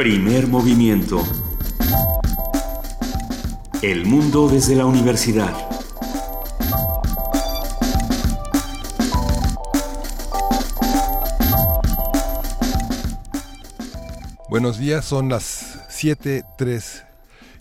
Primer movimiento. El mundo desde la universidad. Buenos días, son las 7.3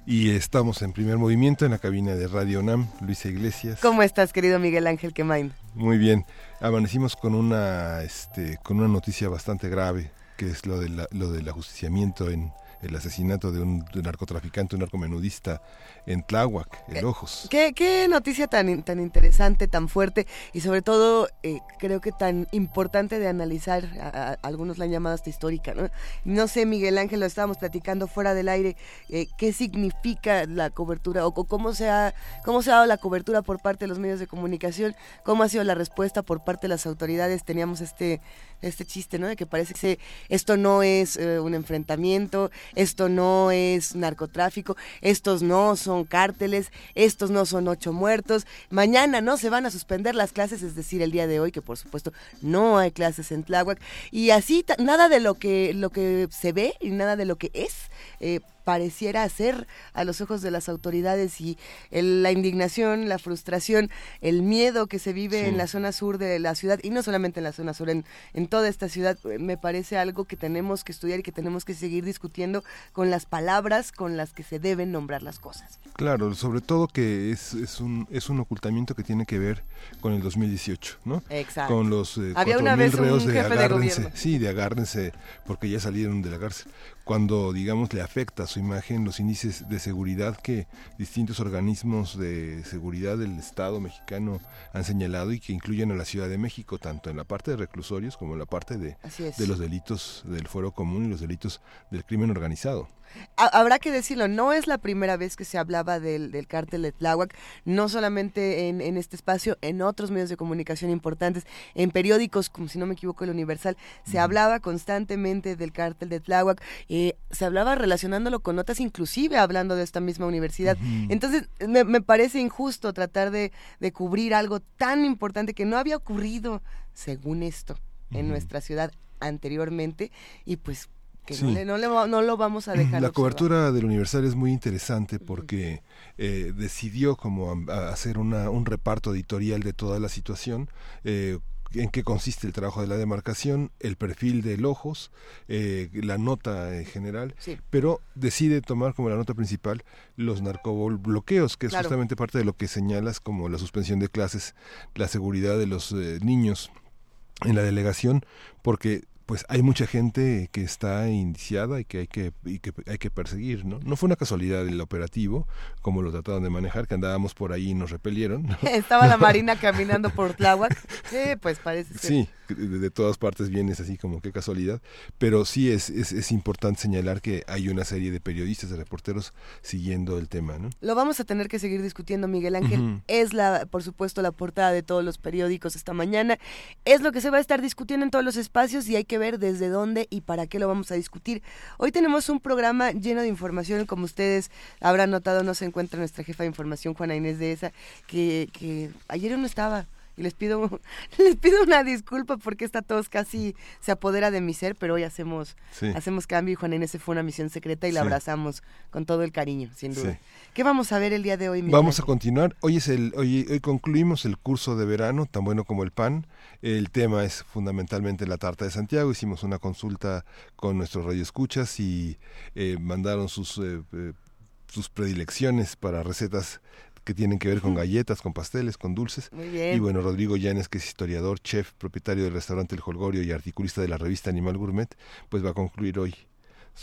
y estamos en primer movimiento en la cabina de Radio NAM, Luisa Iglesias. ¿Cómo estás, querido Miguel Ángel Quemain? Muy bien, amanecimos con una, este, con una noticia bastante grave, que es lo, de lo del ajusticiamiento en el asesinato de un, de narcotraficante, un narcomenudista en Tláhuac, en Eh, Ojos. ¿Qué, qué noticia tan, tan interesante, tan fuerte y sobre todo eh, creo que tan importante de analizar. A- a- algunos la han llamado hasta histórica, ¿no? No sé, Miguel Ángel, lo estábamos platicando fuera del aire. eh, ¿Qué significa la cobertura o, cómo, se ha, cómo se ha dado la cobertura por parte de los medios de comunicación? ¿Cómo ha sido la respuesta por parte de las autoridades? Teníamos este, este chiste, ¿no? De que parece que se- esto no es eh, un enfrentamiento, esto no es narcotráfico, estos no son cárteles, estos no son ocho muertos. Mañana no se van a suspender las clases, es decir, el día de hoy, que por supuesto no hay clases en Tláhuac. Y así, nada de lo que, lo que se ve y nada de lo que es. eh, pareciera ser a los ojos de las autoridades y el- la indignación, la frustración, el miedo que se vive Sí. en la zona sur de la ciudad y no solamente en la zona sur, en, en toda esta ciudad, eh, me parece algo que tenemos que estudiar y que tenemos que seguir discutiendo con las palabras con las que se deben nombrar las cosas. Claro, sobre todo que es, es, un, es un ocultamiento que tiene que ver con el 2018, ¿no? Exacto. Con los eh, Había una 4.000 vez un reos de jefe de agárrense, gobierno. sí, de agárrense, porque ya salieron de la cárcel. Cuando, digamos, le afecta a su imagen los índices de seguridad que distintos organismos de seguridad del Estado mexicano han señalado y que incluyen a la Ciudad de México, tanto en la parte de reclusorios como en la parte de, los delitos del fuero común y los delitos del crimen organizado. Ha- Habrá que decirlo, no es la primera vez que se hablaba del, del cártel de Tláhuac, no solamente en, en este espacio, en otros medios de comunicación importantes, en periódicos, como si no me equivoco, el Universal, se hablaba constantemente del cártel de Tláhuac, eh, se hablaba relacionándolo con notas, inclusive hablando de esta misma universidad. Entonces, me, me parece injusto tratar de, de cubrir algo tan importante que no había ocurrido, según esto, en nuestra ciudad anteriormente, y pues que no, Sí. le- no le va- no lo vamos a dejar. La observar. cobertura del Universal es muy interesante porque eh, decidió como a- hacer una, un reparto editorial de toda la situación. eh, en qué consiste el trabajo de la demarcación, el perfil del ojos, eh, la nota en general, Sí. pero decide tomar como la nota principal los narcobloqueos, que es Claro. justamente parte de lo que señalas como la suspensión de clases, la seguridad de los eh, niños en la delegación, porque pues hay mucha gente que está indiciada y que hay que, y que hay que perseguir, ¿no? No fue una casualidad el operativo, como lo trataron de manejar, que andábamos por ahí y nos repelieron. ¿no? Estaba la Marina caminando por Tláhuac. Sí, pues parece ser. Sí, de, todas partes vienes así como qué casualidad, pero sí es, es, es importante señalar que hay una serie de periodistas, de reporteros siguiendo el tema, ¿no? Lo vamos a tener que seguir discutiendo, Miguel Ángel. Es la, por supuesto, la portada de todos los periódicos esta mañana. Es lo que se va a estar discutiendo en todos los espacios y hay que ver desde dónde y para qué lo vamos a discutir. Hoy tenemos un programa lleno de información, como ustedes habrán notado, no se encuentra nuestra jefa de información, Juana Inés de esa, que, que ayer no estaba. Y les pido, les pido una disculpa porque esta tos casi se apodera de mi ser, pero hoy hacemos, Sí. hacemos cambio y Juana Inés se fue una misión secreta y la Sí. abrazamos con todo el cariño, sin duda. Sí. ¿Qué vamos a ver el día de hoy, Miguel Vamos a continuar. Hoy es el hoy, hoy concluimos el curso de verano, tan bueno como el pan. El tema es fundamentalmente la tarta de Santiago. Hicimos una consulta con nuestros radioescuchas y eh, mandaron sus eh, eh, sus predilecciones para recetas que tienen que ver con galletas, con pasteles, con dulces. Muy bien. Y bueno, Rodrigo Llanes, que es historiador, chef, propietario del restaurante El Holgorio y articulista de la revista Animal Gourmet, pues va a concluir hoy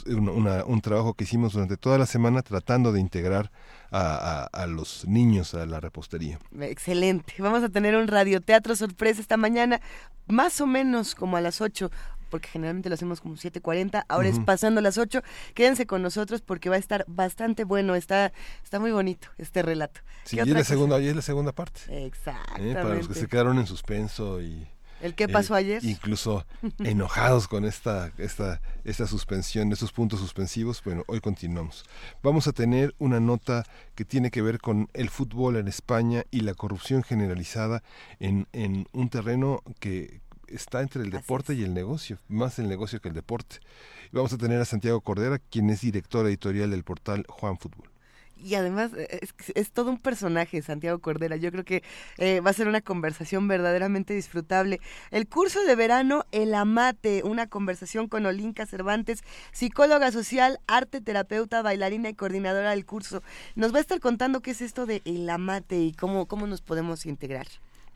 una- una- un trabajo que hicimos durante toda la semana tratando de integrar a, a- a los niños a la repostería. Excelente. Vamos a tener un radioteatro sorpresa esta mañana, más o menos como a las 8, porque generalmente lo hacemos como 7.40, ahora es pasando las 8. Quédense con nosotros porque va a estar bastante bueno, está, está muy bonito este relato. Sí, ¿Qué y es la segunda, y es la segunda parte. ¿eh? Exactamente. Para los que se quedaron en suspenso y ¿El qué eh, pasó ayer? incluso enojados con esta esta esta suspensión, estos puntos suspensivos, bueno, hoy continuamos. Vamos a tener una nota que tiene que ver con el fútbol en España y la corrupción generalizada en, en un terreno que está entre el deporte y el negocio, más el negocio que el deporte. vamos a tener a Santiago Cordera, quien es director editorial del portal Juan Fútbol y además eh, es, todo un personaje, Santiago Cordera. Yo creo que eh, va a ser una conversación verdaderamente disfrutable. El curso de verano, El Amate, una conversación con Olinka Cervantes, psicóloga social, arte terapeuta, bailarina y coordinadora del curso. Nos va a estar contando qué es esto de El Amate y cómo, cómo nos podemos integrar.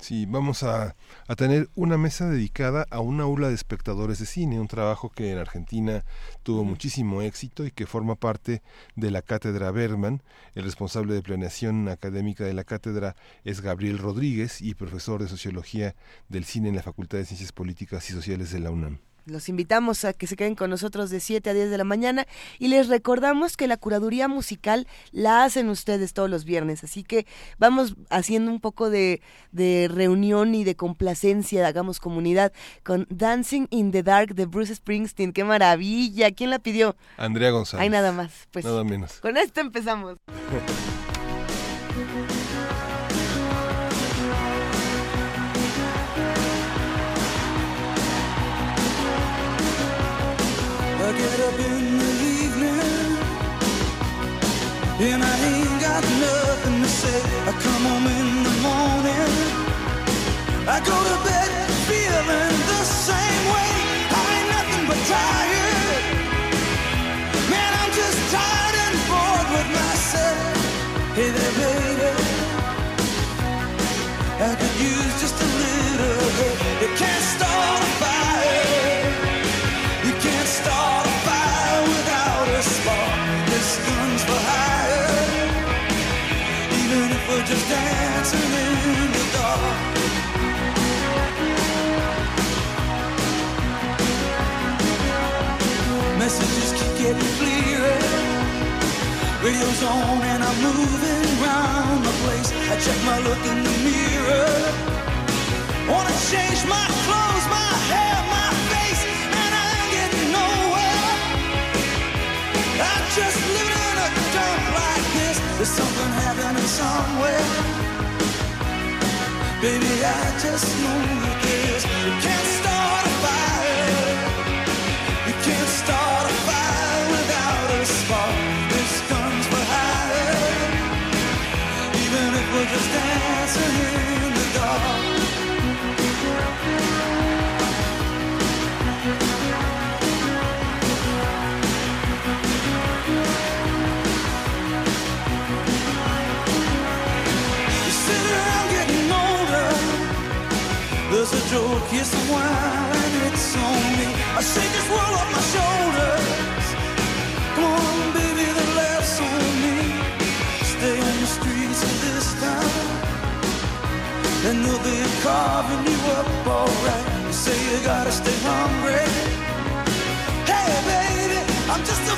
Sí, vamos a, tener una mesa dedicada a una aula de espectadores de cine, un trabajo que en Argentina tuvo muchísimo éxito y que forma parte de la cátedra Bergman. El responsable de planeación académica de la cátedra es Gabriel Rodríguez y profesor de sociología del cine en la Facultad de Ciencias Políticas y Sociales de la UNAM. Los invitamos a que se queden con nosotros de 7 a 10 de la mañana y les recordamos que la curaduría musical la hacen ustedes todos los viernes, así que vamos haciendo un poco de, de reunión y de complacencia, hagamos comunidad con Dancing in the Dark de Bruce Springsteen, qué maravilla, ¿quién la pidió? Andrea González. Hay nada más, pues nada menos. Con esto empezamos. get up in the evening and I ain't got nothing to say. I come home in the morning. I go to bed feeling the same way. I ain't nothing but tired. Getting clearer. Radio's on and I'm moving around the place. I check my look in the mirror. Wanna change my clothes, my hair, my face, and I ain't getting nowhere. I just live in a dump like this. There's something happening somewhere. Baby, I just know that this. You can't start a fire. Joke, some wine, it's on me. I shake this world off my shoulders. Come on, baby, the laughs on me. Stay on the streets of this town. And they'll be carving you up alright. You say you gotta stay hungry. Hey, baby, I'm just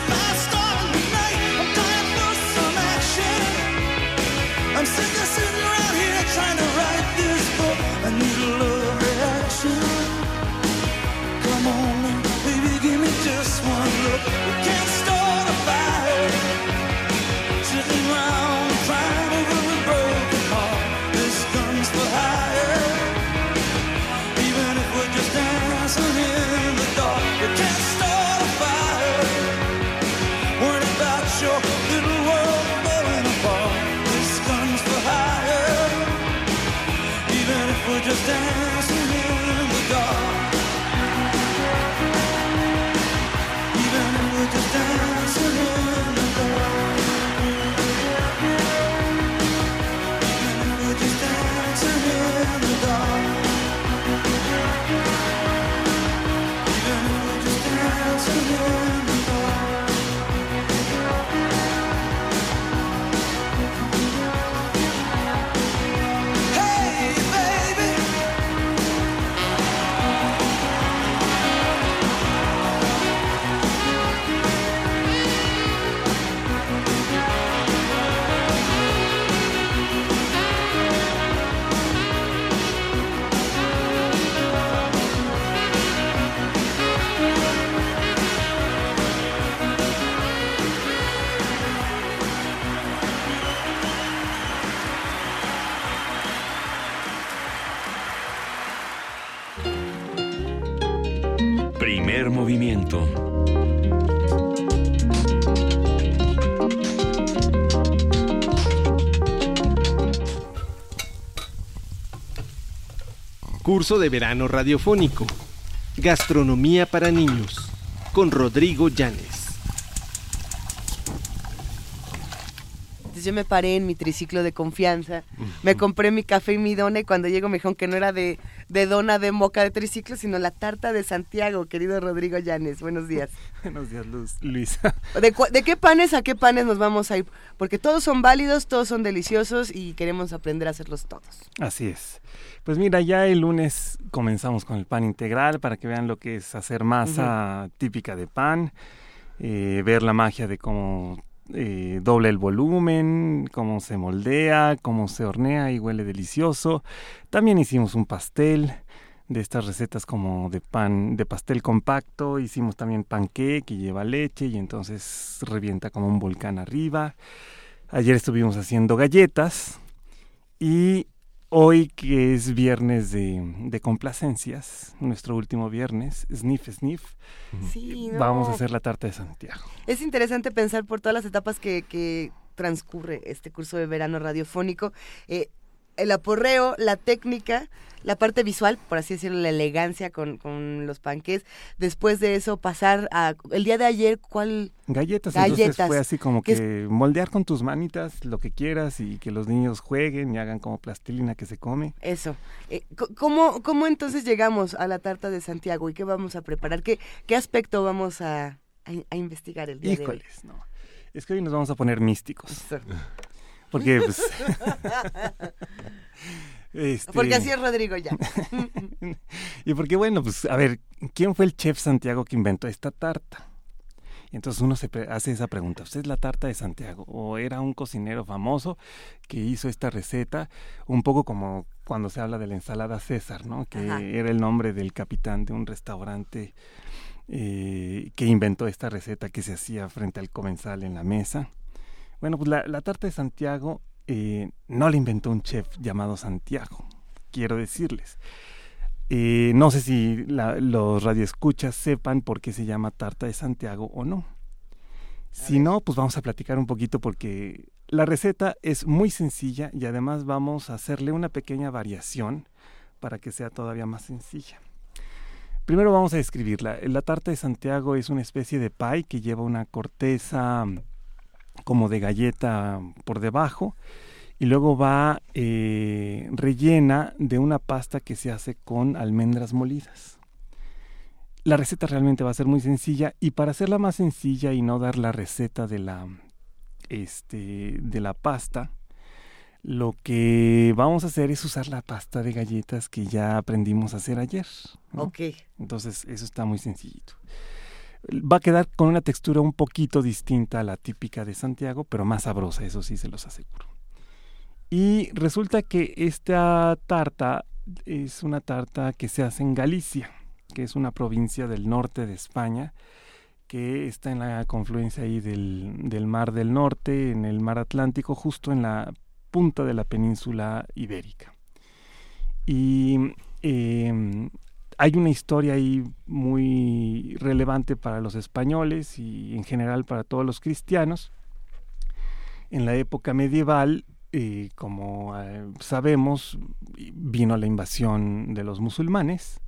movimiento. Curso de verano radiofónico. Gastronomía para niños. Con Rodrigo Llanes. Entonces yo me paré en mi triciclo de confianza, me compré mi café y mi dona y cuando llego me dijeron que no era de, de dona de moca de triciclo, sino la tarta de Santiago, querido Rodrigo Llanes. Buenos días. Buenos días, Luz, Luisa. ¿De, cu- de qué panes a qué panes nos vamos a ir? Porque todos son válidos, todos son deliciosos y queremos aprender a hacerlos todos. Así es. Pues mira, ya el lunes comenzamos con el pan integral para que vean lo que es hacer masa típica de pan, eh, ver la magia de cómo eh, dobla el volumen, cómo se moldea, cómo se hornea y huele delicioso. También hicimos un pastel de estas recetas como de pan, de pastel compacto. Hicimos también panqué que lleva leche y entonces revienta como un volcán arriba. Ayer estuvimos haciendo galletas y hoy que es viernes de, de complacencias, nuestro último viernes, sniff sniff, Sí, no. vamos a hacer la tarta de Santiago. Es interesante pensar por todas las etapas que, que transcurre este curso de verano radiofónico. eh, el aporreo, la técnica, la parte visual, por así decirlo, la elegancia con, con los panqués. Después de eso pasar a... El día de ayer, ¿cuál? Galletas, entonces Galletas, fue así como que es- moldear con tus manitas lo que quieras y que los niños jueguen y hagan como plastilina que se come. Eso. Eh, ¿cómo, ¿Cómo entonces llegamos a la tarta de Santiago y qué vamos a preparar? ¿Qué, qué aspecto vamos a, a- a investigar el día Híjoles, no. Es que hoy nos vamos a poner místicos. de hoy? Porque, pues, este, Porque así es Rodrigo ya. y porque, bueno, pues, a ver, ¿quién fue el chef Santiago que inventó esta tarta? Y entonces uno se hace esa pregunta, ¿usted es la tarta de Santiago? ¿O era un cocinero famoso que hizo esta receta? Un poco como cuando se habla de la ensalada César, ¿no? Que Ajá. era el nombre del capitán de un restaurante eh, que inventó esta receta que se hacía frente al comensal en la mesa. Bueno, pues la, la tarta de Santiago eh, no la inventó un chef llamado Santiago, quiero decirles. Eh, no sé si la- los radioescuchas sepan por qué se llama tarta de Santiago o no. Si no, pues vamos a platicar un poquito porque la receta es muy sencilla y además vamos a hacerle una pequeña variación para que sea todavía más sencilla. Primero vamos a describirla. La tarta de Santiago es una especie de pie que lleva una corteza como de galleta por debajo y luego va eh, rellena de una pasta que se hace con almendras molidas. La receta realmente va a ser muy sencilla y para hacerla más sencilla y no dar la receta de la este de la pasta, lo que vamos a hacer es usar la pasta de galletas que ya aprendimos a hacer ayer. ¿no? ok. Entonces, eso está muy sencillito. Va a quedar con una textura un poquito distinta a la típica de Santiago, pero más sabrosa, eso sí se los aseguro. Y resulta que esta tarta es una tarta que se hace en Galicia, que es una provincia del norte de España, que está en la confluencia ahí del, del Mar del Norte, en el Mar Atlántico, justo en la punta de la península ibérica. Y eh, hay una historia ahí muy relevante para los españoles y en general para todos los cristianos. En la época medieval, eh, como eh, sabemos, vino la invasión de los musulmanes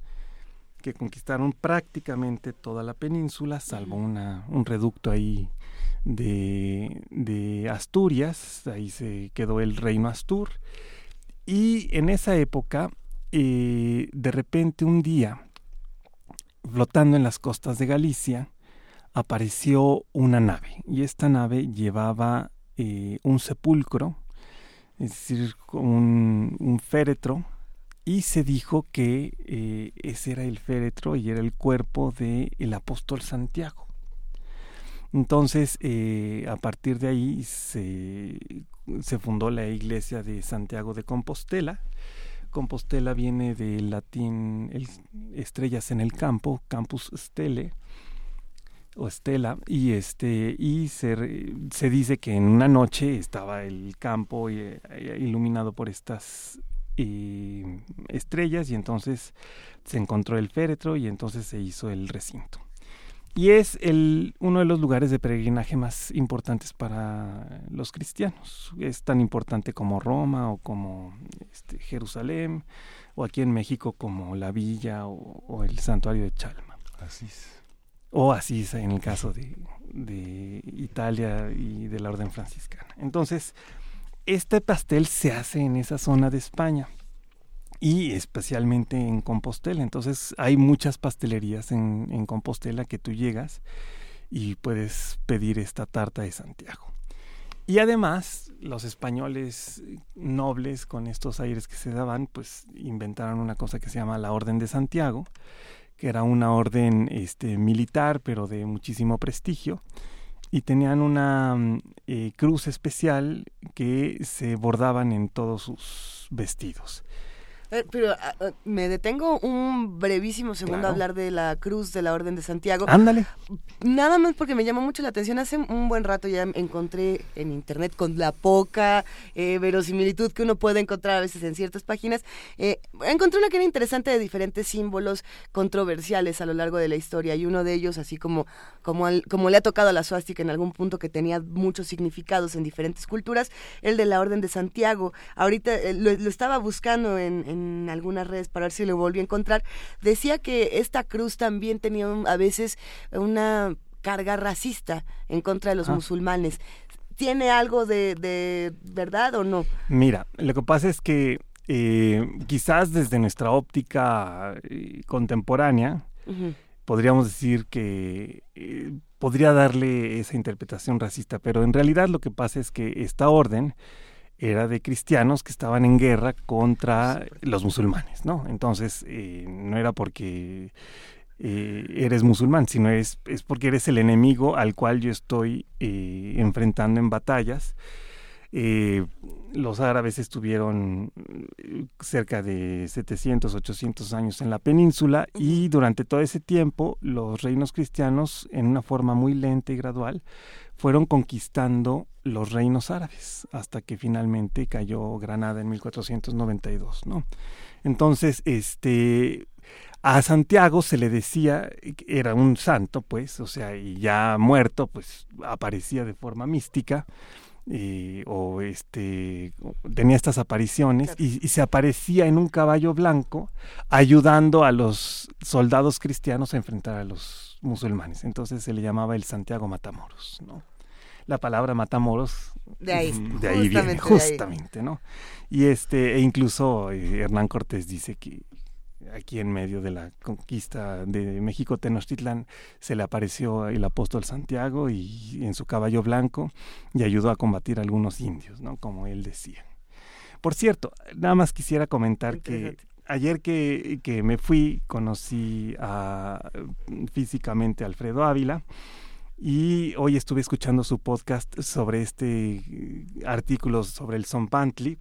que conquistaron prácticamente toda la península, salvo una, un reducto ahí de, de Asturias, ahí se quedó el reino Astur. Y en esa época, de repente un día, flotando en las costas de Galicia, apareció una nave. Y esta nave llevaba eh, un sepulcro, es decir, un, féretro, y se dijo que eh, ese era el féretro y era el cuerpo del el apóstol Santiago. Entonces, eh, a partir de ahí se fundó la iglesia de Santiago de Compostela. Compostela viene del latín el- estrellas en el campo, campus stele o estela y este y se, se dice que en una noche estaba el campo eh, eh, iluminado por estas eh, estrellas y entonces se encontró el féretro y entonces se hizo el recinto. Y es el, uno de los lugares de peregrinaje más importantes para los cristianos. Es tan importante como Roma o como este, Jerusalén o aquí en México como la villa o, el santuario de Chalma. Asís. O Asís en el caso de, de Italia y de la orden franciscana. Entonces, este pastel se hace en esa zona de España y especialmente en Compostela. Entonces hay muchas pastelerías en, Compostela que tú llegas y puedes pedir esta tarta de Santiago. Y además, los españoles nobles, con estos aires que se daban, pues inventaron una cosa que se llama la Orden de Santiago, que era una orden este, militar, pero de muchísimo prestigio, y tenían una mm, eh, cruz especial que se bordaban en todos sus vestidos. Eh, pero ah, ah, me detengo un brevísimo segundo a hablar de la cruz de la Orden de Santiago. Ándale. Nada más porque me llamó mucho la atención. Hace un buen rato ya encontré en internet con la poca eh, verosimilitud que uno puede encontrar a veces en ciertas páginas. Eh, encontré una que era interesante de diferentes símbolos controversiales a lo largo de la historia y uno de ellos, así como, como, como le ha tocado a la suástica en algún punto que tenía muchos significados en diferentes culturas, el de la Orden de Santiago. Ahorita lo, estaba buscando en en algunas redes para ver si lo volví a encontrar, decía que esta cruz también tenía a veces una carga racista en contra de los ah. musulmanes. ¿Tiene algo de, verdad o no? Mira, lo que pasa es que eh, quizás desde nuestra óptica eh, contemporánea, podríamos decir que eh, podría darle esa interpretación racista, pero en realidad lo que pasa es que esta orden era de cristianos que estaban en guerra contra los musulmanes, ¿no? Entonces, eh, no era porque eh, eres musulmán, sino es, es porque eres el enemigo al cual yo estoy eh, enfrentando en batallas eh, los árabes estuvieron eh, cerca de 700, 800 años en la península y durante todo ese tiempo los reinos cristianos, en una forma muy lenta y gradual, fueron conquistando los reinos árabes hasta que finalmente cayó Granada en 1492, ¿no? Entonces, este a Santiago se le decía era un santo, pues, o sea, y ya muerto, pues aparecía de forma mística o este tenía estas apariciones y, se aparecía en un caballo blanco ayudando a los soldados cristianos a enfrentar a los musulmanes. Entonces se le llamaba el Santiago Matamoros, ¿no? La palabra Matamoros de ahí, de ahí viene justamente, ¿no? Y este e incluso eh, Hernán Cortés dice que aquí en medio de la conquista de México Tenochtitlan se le apareció el apóstol Santiago y en su caballo blanco y ayudó a combatir a algunos indios, ¿no? Como él decía. Por cierto, nada más quisiera comentar que ayer que, que, me fui conocí a, físicamente a Alfredo Ávila y hoy estuve escuchando su podcast sobre este artículo sobre el Son Pantli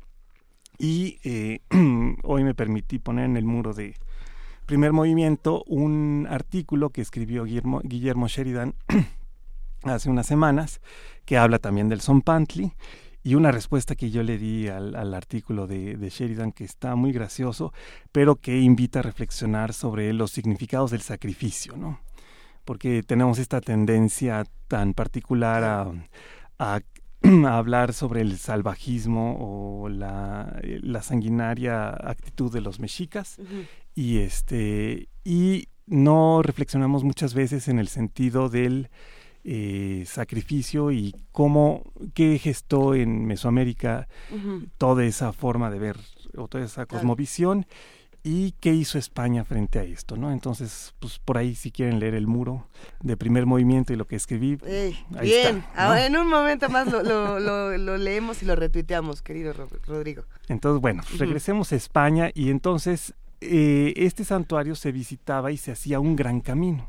y eh, hoy me permití poner en el muro de primer movimiento un artículo que escribió Guillermo, Guillermo Sheridan hace unas semanas, que habla también del Son Pantli, y una respuesta que yo le di al, artículo de, Sheridan que está muy gracioso, pero que invita a reflexionar sobre los significados del sacrificio, ¿no? Porque tenemos esta tendencia tan particular a a hablar sobre el salvajismo o la, sanguinaria actitud de los mexicas. Y este y no reflexionamos muchas veces en el sentido del eh, sacrificio y cómo qué gestó en Mesoamérica toda esa forma de ver o toda esa cosmovisión ¿Y qué hizo España frente a esto? ¿no? Entonces, pues por ahí si quieren leer el muro de primer movimiento y lo que escribí. bien, ah, en un momento más lo, lo, leemos y lo retuiteamos, querido Rodrigo. Entonces, bueno, regresemos a España y entonces eh, este santuario se visitaba y se hacía un gran camino.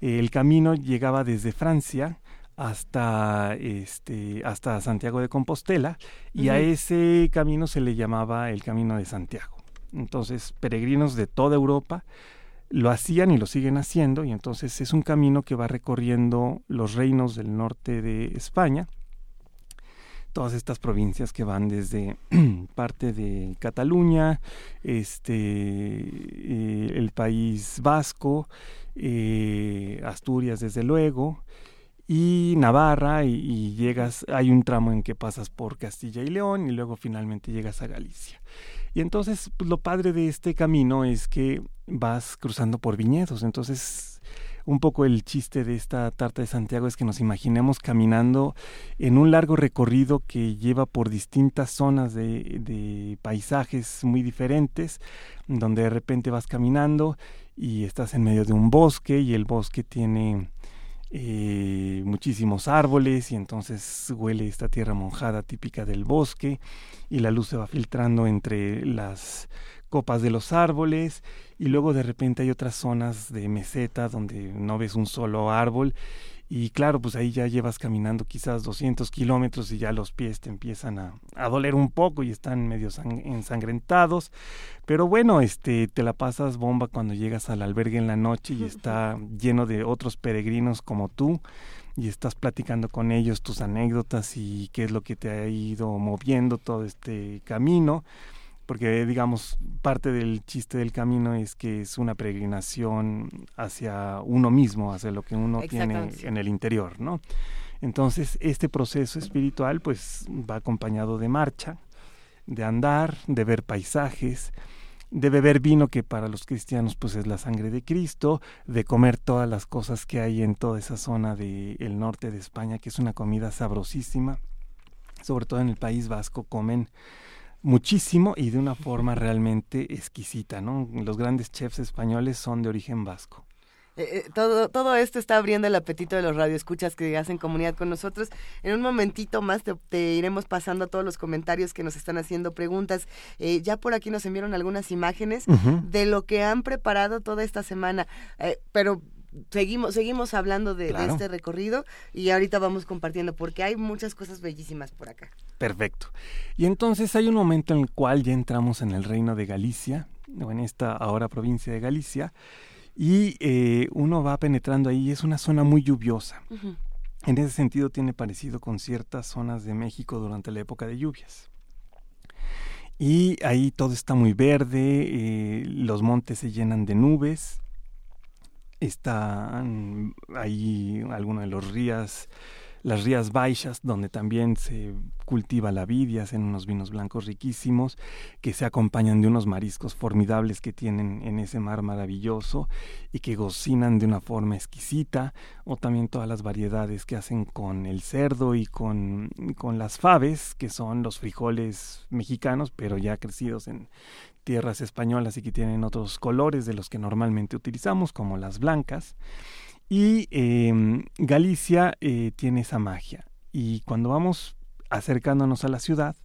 el camino llegaba desde Francia hasta este hasta Santiago de Compostela y a ese camino se le llamaba el Camino de Santiago. Entonces, peregrinos de toda Europa lo hacían y lo siguen haciendo, y entonces es un camino que va recorriendo los reinos del norte de España, todas estas provincias que van desde parte de Cataluña, este, eh, el país vasco, eh, Asturias desde luego, y Navarra, y, y, llegas, hay un tramo en que pasas por Castilla y León y luego finalmente llegas a Galicia. Y entonces pues, lo padre de este camino es que vas cruzando por viñedos, entonces un poco el chiste de esta tarta de Santiago es que nos imaginemos caminando en un largo recorrido que lleva por distintas zonas de, paisajes muy diferentes, donde de repente vas caminando y estás en medio de un bosque y el bosque tiene eh, muchísimos árboles y entonces huele esta tierra mojada típica del bosque y la luz se va filtrando entre las copas de los árboles y luego de repente hay otras zonas de meseta donde no ves un solo árbol y claro, pues ahí ya llevas caminando quizás 200 kilómetros y ya los pies te empiezan a, a doler un poco y están medio ensangrentados. Pero bueno, este, te la pasas bomba cuando llegas al albergue en la noche y está lleno de otros peregrinos como tú y estás platicando con ellos tus anécdotas y qué es lo que te ha ido moviendo todo este camino porque digamos parte del chiste del camino es que es una peregrinación hacia uno mismo, hacia lo que uno tiene en el interior, ¿no? Entonces, este proceso espiritual pues va acompañado de marcha, de andar, de ver paisajes, de beber vino que para los cristianos pues es la sangre de Cristo, de comer todas las cosas que hay en toda esa zona del norte de España, que es una comida sabrosísima, sobre todo en el País Vasco comen muchísimo y de una forma realmente exquisita, ¿no? Los grandes chefs españoles son de origen vasco. Eh, eh, todo, todo esto está abriendo el apetito de los radioescuchas que hacen comunidad con nosotros. En un momentito más te, iremos pasando todos los comentarios que nos están haciendo preguntas. Eh, ya por aquí nos enviaron algunas imágenes de lo que han preparado toda esta semana. pero seguimos seguimos hablando de, este recorrido y ahorita vamos compartiendo porque hay muchas cosas bellísimas por acá. Perfecto. Y entonces hay un momento en el cual ya entramos en el reino de Galicia, o en esta ahora provincia de Galicia, y eh, uno va penetrando ahí, es una zona muy lluviosa. En ese sentido tiene parecido con ciertas zonas de México durante la época de lluvias. Y ahí todo está muy verde, eh, los montes se llenan de nubes, están ahí algunos de los rías, las rías baixas, donde también se cultiva la vidia, hacen unos vinos blancos riquísimos, que se acompañan de unos mariscos formidables que tienen en ese mar maravilloso y que cocinan de una forma exquisita, o también todas las variedades que hacen con el cerdo y con, con las faves, que son los frijoles mexicanos, pero ya crecidos en, tierras españolas y que tienen otros colores de los que normalmente utilizamos, como las blancas. Y em, Galicia eh, tiene esa magia. Y cuando vamos acercándonos a la ciudad,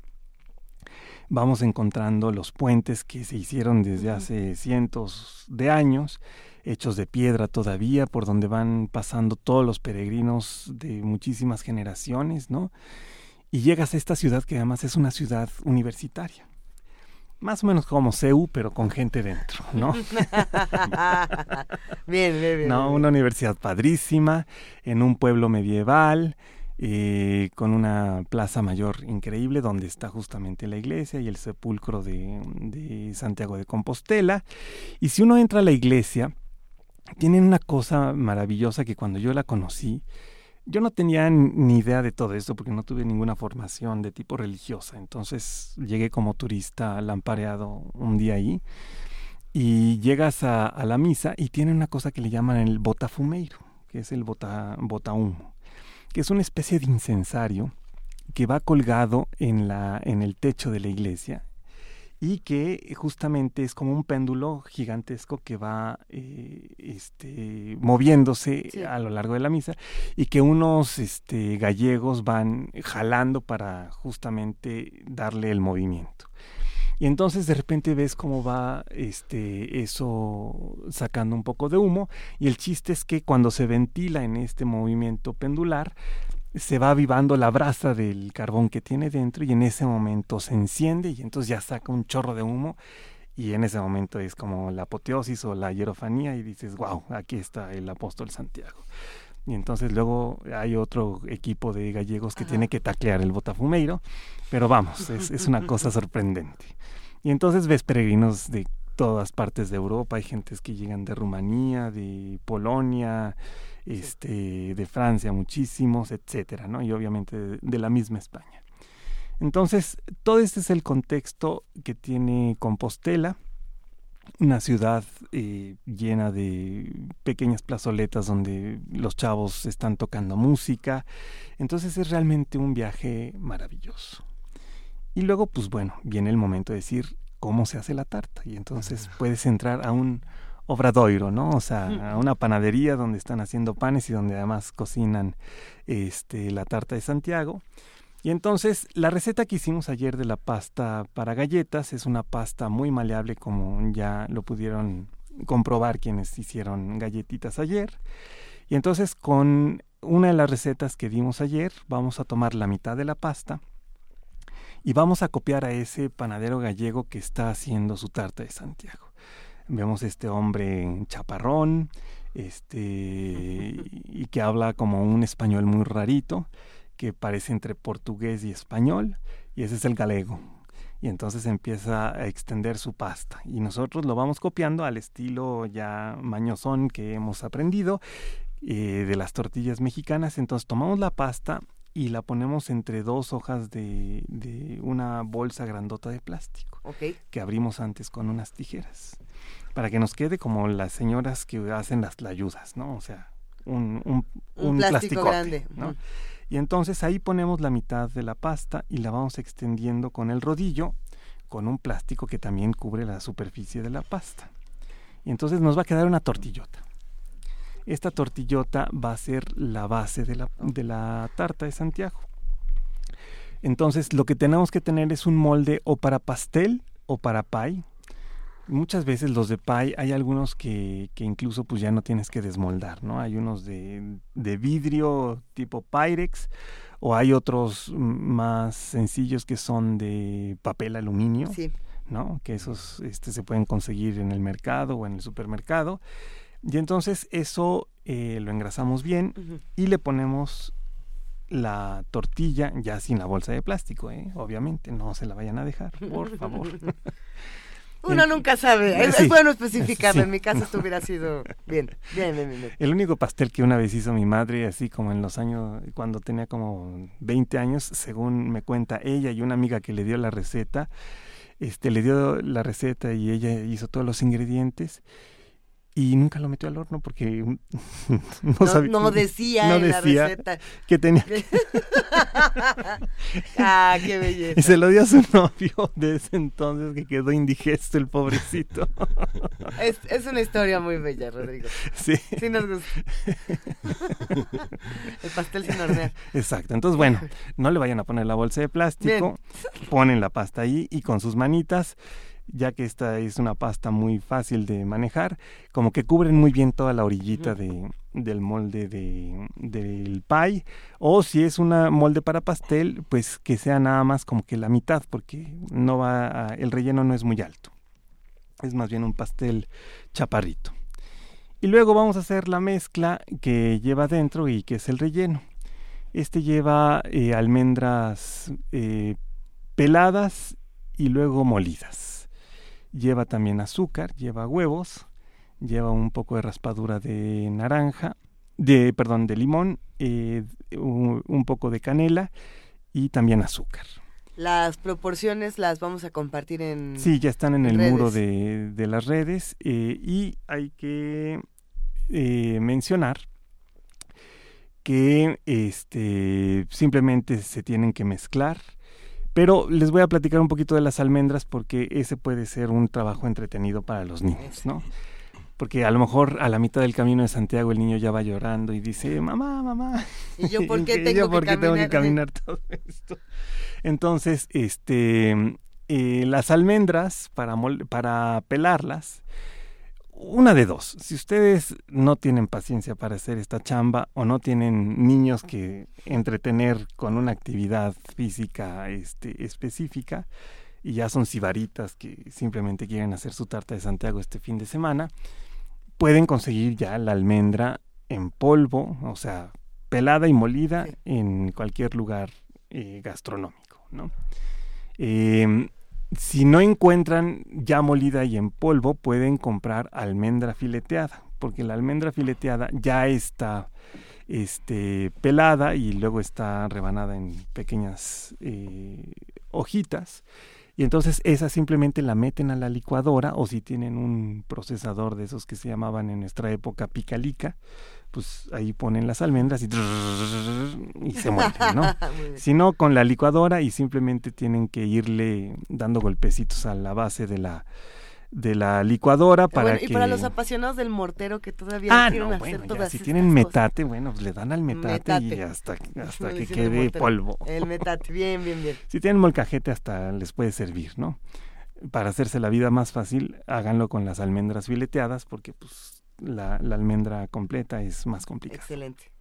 vamos encontrando los puentes que se hicieron desde hace cientos de años, hechos de piedra todavía, por donde van pasando todos los peregrinos de muchísimas generaciones, ¿no? Y llegas a esta ciudad que además es una ciudad universitaria más o menos como CEU, pero con gente dentro, ¿no? bien, bien, bien. No, una universidad padrísima, en un pueblo medieval, eh, con una plaza mayor increíble donde está justamente la iglesia y el sepulcro de, de Santiago de Compostela. Y si uno entra a la iglesia, tienen una cosa maravillosa que cuando yo la conocí, yo no tenía ni idea de todo esto porque no tuve ninguna formación de tipo religiosa. Entonces llegué como turista lampareado un día ahí y llegas a, la misa y tiene una cosa que le llaman el botafumeiro, que es el bota, que es una especie de incensario que va colgado en, la, en el techo de la iglesia y que justamente es como un péndulo gigantesco que va eh, este, moviéndose a lo largo de la misa y que unos este, gallegos van jalando para justamente darle el movimiento. Y entonces de repente ves cómo va este, eso sacando un poco de humo y el chiste es que cuando se ventila en este movimiento pendular, se va avivando la brasa del carbón que tiene dentro y en ese momento se enciende y entonces ya saca un chorro de humo y en ese momento es como la apoteosis o la hierofanía y dices, wow, aquí está el apóstol Santiago. y entonces luego hay otro equipo de gallegos que tiene que taclear el botafumeiro, pero vamos, es, es una cosa sorprendente. Y entonces ves peregrinos de todas partes de Europa, hay gentes que llegan de Rumanía, de Polonia, este, de Francia muchísimos, etcétera, ¿no? Y obviamente de, de la misma España. Entonces, todo este es el contexto que tiene Compostela, una ciudad eh, llena de pequeñas plazoletas donde los chavos están tocando música. Entonces es realmente un viaje maravilloso. Y luego, pues bueno, viene el momento de decir cómo se hace la tarta. Y entonces puedes entrar a un obradoiro, ¿no? O sea, una panadería donde están haciendo panes y donde además cocinan este, la tarta de Santiago. Y entonces la receta que hicimos ayer de la pasta para galletas es una pasta muy maleable como ya lo pudieron comprobar quienes hicieron galletitas ayer. Y entonces con una de las recetas que dimos ayer vamos a tomar la mitad de la pasta y vamos a copiar a ese panadero gallego que está haciendo su tarta de Santiago. Vemos este hombre chaparrón, este y que habla como un español muy rarito que parece entre portugués y español, y ese es el galego. Y entonces empieza a extender su pasta. Y nosotros lo vamos copiando al estilo ya mañosón que hemos aprendido eh, de las tortillas mexicanas. Entonces tomamos la pasta y la ponemos entre dos hojas de, de una bolsa grandota de plástico que abrimos antes con unas tijeras para que nos quede como las señoras que hacen las ayudas, ¿no? O sea, un, un, Un un plástico grande. ¿no? Y entonces ahí ponemos la mitad de la pasta y la vamos extendiendo con el rodillo, con un plástico que también cubre la superficie de la pasta. Y entonces nos va a quedar una tortillota. Esta tortillota va a ser la base de la, de la tarta de Santiago. Entonces lo que tenemos que tener es un molde o para pastel o para pie. Muchas veces los de pie hay algunos que, que incluso pues ya no tienes que desmoldar, ¿no? Hay unos de, de vidrio tipo Pyrex o hay otros más sencillos que son de papel aluminio, Sí. ¿no? Que esos este, se pueden conseguir en el mercado o en el supermercado. Y entonces eso eh, lo engrasamos bien y le ponemos la tortilla ya sin la bolsa de plástico, ¿eh? obviamente, no se la vayan a dejar, por favor. Uno nunca sabe. Es, bueno especificarlo. Sí. En mi caso esto hubiera sido bien. Bien, bien, bien. bien. El único pastel que una vez hizo mi madre, así como en los años, cuando tenía como 20 años, según me cuenta ella y una amiga que le dio la receta, este, le dio la receta y ella hizo todos los ingredientes y nunca lo metió al horno porque no, No, sabía- no decía no en decía la receta. que tenía ah, qué y belleza. se lo dio a su novio de ese entonces que quedó indigesto el pobrecito. Es, es una historia muy bella, Rodrigo. sí. Sí nos gusta. El pastel sin hornear. Exacto. Entonces, bueno, no le vayan a poner la bolsa de plástico, ponen la pasta ahí y con sus manitas, ya que esta es una pasta muy fácil de manejar, como que cubren muy bien toda la orillita de, del molde de, del pie, o si es una molde para pastel, pues que sea nada más como que la mitad, porque no va a- el relleno no es muy alto. Es más bien un pastel chaparrito. Y luego vamos a hacer la mezcla que lleva dentro y que es el relleno. Este lleva eh, almendras eh, peladas y luego molidas. Lleva también azúcar, lleva huevos, lleva un poco de raspadura de naranja, de perdón, de limón, eh, un, un poco de canela y también azúcar. Las proporciones las vamos a compartir en... Sí, ya están en el muro de, de las redes eh, y hay que eh, mencionar que este simplemente se tienen que mezclar. Pero les voy a platicar un poquito de las almendras porque ese puede ser un trabajo entretenido para los niños, ¿no? Porque a lo mejor a la mitad del camino de Santiago el niño ya va llorando y dice, mamá, mamá, ¿Y yo por qué ¿Y tengo, yo que, por qué tengo que caminar? caminar todo esto? Entonces, este, eh, las almendras, para, mol- para pelarlas, una de dos. Si ustedes no tienen paciencia para hacer esta chamba o no tienen niños que entretener con una actividad física este, específica y ya son sibaritas que simplemente quieren hacer su tarta de Santiago este fin de semana, pueden conseguir ya la almendra en polvo, o sea, pelada y molida en cualquier lugar eh, gastronómico, ¿no? Em, si no encuentran ya molida y en polvo, pueden comprar almendra fileteada, porque la almendra fileteada ya está este, pelada y luego está rebanada en pequeñas eh, hojitas. Y entonces esa simplemente la meten a la licuadora o si tienen un procesador de esos que se llamaban en nuestra época picalica, pues ahí ponen las almendras y, se mueren, ¿no? Si no, con la licuadora y simplemente tienen que irle dando golpecitos a la base de la, de la licuadora para Bueno, que... Y para los apasionados del mortero que todavía Ah, quieren no, hacer bueno, ya, todas si estas tienen cosas. metate, bueno, pues le dan al metate, y hasta, hasta que quede polvo. El metate, bien, bien, bien. Si tienen molcajete hasta les puede servir, ¿no? Para hacerse la vida más fácil, háganlo con las almendras fileteadas porque pues la, la almendra completa es más complicada. Excelente.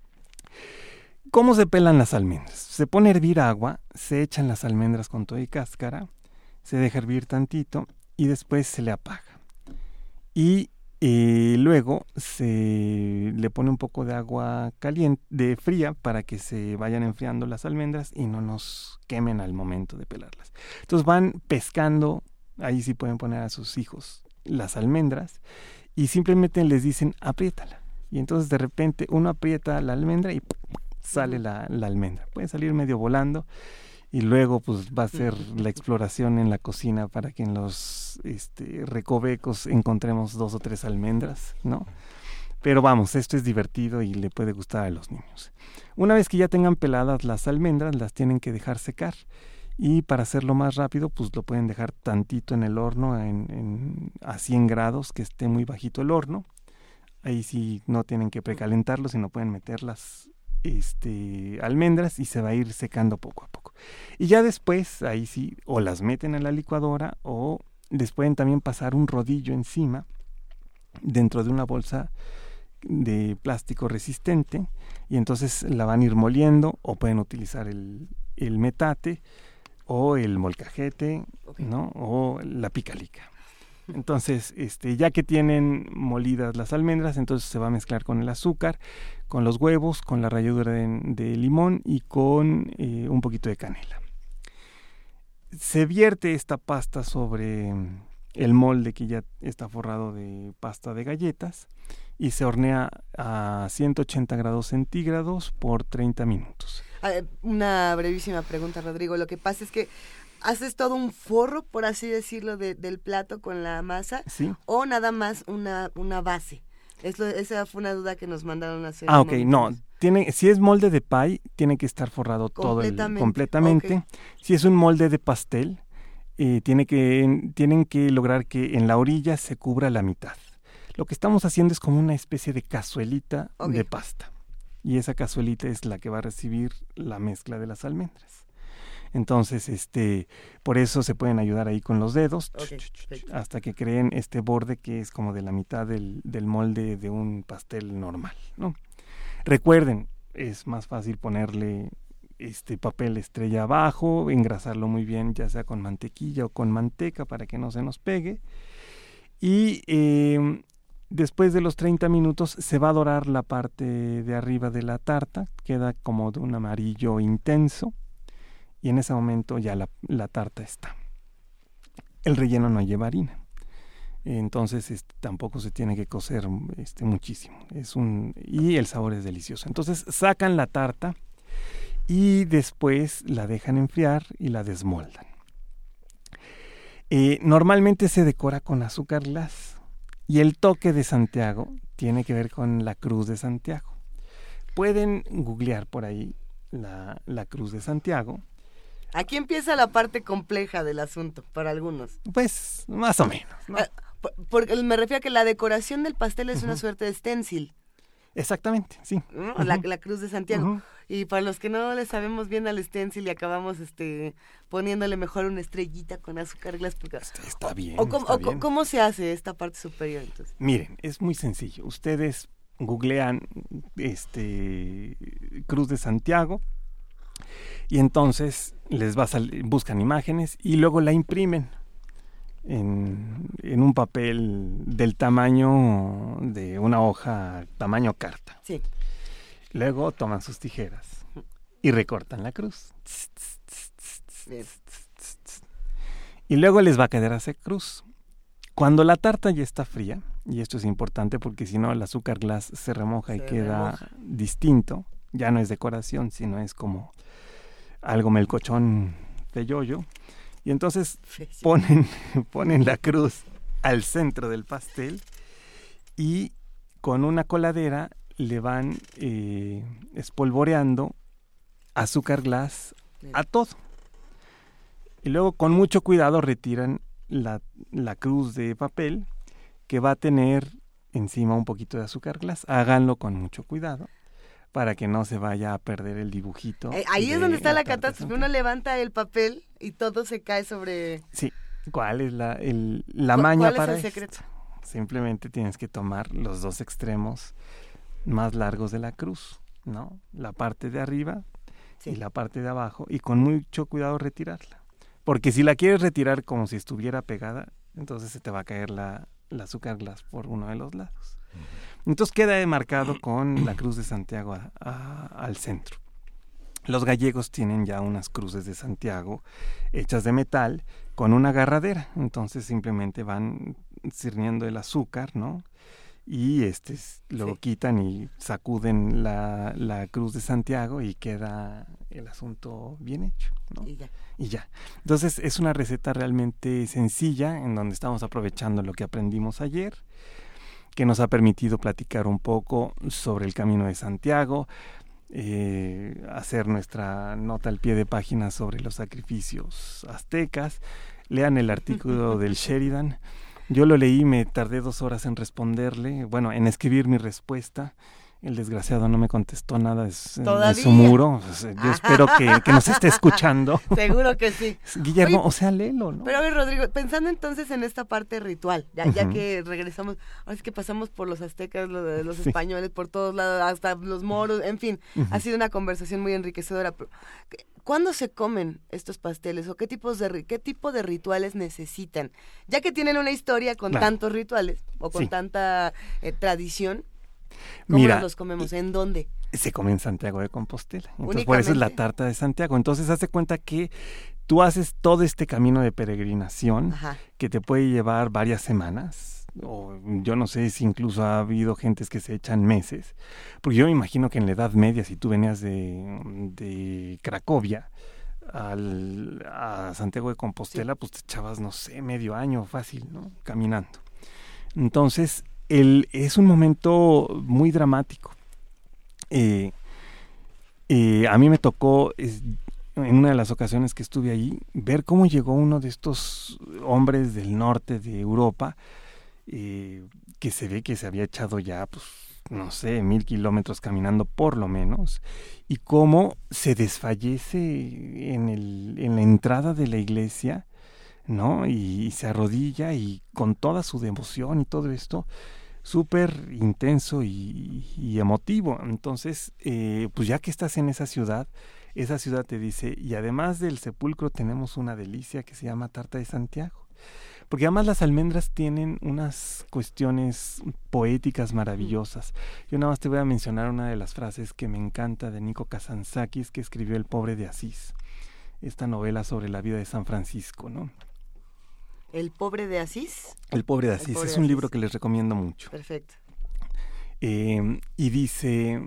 ¿Cómo se pelan las almendras? Se pone a hervir agua, se echan las almendras con todo y cáscara, se deja hervir tantito y después se le apaga. Y eh, luego se le pone un poco de agua caliente, de fría, para que se vayan enfriando las almendras y no nos quemen al momento de pelarlas. Entonces van pescando, ahí sí pueden poner a sus hijos las almendras y simplemente les dicen apriétala. Y entonces de repente uno aprieta la almendra y sale la, la almendra. Puede salir medio volando y luego pues va a ser la exploración en la cocina para que en los este, recovecos encontremos dos o tres almendras, ¿no? Pero vamos, esto es divertido y le puede gustar a los niños. Una vez que ya tengan peladas las almendras, las tienen que dejar secar. Y para hacerlo más rápido, pues lo pueden dejar tantito en el horno en, en- a 100 grados, que esté muy bajito el horno. Ahí sí no tienen que precalentarlo, sino pueden meter las este, almendras y se va a ir secando poco a poco. Y ya después, ahí sí, o las meten a la licuadora o les pueden también pasar un rodillo encima dentro de una bolsa de plástico resistente y entonces la van a ir moliendo o pueden utilizar el, el metate o el molcajete. O la picalica. Entonces, este, ya que tienen molidas las almendras, entonces se va a mezclar con el azúcar, con los huevos, con la ralladura de, limón y con eh, un poquito de canela. Se vierte esta pasta sobre el molde que ya está forrado de pasta de galletas y se hornea a 180 grados centígrados por 30 minutos. A ver, Una brevísima pregunta, Rodrigo. Lo que pasa es que haces todo un forro, por así decirlo, de- del plato con la masa ¿Sí? o nada más una, una base. Es lo- esa fue una duda que nos mandaron a hacer. Ah, ok, no. Tiene, si es molde de pie, tiene que estar forrado todo el- Completamente. Si es un molde de pastel, eh, tiene que, tienen que lograr que en la orilla se cubra la mitad. Lo que estamos haciendo es como una especie de cazuelita de pasta. Y esa cazuelita es la que va a recibir la mezcla de las almendras. Entonces, este, por eso se pueden ayudar ahí con los dedos hasta que creen este borde que es como de la mitad del, del molde de un pastel normal, ¿no? Recuerden, es más fácil ponerle este papel estrella abajo, engrasarlo muy bien, ya sea con mantequilla o con manteca para que no se nos pegue. Y eh, después de los 30 minutos se va a dorar la parte de arriba de la tarta, queda como de un amarillo intenso y en ese momento ya la, tarta está. El relleno no lleva harina. Entonces este, tampoco se tiene que cocer este, muchísimo. Y el sabor es delicioso. Entonces sacan la tarta y después la dejan enfriar y la desmoldan. Eh, normalmente se decora con azúcar glass y el toque de Santiago tiene que ver con la cruz de Santiago. Pueden googlear por ahí la cruz de Santiago. Aquí empieza la parte compleja del asunto para algunos. Pues más o menos. ¿no? Ah, por- porque me refiero a que la decoración del pastel es una suerte de stencil, Exactamente, sí. ¿no? la, la cruz de Santiago. Y para los que no le sabemos bien al stencil y acabamos este poniéndole mejor una estrellita con azúcar glass. porque- Está bien. o, cómo, está o co- bien. cómo se hace esta parte superior entonces? Miren, es muy sencillo. Ustedes googlean este Cruz de Santiago y entonces les va a buscan imágenes y luego la imprimen. en, en un papel del tamaño de una hoja, tamaño carta. Sí. Luego toman sus tijeras y recortan la cruz. Y luego les va a quedar hacer cruz. Cuando la tarta ya está fría, y esto es importante porque si no el azúcar glass se remoja y queda remoja. distinto, ya no es decoración, sino es como algo melcochón de yoyo. Y entonces ponen, ponen la cruz al centro del pastel y con una coladera le van eh, espolvoreando azúcar glass a todo. Y luego con mucho cuidado retiran la, la cruz de papel que va a tener encima un poquito de azúcar glass. Háganlo con mucho cuidado para que no se vaya a perder el dibujito. Eh, ahí es de donde está la catástrofe. Uno levanta el papel y todo se cae sobre... Sí. ¿Cuál es la, el- la ¿Cu- maña cuál es para el esto? secreto? Simplemente tienes que tomar los dos extremos más largos de la cruz, ¿no? La parte de arriba Sí. y la parte de abajo y con mucho cuidado retirarla. Porque si la quieres retirar como si estuviera pegada, entonces se te va a caer la, la azúcar glass por uno de los lados. Entonces queda marcado con la cruz de Santiago a- a- al centro. Los gallegos tienen ya unas cruces de Santiago hechas de metal con una agarradera. Entonces simplemente van sirviendo el azúcar, ¿no? Y este lo Sí. quitan y sacuden la, la cruz de Santiago y queda el asunto bien hecho, ¿no? Y ya. y ya. Entonces es una receta realmente sencilla en donde estamos aprovechando lo que aprendimos ayer, que nos ha permitido platicar un poco sobre el Camino de Santiago, eh, hacer nuestra nota al pie de página sobre los sacrificios aztecas. Lean el artículo del Sheridan. Yo lo leí, me tardé dos horas en responderle, bueno, en escribir mi respuesta. El desgraciado no me contestó nada su, de su muro. Yo espero que, que nos esté escuchando. Seguro que sí. Guillermo, Oye, o sea, léelo, ¿no? Pero a ver, Rodrigo, pensando entonces en esta parte ritual, ya, que regresamos, ahora es que pasamos por los aztecas, los Sí. españoles, por todos lados, hasta los moros, en fin, ha sido una conversación muy enriquecedora. pero, ¿qué- ¿Cuándo se comen estos pasteles o qué tipos de qué tipo de rituales necesitan? Ya que tienen una historia con Claro. tantos rituales o con Sí. tanta eh, tradición, ¿cómo Mira, los comemos? ¿En dónde? se come en Santiago de Compostela. Entonces, por eso es la tarta de Santiago. Entonces, hace cuenta que tú haces todo este camino de peregrinación Ajá. que te puede llevar varias semanas. O yo no sé si incluso ha habido gentes que se echan meses. Porque yo me imagino que en la Edad Media, si tú venías de, de Cracovia al, a Santiago de Compostela, pues te echabas, no sé, medio año fácil, ¿no? Caminando. Entonces, el, es un momento muy dramático. Eh, eh, a mí me tocó, en una de las ocasiones que estuve ahí, ver cómo llegó uno de estos hombres del norte de Europa, eh, que se ve que se había echado ya, pues, no sé, mil kilómetros caminando por lo menos, y cómo se desfallece en, la entrada de la iglesia, ¿no? Y se arrodilla y con toda su devoción y todo esto, súper intenso y, y emotivo. Entonces, eh, pues ya que estás en esa ciudad, esa ciudad te dice, y además del sepulcro tenemos una delicia que se llama Tarta de Santiago. Porque además las almendras tienen unas cuestiones poéticas maravillosas. Yo nada más te voy a mencionar una de las frases que me encanta de Nico Kazantzakis, que escribió El pobre de Asís, esta novela sobre la vida de San Francisco, ¿no? El pobre de Asís. El pobre de Asís pobre es un Asís. libro que les recomiendo mucho. Perfecto. Eh, y dice,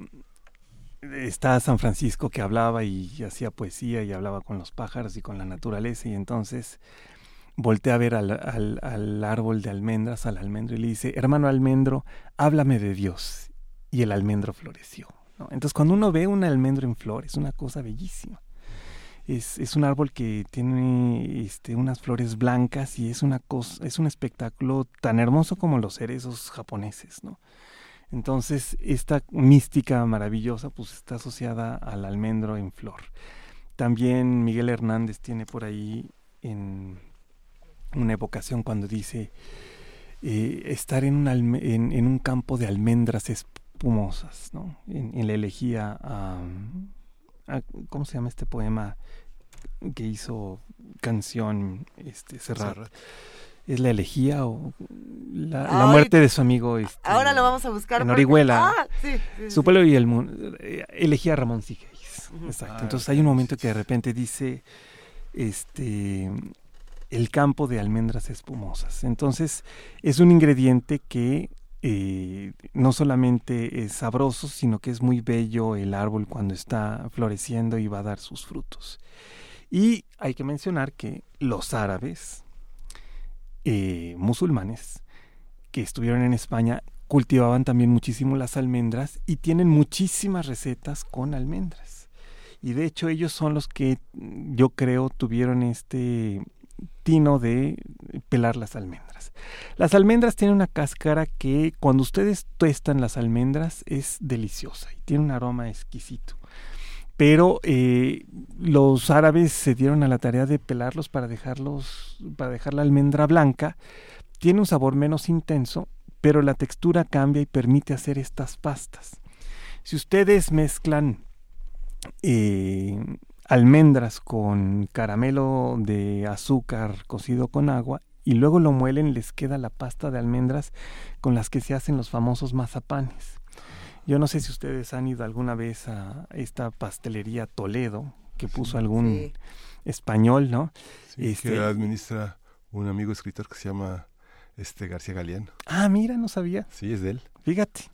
está San Francisco que hablaba y hacía poesía y hablaba con los pájaros y con la naturaleza y entonces voltea a ver al, al- al árbol de almendras, al almendro y le dice, hermano almendro, háblame de Dios. Y el almendro floreció. ¿no? Entonces cuando uno ve un almendro en flor es una cosa bellísima. Es, es un árbol que tiene este, unas flores blancas y es una cosa, es un espectáculo tan hermoso como los cerezos japoneses, ¿no? Entonces, esta mística maravillosa pues está asociada al almendro en flor. También Miguel Hernández tiene por ahí en una evocación cuando dice eh, estar en un, en un campo de almendras espumosas, ¿no? En, en la elegía a, a- ¿cómo se llama este poema que hizo canción este Serrat? Serrat. es la elegía o la, muerte de su amigo. este, Ahora lo vamos a buscar. En porque- Orihuela. Ah, sí, sí, sí, Su sí. pueblo y el mundo. eh, Elegía a Ramón Sigueis. Ujú. Exacto. Ah, Entonces hay un momento sí, que de repente dice, este, el campo de almendras espumosas. Entonces es un ingrediente que eh, no solamente es sabroso, sino que es muy bello el árbol cuando está floreciendo y va a dar sus frutos. Y hay que mencionar que los árabes eh, musulmanes que estuvieron en España cultivaban también muchísimo las almendras y tienen muchísimas recetas con almendras. Y de hecho ellos son los que mm, yo creo tuvieron este tino de pelar las almendras. Las almendras tienen una cáscara que cuando ustedes tuestan las almendras es deliciosa y tiene un aroma exquisito. Pero eh, los árabes se dieron a la tarea de pelarlos para dejarlos, para dejar la almendra blanca. Tiene un sabor menos intenso, pero la textura cambia y permite hacer estas pastas. Si ustedes mezclan eh, almendras con caramelo de azúcar cocido con agua y luego lo muelen, les queda la pasta de almendras con las que se hacen los famosos mazapanes. Yo no sé si ustedes han ido alguna vez a esta pastelería Toledo, que puso algún Sí. español, ¿no? Sí, Este- que administra un amigo escritor que se llama este García Galeano. Ah, mira, no sabía. Sí, es de él. Fíjate.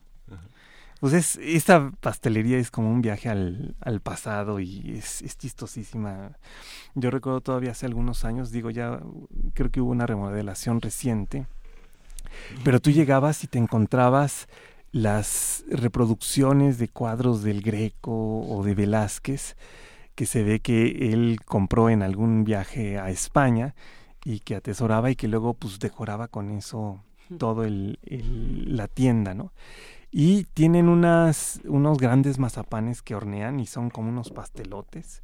Pues es, esta pastelería es como un viaje al, al pasado y es, es chistosísima. Yo recuerdo todavía hace algunos años, digo ya, creo que hubo una remodelación reciente, pero tú llegabas y te encontrabas las reproducciones de cuadros del Greco o de Velázquez que se ve que él compró en algún viaje a España y que atesoraba y que luego pues decoraba con eso todo el, el- la tienda, ¿no? Y tienen unas, unos grandes mazapanes que hornean y son como unos pastelotes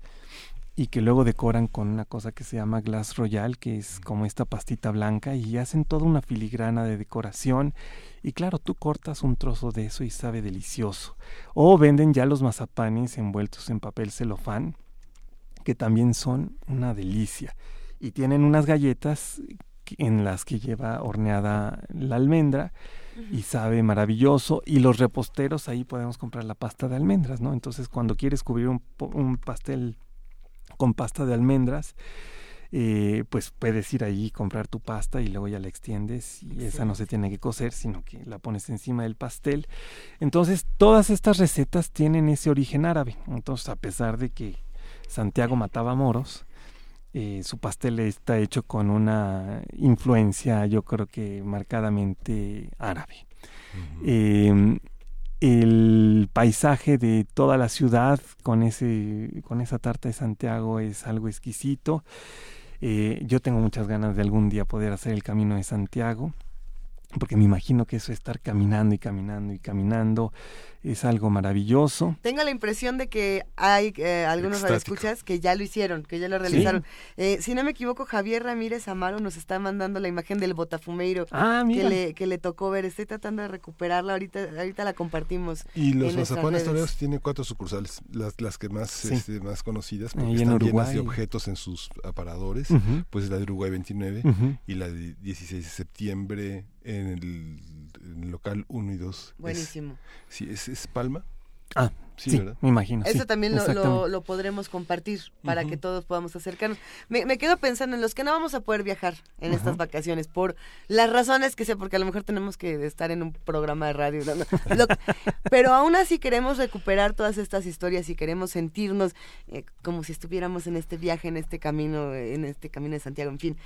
y que luego decoran con una cosa que se llama glass royal, que es como esta pastita blanca y hacen toda una filigrana de decoración y claro, tú cortas un trozo de eso y sabe delicioso. O venden ya los mazapanes envueltos en papel celofán, que también son una delicia. Y tienen unas galletas en las que lleva horneada la almendra y sabe maravilloso. Y los reposteros, ahí podemos comprar la pasta de almendras, ¿no? Entonces, cuando quieres cubrir un, pastel con pasta de almendras, eh, pues puedes ir ahí y comprar tu pasta y luego ya la extiendes y esa no se tiene que cocer, sino que la pones encima del pastel. Entonces, todas estas recetas tienen ese origen árabe. Entonces, a pesar de que Santiago mataba moros, eh, su pastel está hecho con una influencia, yo creo que marcadamente árabe. Eh, el paisaje de toda la ciudad con ese con esa tarta de Santiago es algo exquisito. Eh, yo tengo muchas ganas de algún día poder hacer el camino de Santiago, porque me imagino que eso estar caminando y caminando y caminando es algo maravilloso. Tengo la impresión de que hay eh, algunos radioescuchas que ya lo hicieron, que ya lo realizaron. Eh, si no me equivoco, Javier Ramírez Amaro nos está mandando la imagen del botafumeiro Ah, que le, que le tocó ver. Estoy tratando de recuperarla, ahorita, ahorita la compartimos. Y los mazapanes toreros tienen cuatro sucursales, las, las que más, Sí. este, más conocidas, porque están llenas de objetos en sus aparadores, Ujú, pues la de Uruguay 29 ujú. y la de 16 de septiembre en el local 1 y 2. Es- Buenísimo. sí, es, es Palma. Ah, Sí, sí, ¿verdad? me imagino. Eso sí, también lo, exactamente. lo, lo podremos compartir para que todos podamos acercarnos. Me, me quedo pensando en los que no vamos a poder viajar en estas vacaciones por las razones que sé, porque a lo mejor tenemos que estar en un programa de radio. no, no, lo- pero aún así queremos recuperar todas estas historias y queremos sentirnos eh, como si estuviéramos en este viaje, en este camino, en este camino de Santiago. En fin,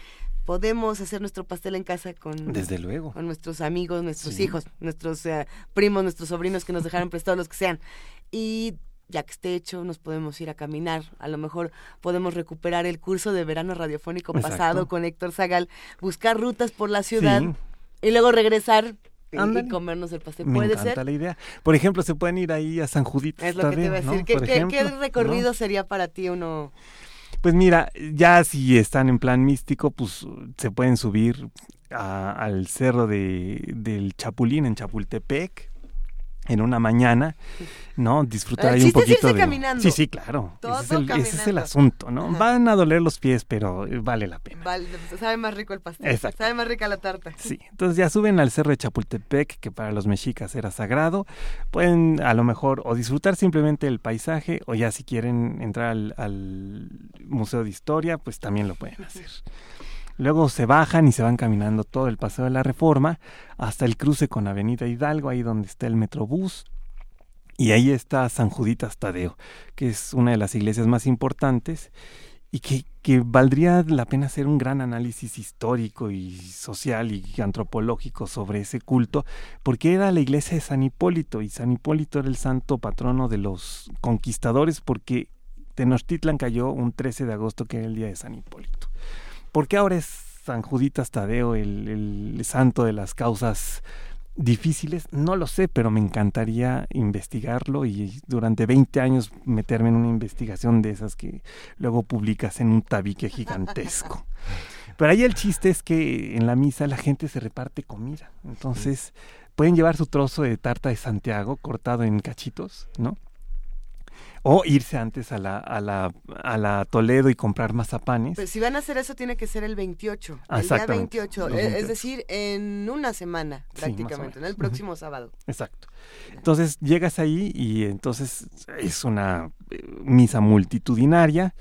podemos hacer nuestro pastel en casa con, Desde luego. con nuestros amigos, nuestros Sí. hijos, nuestros eh, primos, nuestros sobrinos que nos dejaron prestados, los que sean. Y ya que esté hecho, nos podemos ir a caminar. A lo mejor podemos recuperar el curso de verano radiofónico Exacto. pasado con Héctor Zagal, buscar rutas por la ciudad Sí. y luego regresar y, comernos el pastel. Me ¿Puede encanta ser? la idea. Por ejemplo, se pueden ir ahí a San Judito. Es lo que te iba a decir. ¿no? ¿Qué, qué- recorrido ¿no? sería para ti uno? Pues mira, ya si están en plan místico, pues se pueden subir a- al cerro de, del Chapulín en Chapultepec. En una mañana, ¿no? Disfrutar El ahí un poquito irse de... caminando. Sí, sí, claro. Todo ese, es el, ese es el asunto, ¿no? Ajá. Van a doler los pies, pero eh, vale la pena. Vale, sabe más rico el pastel. Exacto. Sabe más rica la tarta. Sí, entonces ya suben al cerro de Chapultepec, que para los mexicas era sagrado. Pueden a lo mejor o disfrutar simplemente el paisaje, o ya si quieren entrar al, al Museo de Historia, pues también lo pueden hacer. Luego se bajan y se van caminando todo el Paseo de la Reforma hasta el cruce con Avenida Hidalgo, ahí donde está el Metrobús. Y ahí está San Juditas Tadeo, que es una de las iglesias más importantes y que, que valdría la pena hacer un gran análisis histórico y social y antropológico sobre ese culto, porque era la iglesia de San Hipólito y San Hipólito era el santo patrono de los conquistadores porque Tenochtitlan cayó un 13 de agosto que era el día de San Hipólito. ¿Por qué ahora es San Juditas Tadeo el, el santo de las causas difíciles? No lo sé, pero me encantaría investigarlo y durante 20 años meterme en una investigación de esas que luego publicas en un tabique gigantesco. Pero ahí el chiste es que en la misa la gente se reparte comida. Entonces pueden llevar su trozo de tarta de Santiago cortado en cachitos, ¿no? O irse antes a la, a la, a la Toledo y comprar mazapanes. Pues si van a hacer eso tiene que ser el 28. Ah, El día exactamente, 28. los eh, Es 28. decir, en una semana Sí, prácticamente, ¿no? El próximo sábado. Exacto. Entonces llegas ahí y entonces es una eh, misa multitudinaria.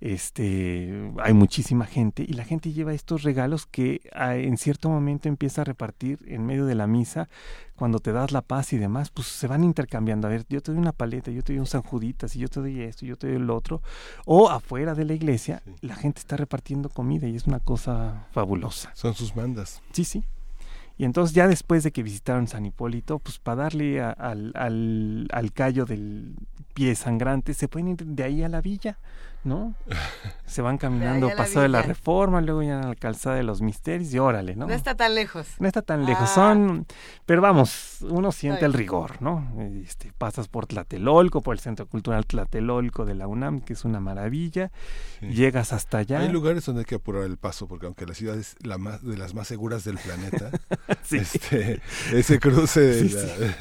Este, hay muchísima gente y la gente lleva estos regalos que ah, en cierto momento empieza a repartir en medio de la misa cuando te das la paz y demás, pues se van intercambiando. A ver, yo te doy una paleta, yo te doy un San Juditas, y yo te doy esto, y yo te doy el otro. O afuera de la iglesia, la gente está repartiendo comida y es una cosa fabulosa. Son sus mandas. Sí, sí. Y entonces ya después de que visitaron San Hipólito, pues para darle a- al, al, al callo del pie sangrante, se pueden ir de ahí a la villa, ¿no? Se van caminando paso de la reforma, luego ya a la calzada de los misterios y órale, ¿no? No, está tan lejos. No está tan lejos, Ah. son, pero vamos, uno siente el rigor, ¿no? Este, pasas por Tlatelolco, por el Centro Cultural Tlatelolco de la UNAM, que es una maravilla, Sí. llegas hasta allá. Hay lugares donde hay que apurar el paso, porque aunque la ciudad es la más de las más seguras del planeta, Sí. este, ese cruce de Sí, la- sí.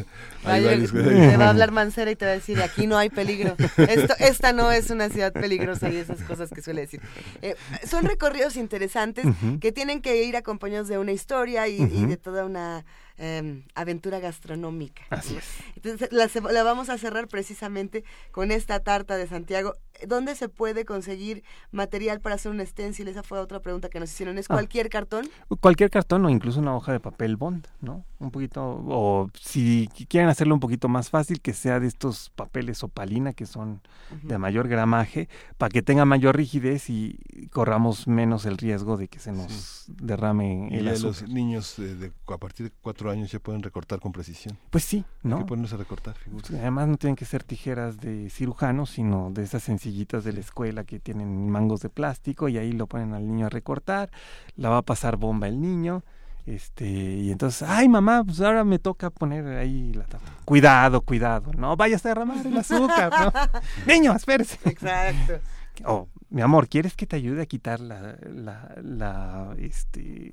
hay varios- te va a hablar Mancera y te va a decir, aquí no hay peligro. Esto, esta no es una ciudad peligrosa y esas cosas que suele decir. Eh, son recorridos interesantes que tienen que ir acompañados de una historia y, de toda una em, aventura gastronómica. Así es. Entonces la, ce- la vamos a cerrar precisamente con esta tarta de Santiago. ¿Dónde se puede conseguir material para hacer un stencil? Esa fue otra pregunta que nos hicieron. ¿Es Ah. cualquier cartón? Cualquier cartón o incluso una hoja de papel bond, ¿no? Un poquito, o si quieren hacerlo un poquito más fácil, que sea de estos papeles opalina que son de mayor gramaje, para que tenga mayor rigidez y corramos menos el riesgo de que se nos derrame Y el azúcar. los niños eh, de, a partir de cuatro años ya pueden recortar con precisión. Pues sí, Hay ¿no? que ponerse a recortar, figuras. Además no tienen que ser tijeras de cirujano, sino de esas de la escuela que tienen mangos de plástico y ahí lo ponen al niño a recortar, la va a pasar bomba el niño, este, y entonces, ay mamá, pues ahora me toca poner ahí la tapa. Cuidado, cuidado, no vayas a derramar el azúcar, ¿no? Niño, espérese. Exacto. Oh, mi amor, ¿quieres que te ayude a quitar la, la, la, este,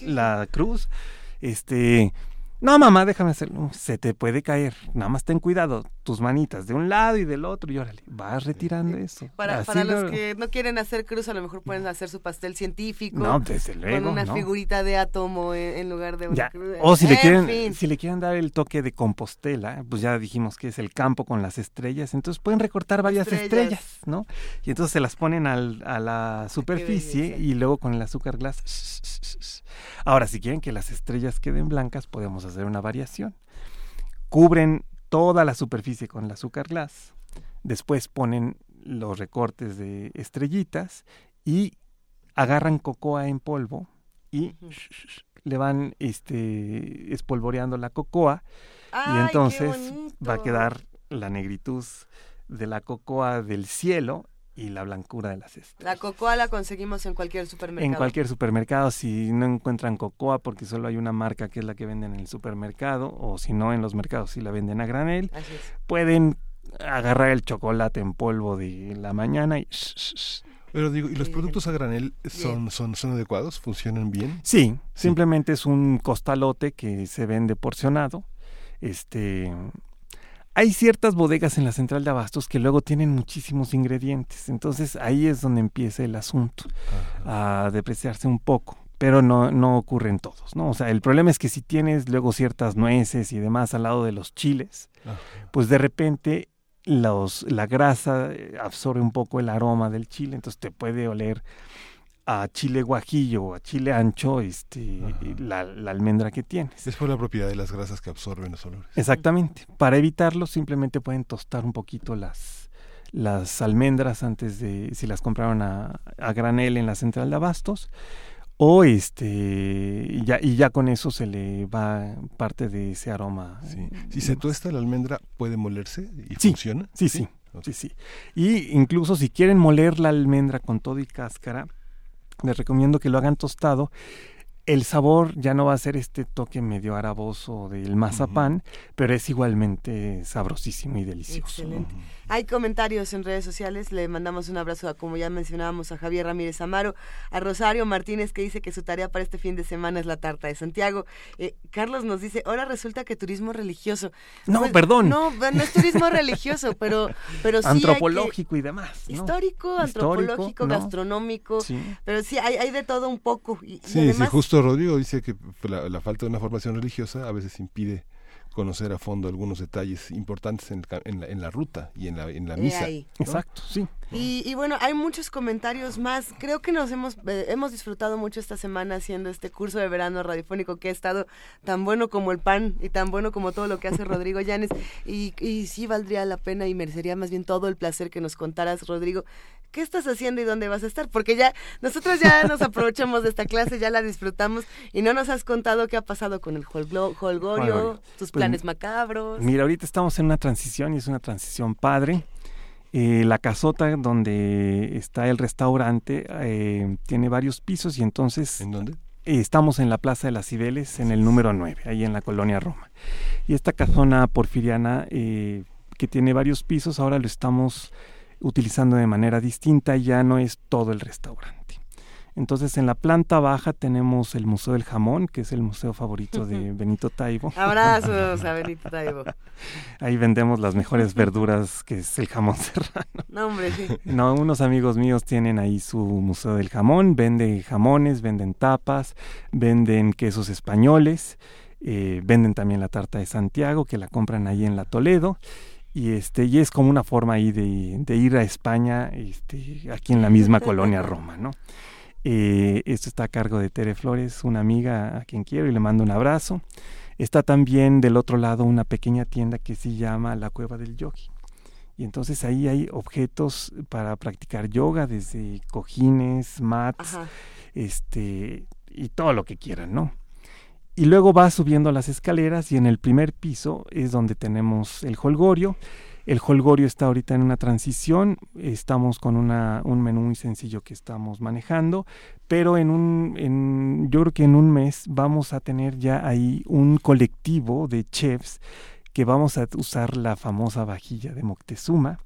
la cruz? Este, no, mamá, déjame hacerlo. Se te puede caer. Nada más ten cuidado. Tus manitas de un lado y del otro. Y órale, vas retirando eso. Para, los lo- que no quieren hacer cruz, a lo mejor pueden hacer su pastel científico. No, desde luego. con una ¿no? figurita de átomo en, en lugar de una Ya. cruz. O si le En quieren, fin. si le quieren dar el toque de Compostela, pues ya dijimos que es el campo con las estrellas, entonces pueden recortar varias Estrellas. estrellas, ¿no? Y entonces se las ponen al- a la superficie y luego con el azúcar glass. Ahora, si quieren que las estrellas queden blancas, podemos hacer una variación. Cubren toda la superficie con el azúcar glass, después ponen los recortes de estrellitas y agarran cocoa en polvo y le van este espolvoreando la cocoa y entonces va a quedar la negritud de la cocoa del cielo y la blancura de las estrellas. La cocoa la conseguimos en cualquier supermercado. En cualquier supermercado, si no encuentran cocoa porque solo hay una marca que es la que venden en el supermercado, o si no en los mercados si la venden a granel, Así es. pueden agarrar el chocolate en polvo de la mañana y... Pero digo, ¿y los Bien. productos a granel son, son, son adecuados? ¿Funcionan bien? Sí, simplemente es un costalote que se vende porcionado. Este, hay ciertas bodegas en la central de abastos que luego tienen muchísimos ingredientes, entonces ahí es donde empieza el asunto a depreciarse un poco, pero no, no ocurre en todos, ¿no? O sea, el problema es que si tienes luego ciertas nueces y demás al lado de los chiles, Ajá. pues de repente los, la grasa eh, absorbe un poco el aroma del chile, entonces te puede oler a chile guajillo o a chile ancho este, la, la almendra que tienes. Es por la propiedad de las grasas que absorben los olores. Exactamente. Para evitarlo, simplemente pueden tostar un poquito las, las almendras antes de, si las compraron a, a granel en la central de abastos, o este, y ya, y ya con eso se le va parte de ese aroma. Sí. Si se tuesta la almendra, ¿puede molerse y Sí, funciona? Sí, sí, sí, sí. Y incluso si quieren moler la almendra con todo y cáscara, les recomiendo que lo hagan tostado. El sabor ya no va a ser este toque medio araboso del mazapán, pero es igualmente sabrosísimo y delicioso. Excelente. Hay comentarios en redes sociales, le mandamos un abrazo a, como ya mencionábamos, a Javier Ramírez Amaro, a Rosario Martínez que dice que su tarea para este fin de semana es la tarta de Santiago. Eh, Carlos nos dice, ahora resulta que turismo religioso. No, Pues, perdón. No, no es turismo religioso, pero, pero sí hay que- Antropológico y demás. ¿no? histórico, Histórico, antropológico, ¿no? gastronómico, Sí. pero sí hay, hay de todo un poco. Y, y Sí, sí, además, justo Rodrigo dice que la, la falta de una formación religiosa a veces impide conocer a fondo algunos detalles importantes en, el ca- en la, en la ruta y en la, en la he misa. ahí. Exacto, sí. Y, y bueno, hay muchos comentarios más. Creo que nos hemos, eh, hemos disfrutado mucho esta semana haciendo este curso de verano radiofónico que ha estado tan bueno como el pan y tan bueno como todo lo que hace Rodrigo Llanes. Y, y sí valdría la pena y merecería más bien todo el placer que nos contaras, Rodrigo. ¿Qué estás haciendo y dónde vas a estar? Porque ya nosotros ya nos aprovechamos de esta clase, ya la disfrutamos y no nos has contado qué ha pasado con el Holgorio. tus Pues, planes macabros. Mira, ahorita estamos en una transición y es una transición padre. Eh, la casota donde está el restaurante eh, tiene varios pisos y entonces ¿En dónde? Eh, Estamos en la Plaza de las Cibeles, en el número 9, ahí en la colonia Roma. Y esta casona porfiriana, eh, que tiene varios pisos, ahora lo estamos utilizando de manera distinta, ya no es todo el restaurante. Entonces, en la planta baja tenemos el Museo del Jamón, que es el museo favorito de Benito Taibo. Abrazos a Benito Taibo. Ahí vendemos las mejores verduras, que es el jamón serrano. No, hombre, sí. No, unos amigos míos tienen ahí su museo del jamón, venden jamones, venden tapas, venden quesos españoles, eh, venden también la tarta de Santiago, que la compran ahí en la Toledo. Y este, y es como una forma ahí de, de ir a España, este, aquí en la misma colonia Roma, ¿no? Eh, esto está a cargo de Tere Flores, una amiga a quien quiero y le mando un abrazo. Está también del otro lado una pequeña tienda que se llama La Cueva del Yogi. Y entonces ahí hay objetos para practicar yoga, desde cojines, mats, Ajá. este, y todo lo que quieran, ¿no? Y luego va subiendo las escaleras y en el primer piso es donde tenemos el holgorio. El holgorio está ahorita en una transición, estamos con un menú muy sencillo que estamos manejando, pero en un, yo creo que en un mes vamos a tener ya ahí un colectivo de chefs que vamos a usar la famosa vajilla de Moctezuma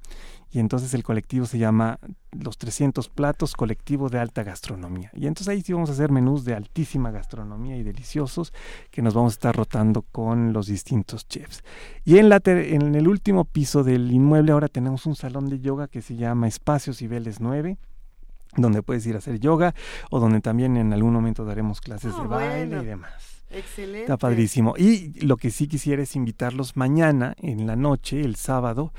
y entonces el colectivo se llama Los 300 Platos Colectivo de Alta Gastronomía. Y entonces ahí sí vamos a hacer menús de altísima gastronomía y deliciosos que nos vamos a estar rotando con los distintos chefs. Y en, la en el último piso del inmueble ahora tenemos un salón de yoga que se llama Espacios Cibeles 9 donde puedes ir a hacer yoga o donde también en algún momento daremos clases Ah, de baile bueno. y demás. Excelente. Está padrísimo. Y lo que sí quisiera es invitarlos mañana en la noche, el sábado,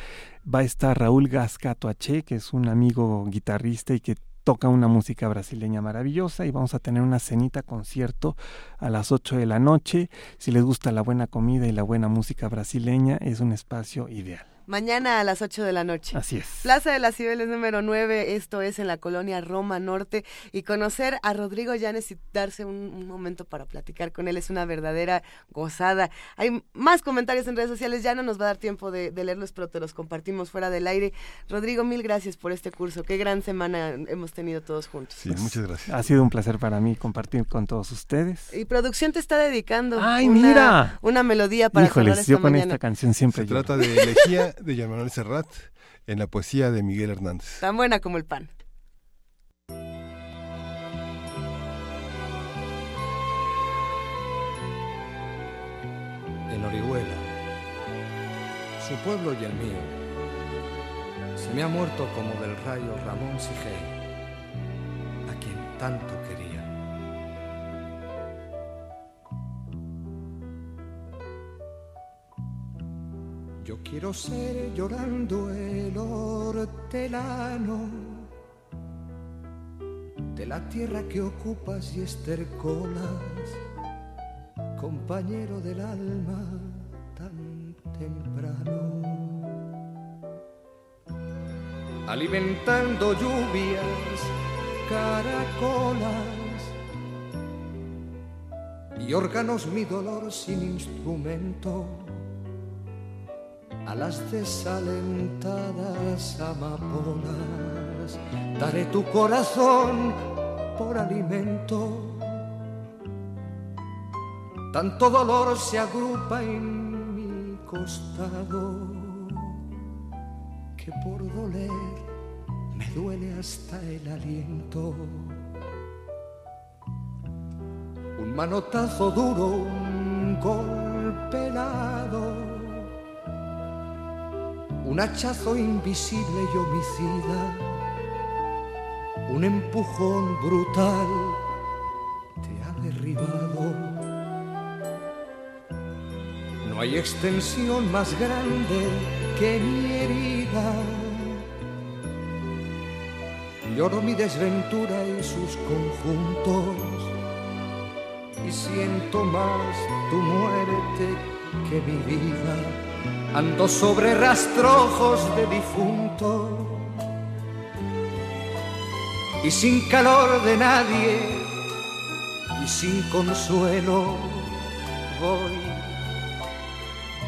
va a estar Raúl Gascato H, que es un amigo guitarrista y que toca una música brasileña maravillosa y vamos a tener una cenita concierto a las 8 de la noche. Si les gusta la buena comida y la buena música brasileña, es un espacio ideal. Mañana a las 8 de la noche. Así es. Plaza de las Cibeles número 9, esto es en la colonia Roma Norte. Y conocer a Rodrigo Llanes y darse un, un momento para platicar con él es una verdadera gozada. Hay más comentarios en redes sociales, ya no nos va a dar tiempo de, de leerlos, pero te los compartimos fuera del aire. Rodrigo, mil gracias por este curso. Qué gran semana hemos tenido todos juntos. Sí, muchas gracias. Ha sido un placer para mí compartir con todos ustedes. Y producción te está dedicando ¡Ay, una, mira! una melodía para Híjoles, esta yo con mañana. esta canción siempre Se lloro. trata de Elegía de Jean Manuel Serrat en la poesía de Miguel Hernández. Tan buena como el pan. En Orihuela, su pueblo y el mío. Se me ha muerto como del rayo Ramón Sigey, a quien tanto Yo quiero ser llorando el hortelano de la tierra que ocupas y estercolas, compañero del alma tan temprano. Alimentando lluvias, caracolas y órganos mi dolor sin instrumento a las desalentadas amapolas. Daré tu corazón por alimento. Tanto dolor se agrupa en mi costado que por doler me duele hasta el aliento. Un manotazo duro, un golpe un hachazo invisible y homicida, un empujón brutal te ha derribado. No hay extensión más grande que mi herida. Lloro mi desventura y sus conjuntos y siento más tu muerte que mi vida ando sobre rastrojos de difunto. Y sin calor de nadie y sin consuelo voy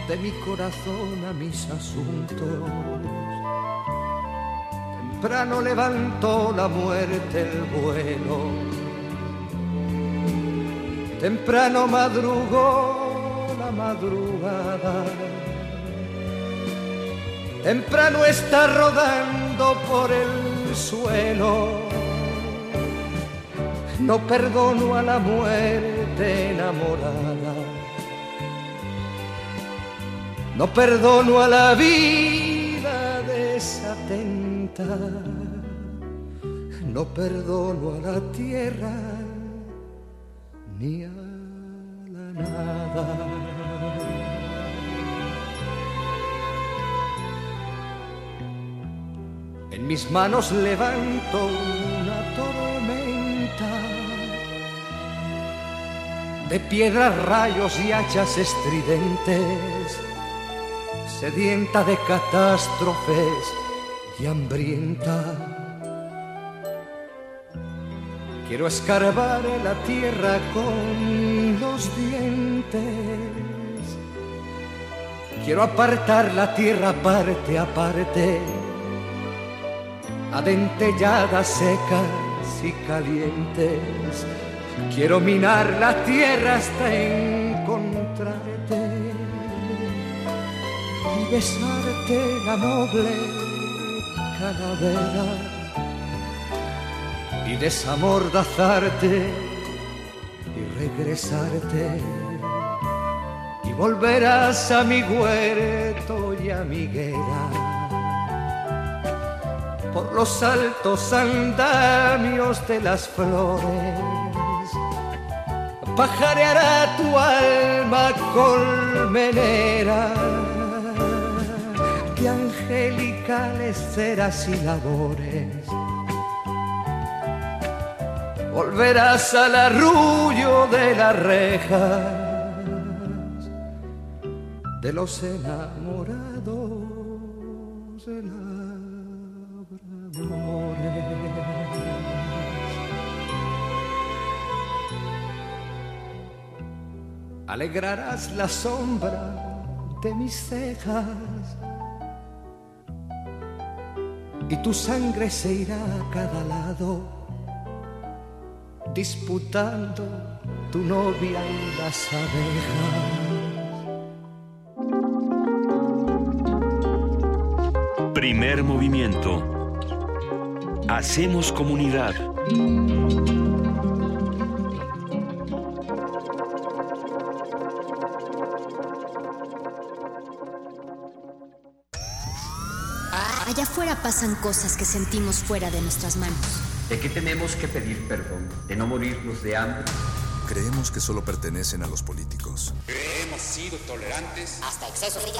de mi corazón a mis asuntos. Temprano levantó la muerte el vuelo, temprano madrugó la madrugada temprano está rodando por el suelo. No perdono a la muerte enamorada. No perdono a la vida desatenta. No perdono a la tierra ni a la nada. En mis manos levanto una tormenta de piedras, rayos y hachas estridentes, sedienta de catástrofes y hambrienta. Quiero escarbar la tierra con los dientes. Quiero apartar la tierra parte a parte adentelladas secas y calientes. Quiero minar la tierra hasta encontrarte y besarte la noble calavera y desamordazarte y regresarte y volverás a mi huerto y a mi guerra por los altos andamios de las flores. Pajareará tu alma colmenera de angelicales ceras y labores. Volverás al arrullo de las rejas de los enamorados alegrarás la sombra de mis cejas y tu sangre se irá a cada lado disputando tu novia y las abejas. Primer movimiento. Hacemos comunidad. Allá afuera pasan cosas que sentimos fuera de nuestras manos. ¿De qué tenemos que pedir perdón? ¿De no morirnos de hambre? Creemos que solo pertenecen a los políticos. Hemos sido tolerantes hasta exceso de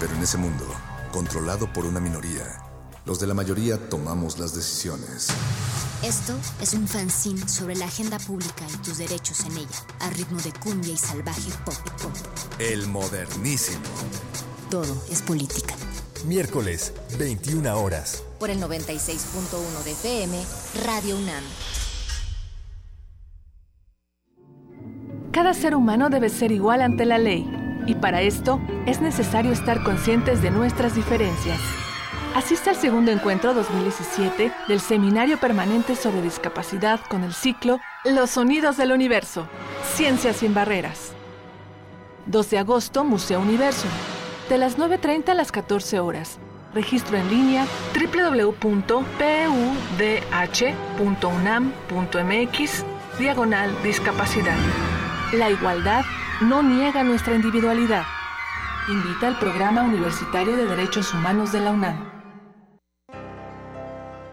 Pero en ese mundo, controlado por una minoría, los de la mayoría tomamos las decisiones. Esto es un fanzine sobre la agenda pública y tus derechos en ella, a ritmo de cumbia y salvaje pop pop. El modernísimo. Todo es política. Miércoles, 21 horas. Por el 96.1 de FM, Radio UNAM. Cada ser humano debe ser igual ante la ley, y para esto es necesario estar conscientes de nuestras diferencias. Asiste al segundo encuentro 2017 del Seminario Permanente sobre Discapacidad con el ciclo Los Sonidos del Universo, Ciencias sin Barreras. 2 de agosto, Museo Universo, de las 9.30 a las 14 horas. Registro en línea www.pudh.unam.mx, diagonal discapacidad. La igualdad no niega nuestra individualidad. Invita al Programa Universitario de Derechos Humanos de la UNAM.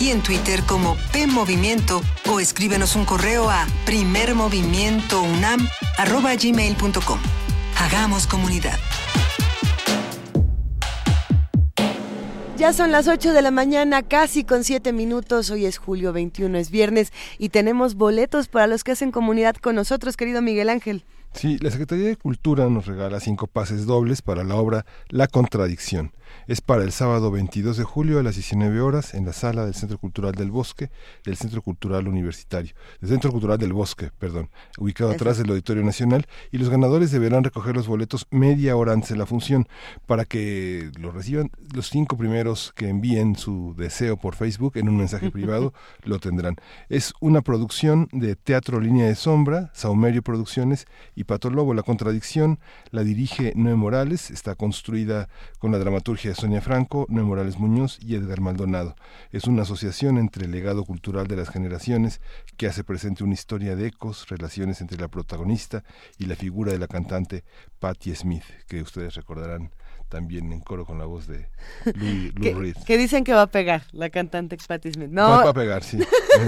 y en Twitter como P Movimiento o escríbenos un correo a primermovimientounam@gmail.com. Hagamos comunidad. Ya son las 8 de la mañana, casi con 7 minutos. Hoy es julio 21, es viernes y tenemos boletos para los que hacen comunidad con nosotros, querido Miguel Ángel. Sí, la Secretaría de Cultura nos regala cinco pases dobles para la obra La Contradicción. Es para el sábado 22 de julio a las 19 horas en la sala del Centro Cultural del Bosque, del Centro Cultural Universitario, del Centro Cultural del Bosque, perdón, ubicado atrás del Auditorio Nacional, y los ganadores deberán recoger los boletos media hora antes de la función para que los reciban los cinco primeros que envíen su deseo por Facebook en un mensaje privado, lo tendrán. Es una producción de Teatro Línea de Sombra, Saumerio Producciones y Pato Lobo. La contradicción la dirige Noé Morales, está construida con la dramaturgia de Sonia Franco, Noé Morales Muñoz y Edgar Maldonado. Es una asociación entre el legado cultural de las generaciones que hace presente una historia de ecos, relaciones entre la protagonista y la figura de la cantante Patti Smith, que ustedes recordarán también en coro con la voz de Louis, Lou que, Reed. que dicen que va a pegar la cantante Patti Smith. No, Va, va a pegar, sí.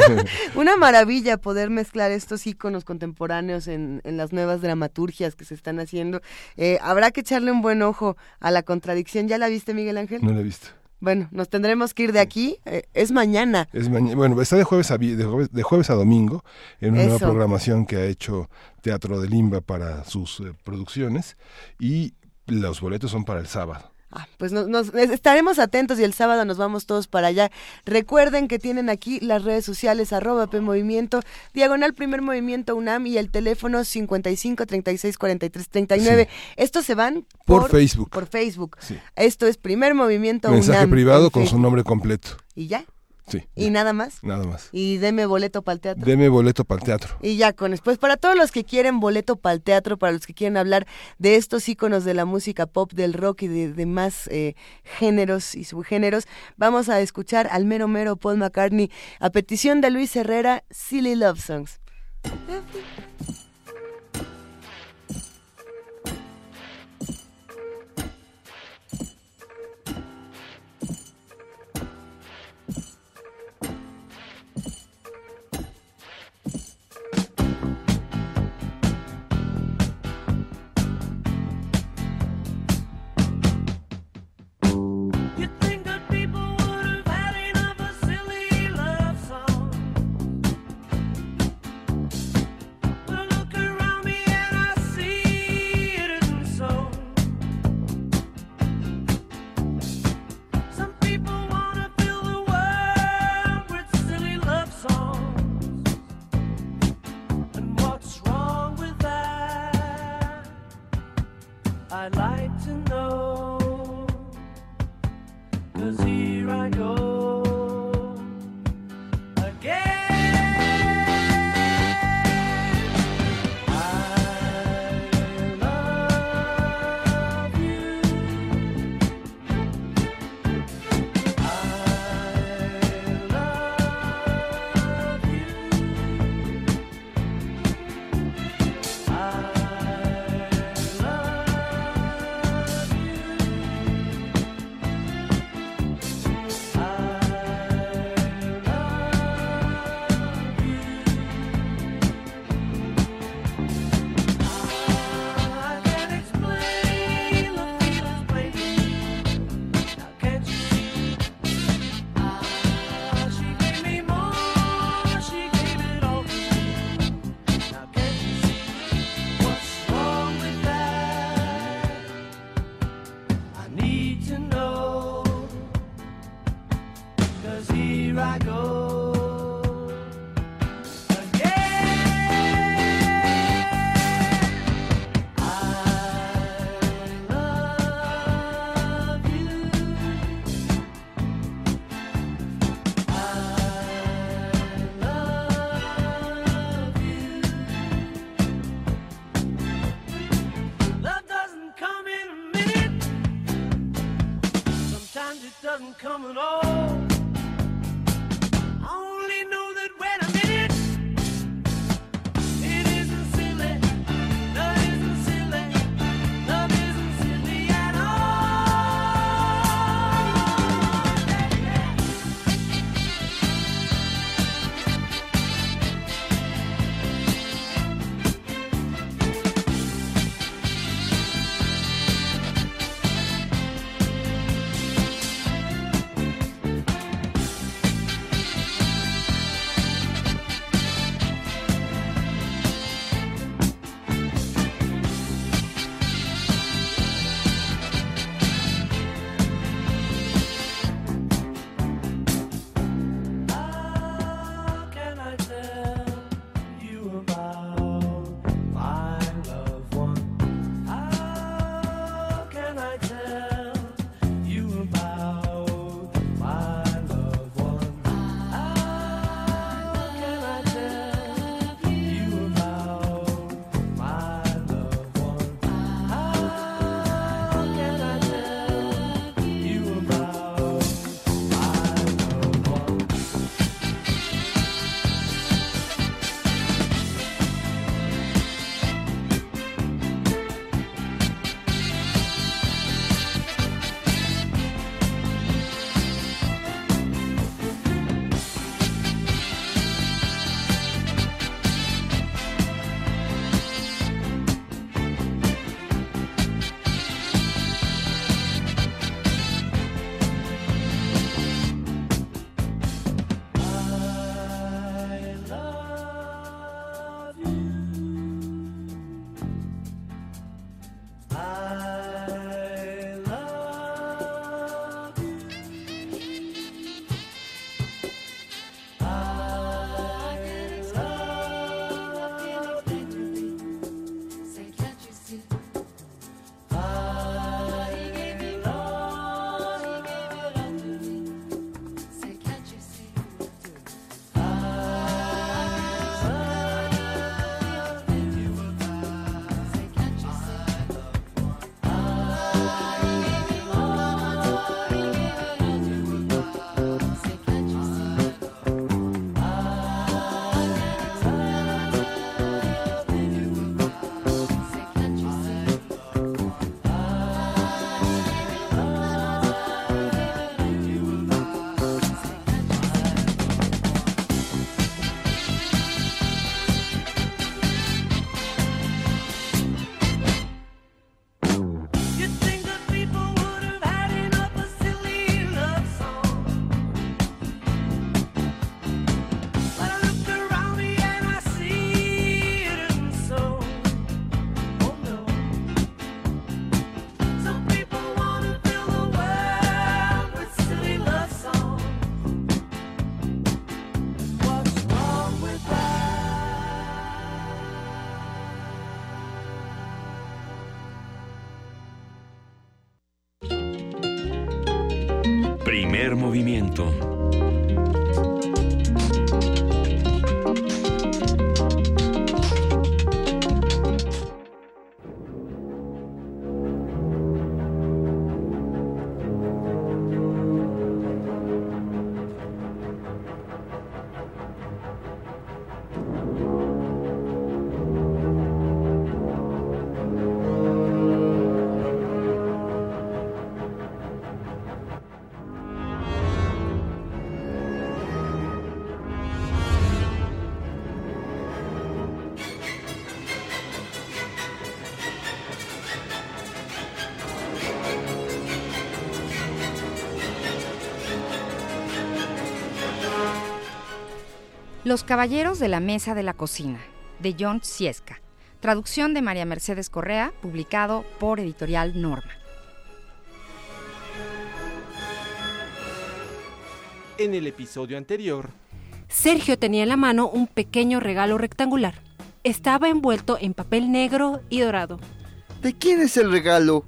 una maravilla poder mezclar estos íconos contemporáneos en, en las nuevas dramaturgias que se están haciendo. Eh, habrá que echarle un buen ojo a la contradicción. ¿Ya la viste, Miguel Ángel? no la he visto. Bueno, nos tendremos que ir de aquí. Eh, es mañana. Es bueno, está de jueves, a, de, jueves, de jueves a domingo en una nueva programación que ha hecho Teatro de Limba para sus eh, producciones y los boletos son para el sábado. Ah, pues nos, nos- estaremos atentos y el sábado nos vamos todos para allá. Recuerden que tienen aquí las redes sociales arroba P Movimiento, diagonal primer movimiento UNAM y el teléfono 55 36 43 39. Estos se van Por Facebook. Por Facebook. Sí. Esto es primer movimiento Mensaje UNAM. privado en con su nombre completo. Y ya. Sí. ¿Y nada más? Nada más. Y deme boleto para el teatro. Deme boleto para el teatro. Y ya con después, para todos los que quieren boleto para el teatro, para los que quieren hablar de estos íconos de la música pop, del rock y de demás eh, géneros y subgéneros, vamos a escuchar al mero mero Paul McCartney a petición de Luis Herrera, Silly Love Songs. Movimiento. Los Caballeros de la Mesa de la Cocina, de John Ciesca. Traducción de María Mercedes Correa, publicado por Editorial Norma. En el episodio anterior, Sergio tenía en la mano un pequeño regalo rectangular. Estaba envuelto en papel negro y dorado. ¿De quién es el regalo?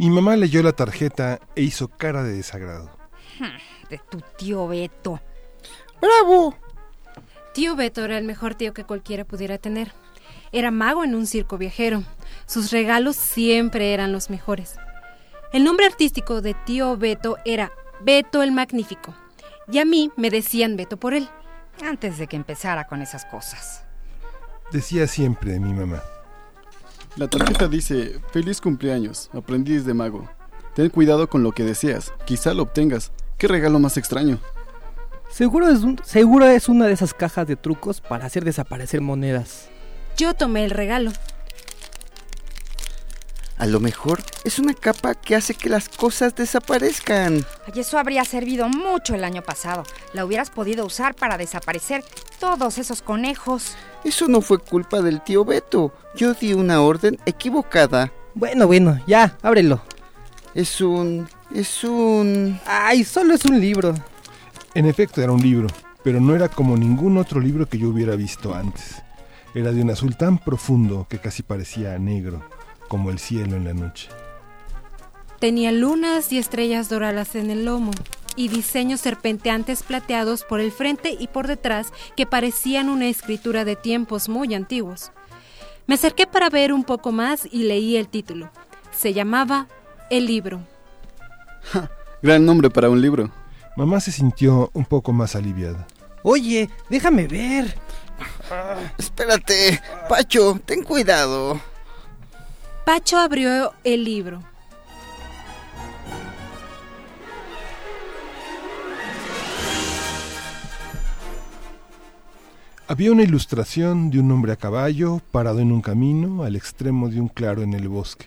Mi mamá leyó la tarjeta e hizo cara de desagrado. Hmm, De tu tío Beto. ¡Bravo! Tío Beto era el mejor tío que cualquiera pudiera tener. Era mago en un circo viajero. Sus regalos siempre eran los mejores. El nombre artístico de tío Beto era Beto el Magnífico. Y a mí me decían Beto por él. Antes de que empezara con esas cosas. Decía siempre mi mamá. La tarjeta dice, feliz cumpleaños, aprendiz de mago. Ten cuidado con lo que deseas, quizá lo obtengas. ¿Qué regalo más extraño? Seguro es, un- seguro es una de esas cajas de trucos para hacer desaparecer monedas. Yo tomé el regalo. A lo mejor es una capa que hace que las cosas desaparezcan. Ay, eso habría servido mucho el año pasado. La hubieras podido usar para desaparecer todos esos conejos. Eso no fue culpa del tío Beto. Yo di una orden equivocada. Bueno, bueno, ya, ábrelo. Es un... es un... Ay, solo es un libro. En efecto era un libro, pero no era como ningún otro libro que yo hubiera visto antes. Era de un azul tan profundo que casi parecía negro, como el cielo en la noche. Tenía lunas y estrellas doradas en el lomo y diseños serpenteantes plateados por el frente y por detrás que parecían una escritura de tiempos muy antiguos. Me acerqué para ver un poco más y leí el título. Se llamaba El libro. Gran nombre para un libro. Mamá se sintió un poco más aliviada. Oye, déjame ver. Espérate, Pacho, ten cuidado. Pacho abrió el libro. Había una ilustración de un hombre a caballo parado en un camino al extremo de un claro en el bosque.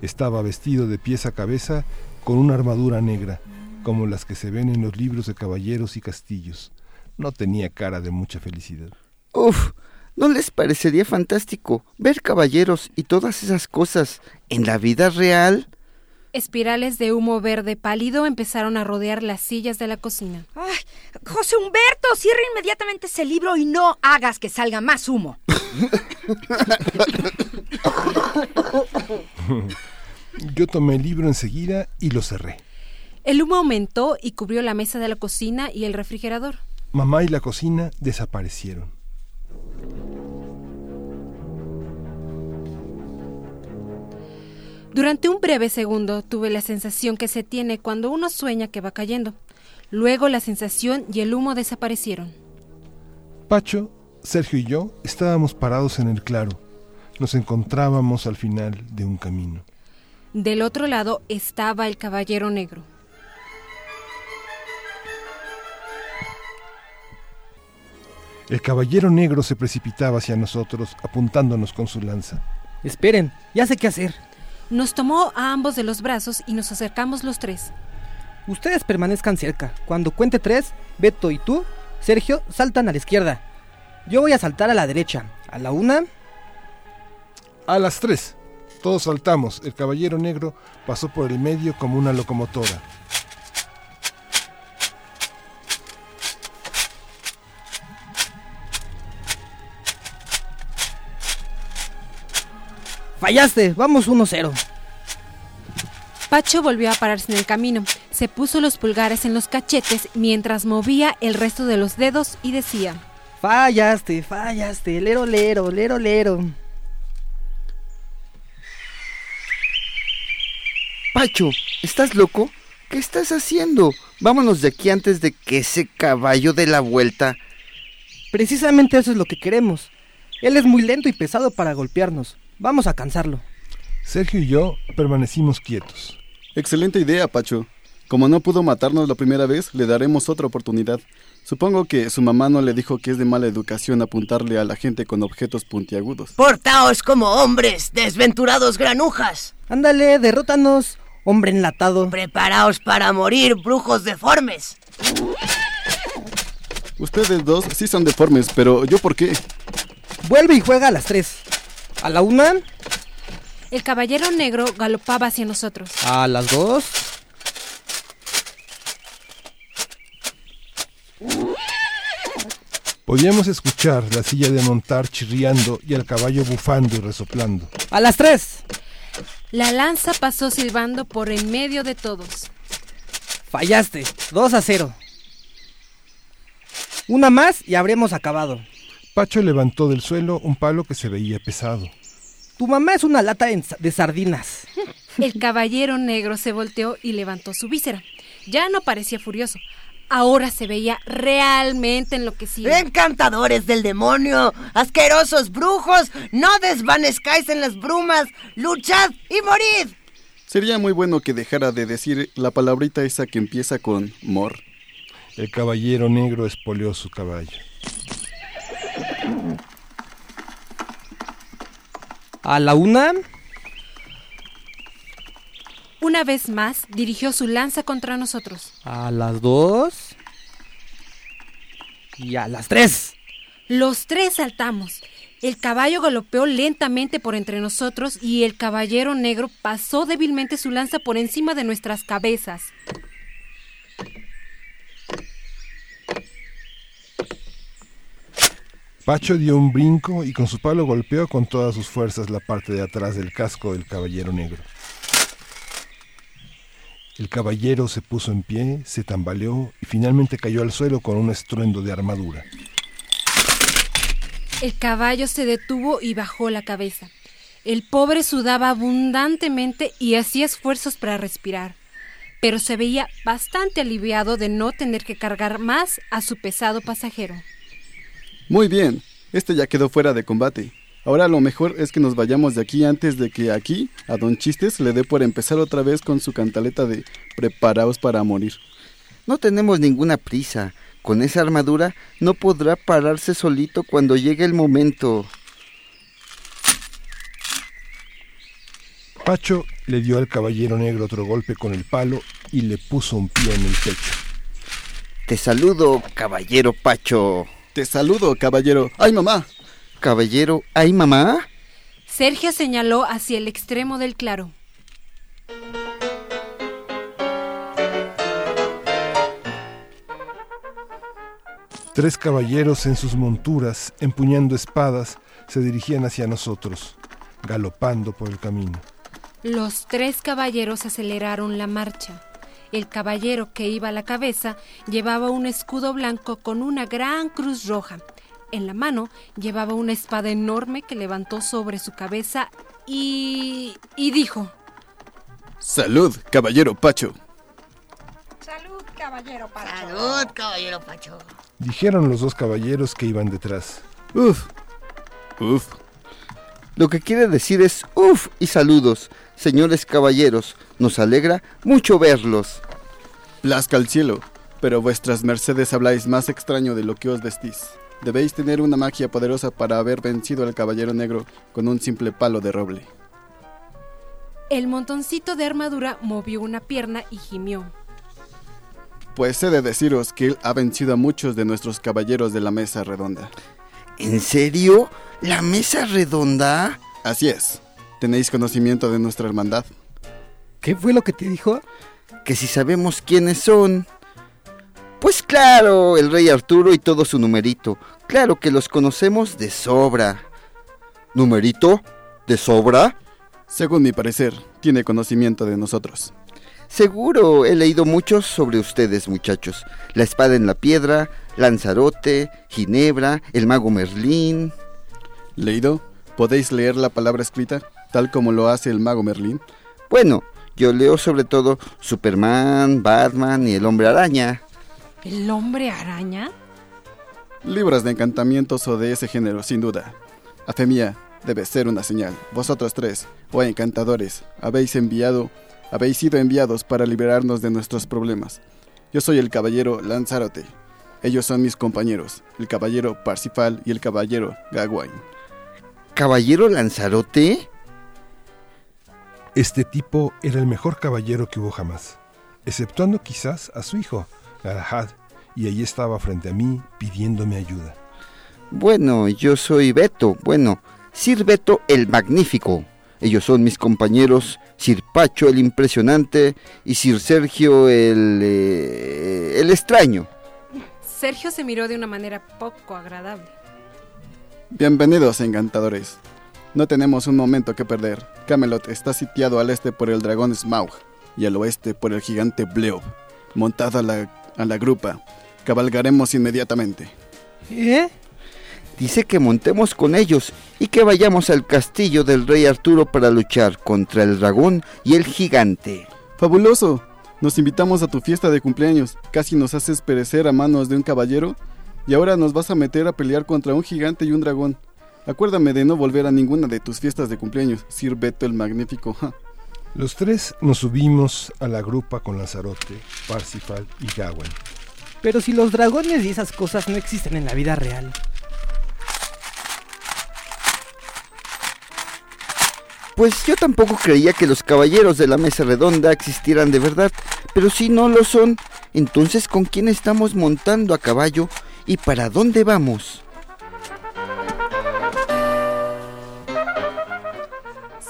Estaba vestido de pies a cabeza con una armadura negra, como las que se ven en los libros de caballeros y castillos. No tenía cara de mucha felicidad. Uf, ¿no les parecería fantástico ver caballeros y todas esas cosas en la vida real? Espirales de humo verde pálido empezaron a rodear las sillas de la cocina. Ay, José Humberto, cierra inmediatamente ese libro y no hagas que salga más humo. Yo tomé el libro enseguida y lo cerré. El humo aumentó y cubrió la mesa de la cocina y el refrigerador. Mamá y la cocina desaparecieron. Durante un breve segundo tuve la sensación que se tiene cuando uno sueña que va cayendo. Luego la sensación y el humo desaparecieron. Pacho, Sergio y yo estábamos parados en el claro. Nos encontrábamos al final de un camino. Del otro lado estaba el caballero negro. El caballero negro se precipitaba hacia nosotros, apuntándonos con su lanza. Esperen, ya sé qué hacer. Nos tomó a ambos de los brazos y nos acercamos los tres. Ustedes permanezcan cerca. Cuando cuente tres, Beto y tú, Sergio, saltan a la izquierda. Yo voy a saltar a la derecha. A la una. A las tres. Todos saltamos. El caballero negro pasó por el medio como una locomotora. Fallaste, vamos 1-0. Pacho volvió a pararse en el camino. Se puso los pulgares en los cachetes mientras movía el resto de los dedos y decía: Fallaste, fallaste, lero, lero, lero, lero. Pacho, ¿estás loco? ¿Qué estás haciendo? Vámonos de aquí antes de que ese caballo dé la vuelta. Precisamente eso es lo que queremos. Él es muy lento y pesado para golpearnos. Vamos a cansarlo. Sergio y yo permanecimos quietos. Excelente idea, Pacho. Como no pudo matarnos la primera vez, le daremos otra oportunidad. Supongo que su mamá no le dijo que es de mala educación apuntarle a la gente con objetos puntiagudos. Portaos como hombres, desventurados granujas. Ándale, derrótanos, hombre enlatado. Preparaos para morir, brujos deformes. Ustedes dos sí son deformes, pero ¿yo por qué? Vuelve y juega a las tres. A la una. El caballero negro galopaba hacia nosotros. A las dos. Podíamos escuchar la silla de montar chirriando y al caballo bufando y resoplando. A las tres. La lanza pasó silbando por en medio de todos. Fallaste. 2 a 0. Una más y habremos acabado. Pacho levantó del suelo un palo que se veía pesado. Tu mamá es una lata de sardinas. El caballero negro se volteó y levantó su víscera. Ya no parecía furioso. Ahora se veía realmente enloquecido. ¡Encantadores del demonio! ¡Asquerosos brujos! ¡No desvanezcáis en las brumas! ¡Luchad y morid! Sería muy bueno que dejara de decir la palabrita esa que empieza con mor. El caballero negro espoleó su caballo. A la una. Una vez más dirigió su lanza contra nosotros. A las dos. Y a las tres. Los tres saltamos. El caballo galopeó lentamente por entre nosotros y el caballero negro pasó débilmente su lanza por encima de nuestras cabezas. Pacho dio un brinco y con su palo golpeó con todas sus fuerzas la parte de atrás del casco del caballero negro. El caballero se puso en pie, se tambaleó y finalmente cayó al suelo con un estruendo de armadura. El caballo se detuvo y bajó la cabeza. El pobre sudaba abundantemente y hacía esfuerzos para respirar, pero se veía bastante aliviado de no tener que cargar más a su pesado pasajero. Muy bien, este ya quedó fuera de combate. Ahora lo mejor es que nos vayamos de aquí antes de que aquí a Don Chistes le dé por empezar otra vez con su cantaleta de preparaos para morir. No tenemos ninguna prisa. Con esa armadura no podrá pararse solito cuando llegue el momento. Pacho le dio al caballero negro otro golpe con el palo y le puso un pie en el pecho. Te saludo, caballero Pacho. Te saludo, caballero. ¡Ay, mamá! Caballero, ¿ay, mamá? Sergio señaló hacia el extremo del claro. Tres caballeros en sus monturas, empuñando espadas, se dirigían hacia nosotros, galopando por el camino. Los tres caballeros aceleraron la marcha. El caballero que iba a la cabeza llevaba un escudo blanco con una gran cruz roja. En la mano llevaba una espada enorme que levantó sobre su cabeza y... y dijo... Salud, caballero Pacho. Salud, caballero Pacho. Salud, caballero Pacho. Dijeron los dos caballeros que iban detrás. Uf. Uf. Lo que quiere decir es uf y saludos, señores caballeros. Nos alegra mucho verlos. Plazca al cielo, pero vuestras mercedes habláis más extraño de lo que os vestís. Debéis tener una magia poderosa para haber vencido al caballero negro con un simple palo de roble. El montoncito de armadura movió una pierna y gimió. Pues he de deciros que él ha vencido a muchos de nuestros caballeros de la mesa redonda. ¿En serio? ¿La mesa redonda? Así es. ¿Tenéis conocimiento de nuestra hermandad? ¿Qué fue lo que te dijo? Que si sabemos quiénes son. Pues claro, el rey Arturo y todo su numerito. Claro que los conocemos de sobra. ¿Numerito? ¿De sobra? Según mi parecer, tiene conocimiento de nosotros. Seguro, he leído mucho sobre ustedes, muchachos. La espada en la piedra, Lanzarote, Ginebra, el mago Merlín. ¿Leído? ¿Podéis leer la palabra escrita, tal como lo hace el mago Merlín? Bueno, yo leo sobre todo Superman, Batman y el hombre araña. ¿El hombre araña? Libros de encantamientos o de ese género, sin duda. A fe mía, debe ser una señal. Vosotros tres, oh encantadores, habéis enviado, habéis sido enviados para liberarnos de nuestros problemas. Yo soy el caballero Lanzarote. Ellos son mis compañeros, el caballero Parsifal y el caballero Gawain. ¿Caballero Lanzarote? Este tipo era el mejor caballero que hubo jamás, exceptuando quizás a su hijo, Galahad, y allí estaba frente a mí pidiéndome ayuda. Bueno, yo soy Beto. Bueno, Sir Beto el Magnífico. Ellos son mis compañeros Sir Pacho el Impresionante y Sir Sergio el... eh, el extraño. Sergio se miró de una manera poco agradable. Bienvenidos, encantadores. No tenemos un momento que perder. Camelot está sitiado al este por el dragón Smaug y al oeste por el gigante Bleob. Montada la, a la grupa, cabalgaremos inmediatamente. ¿Eh? Dice que montemos con ellos y que vayamos al castillo del rey Arturo para luchar contra el dragón y el gigante. ¡Fabuloso! Nos invitamos a tu fiesta de cumpleaños. Casi nos haces perecer a manos de un caballero. Y ahora nos vas a meter a pelear contra un gigante y un dragón. Acuérdame de no volver a ninguna de tus fiestas de cumpleaños, Sir Beto el Magnífico. ja. Los tres nos subimos a la grupa con Lanzarote, Parsifal y Gawain. Pero si los dragones y esas cosas no existen en la vida real. Pues yo tampoco creía que los caballeros de la mesa redonda existieran de verdad, pero si no lo son, entonces ¿con quién estamos montando a caballo y para dónde vamos?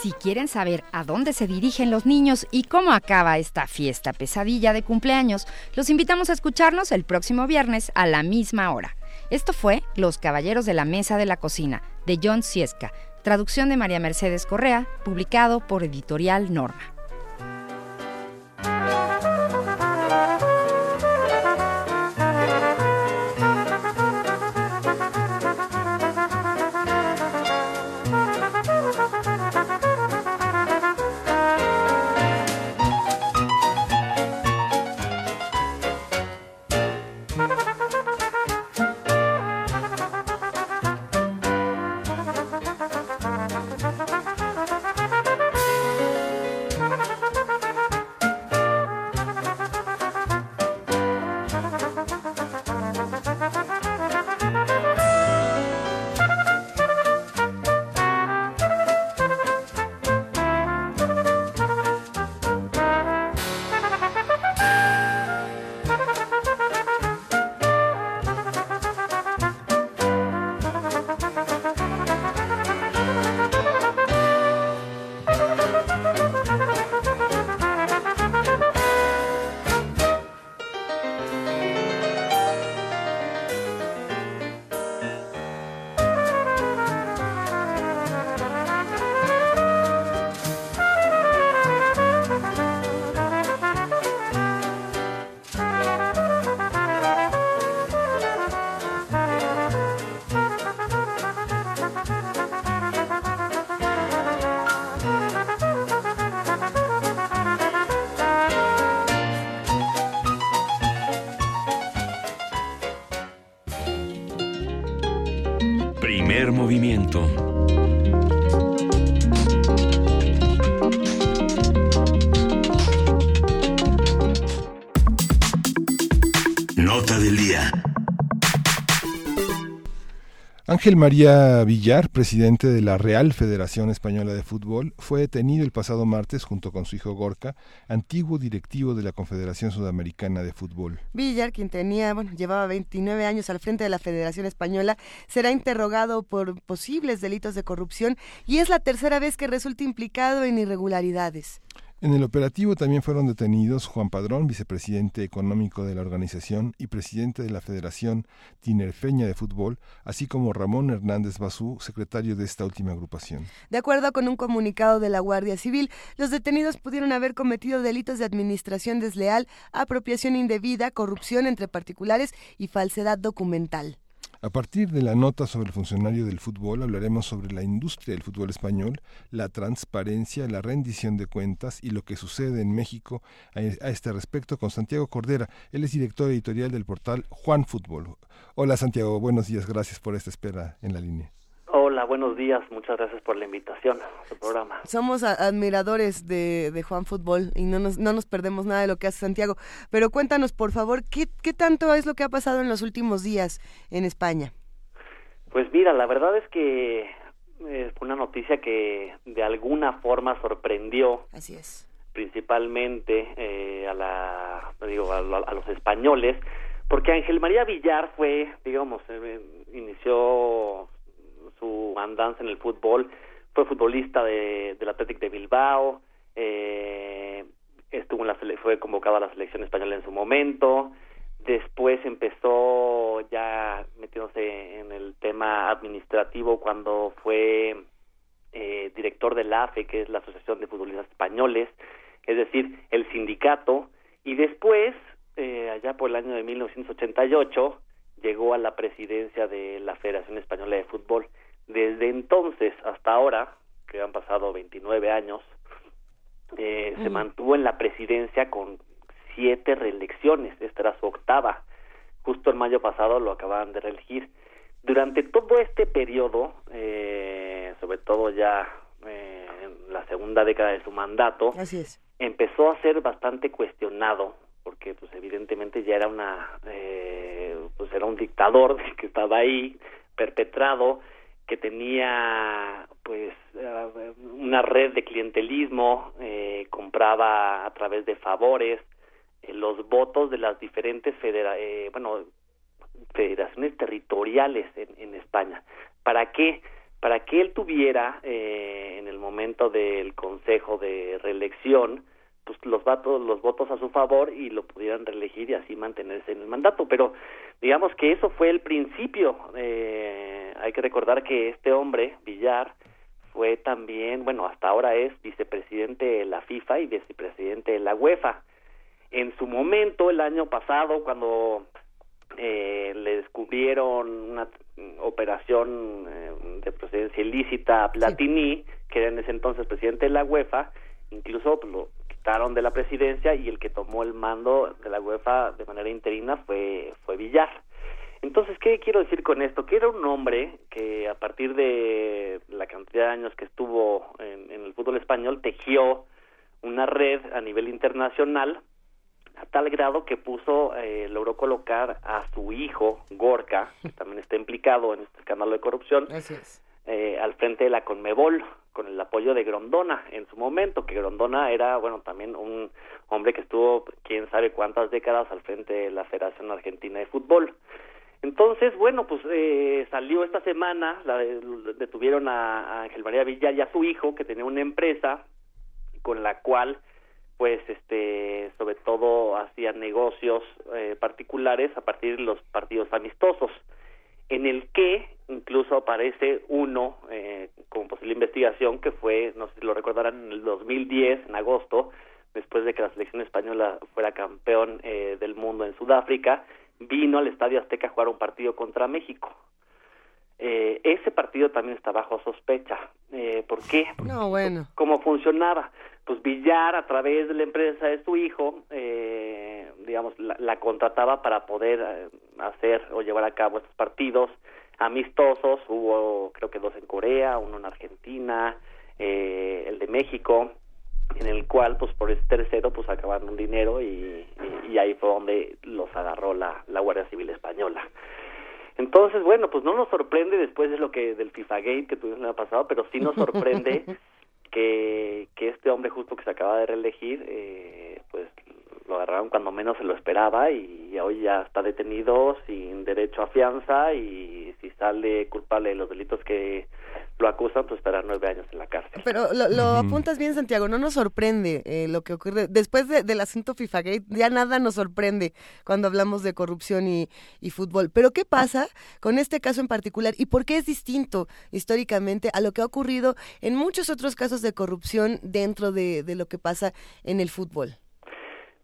Si quieren saber a dónde se dirigen los niños y cómo acaba esta fiesta pesadilla de cumpleaños, los invitamos a escucharnos el próximo viernes a la misma hora. Esto fue Los Caballeros de la Mesa de la Cocina, de John Ciesca, traducción de María Mercedes Correa, publicado por Editorial Norma. Ángel María Villar, presidente de la Real Federación Española de Fútbol, fue detenido el pasado martes junto con su hijo Gorka, antiguo directivo de la Confederación Sudamericana de Fútbol. Villar, quien tenía, bueno, llevaba 29 años al frente de la Federación Española, será interrogado por posibles delitos de corrupción y es la tercera vez que resulta implicado en irregularidades. En el operativo también fueron detenidos Juan Padrón, vicepresidente económico de la organización y presidente de la Federación Tinerfeña de Fútbol, así como Ramón Hernández Basú, secretario de esta última agrupación. De acuerdo con un comunicado de la Guardia Civil, los detenidos pudieron haber cometido delitos de administración desleal, apropiación indebida, corrupción entre particulares y falsedad documental. A partir de la nota sobre el funcionario del fútbol hablaremos sobre la industria del fútbol español, la transparencia, la rendición de cuentas y lo que sucede en México a, este respecto con Santiago Cordera. Él es director editorial del portal Juan Fútbol. Hola Santiago, buenos días, gracias por esta espera en la línea. Hola, buenos días. Muchas gracias por la invitación al programa. Somos admiradores de, Juan Fútbol y no nos, no nos perdemos nada de lo que hace Santiago. Pero cuéntanos, por favor, ¿qué, ¿qué tanto es lo que ha pasado en los últimos días en España? Pues mira, la verdad es que eh, fue una noticia que de alguna forma sorprendió. Así es. Principalmente eh, a, la, digo, a, a, los españoles, porque Ángel María Villar fue, digamos, eh, inició su andanza en el fútbol, fue futbolista de, del Athletic de Bilbao, eh, estuvo en la fue convocado a la selección española en su momento, después empezó ya metiéndose en el tema administrativo cuando fue eh, director del AFE, que es la Asociación de Futbolistas Españoles, es decir, el sindicato, y después, eh, allá por el año de 1988, llegó a la presidencia de la Federación Española de Fútbol. Desde entonces hasta ahora, que han pasado 29 años, eh, se mantuvo en la presidencia con siete reelecciones. Esta era su octava. Justo el mayo pasado lo acababan de reelegir. Durante todo este periodo, eh, sobre todo ya eh, en la segunda década de su mandato, Así es. empezó a ser bastante cuestionado porque pues evidentemente ya era una eh, pues era un dictador que estaba ahí perpetrado que tenía pues eh, una red de clientelismo, eh, compraba a través de favores eh, los votos de las diferentes federa bueno federaciones territoriales en, en, España. ¿Para qué? Para que él tuviera en el momento del Consejo de Reelección pues los votos los votos a su favor y lo pudieran reelegir y así mantenerse en el mandato. Pero digamos que eso fue el principio. Eh, hay que recordar que este hombre Villar fue también bueno hasta ahora es vicepresidente de la FIFA y vicepresidente de la UEFA. En su momento el año pasado cuando eh, le descubrieron una operación eh, de procedencia ilícita a Platini que era en ese entonces presidente de la UEFA incluso pues, de la presidencia y el que tomó el mando de la UEFA de manera interina fue fue Villar. Entonces, ¿qué quiero decir con esto? Que era un hombre que a partir de la cantidad de años que estuvo en, el fútbol español tejió una red a nivel internacional a tal grado que puso, eh, logró colocar a su hijo, Gorka, que también está implicado en este escándalo de corrupción, eh, al frente de la Conmebol con el apoyo de Grondona en su momento, que Grondona era, bueno, también un hombre que estuvo quién sabe cuántas décadas al frente de la Federación Argentina de Fútbol. Entonces, bueno, pues eh, salió esta semana, la detuvieron a, Ángel María Villar y a su hijo, que tenía una empresa con la cual, pues, este, sobre todo hacía negocios eh, particulares a partir de los partidos amistosos en el que incluso aparece uno eh, como posible investigación que fue, no sé si lo recordarán, en el 2010, en agosto, después de que la selección española fuera campeón eh, del mundo en Sudáfrica, vino al Estadio Azteca a jugar un partido contra México. Eh, ese partido también está bajo sospecha. Eh, ¿Por qué? No, bueno. ¿Cómo funcionaba? Pues Villar, a través de la empresa de su hijo, eh, digamos, la, contrataba para poder eh, hacer o llevar a cabo estos partidos amistosos. Hubo, creo que dos en Corea, uno en Argentina, eh, el de México, en el cual, pues por ese tercero, pues acabaron un dinero y, y, ahí fue donde los agarró la, la Guardia Civil Española. Entonces, bueno, pues no nos sorprende después de lo que del FIFA Gate que tuvimos el año pasado, pero sí nos sorprende que, que este hombre justo que se acaba de reelegir, eh, pues lo agarraron cuando menos se lo esperaba y hoy ya está detenido sin derecho a fianza y si sale culpable de los delitos que lo acusan, pues estará nueve años en la cárcel. Pero lo, lo apuntas bien, Santiago, no nos sorprende eh, lo que ocurre. Después de- del asunto FIFA Gate, ya nada nos sorprende cuando hablamos de corrupción y, y fútbol. Pero ¿qué pasa con este caso en particular y por qué es distinto históricamente a lo que ha ocurrido en muchos otros casos de corrupción dentro de, de lo que pasa en el fútbol?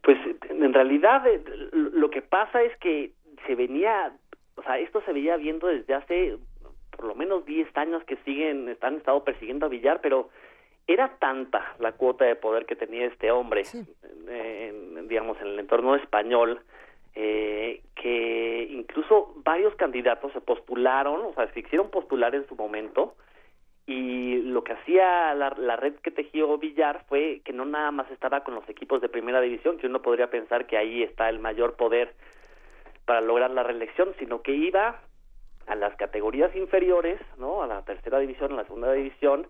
Pues en realidad eh, lo que pasa es que se venía, o sea, esto se veía viendo desde hace por lo menos 10 años que siguen, están estado persiguiendo a Villar, pero era tanta la cuota de poder que tenía este hombre, en- digamos, en el entorno español, eh, que incluso varios candidatos se postularon, o sea, se quisieron postular en su momento, y lo que hacía la, la red que tejió Villar fue que no nada más estaba con los equipos de primera división, que uno podría pensar que ahí está el mayor poder para lograr la reelección, sino que iba a las categorías inferiores, ¿no? A la tercera división, a la segunda división,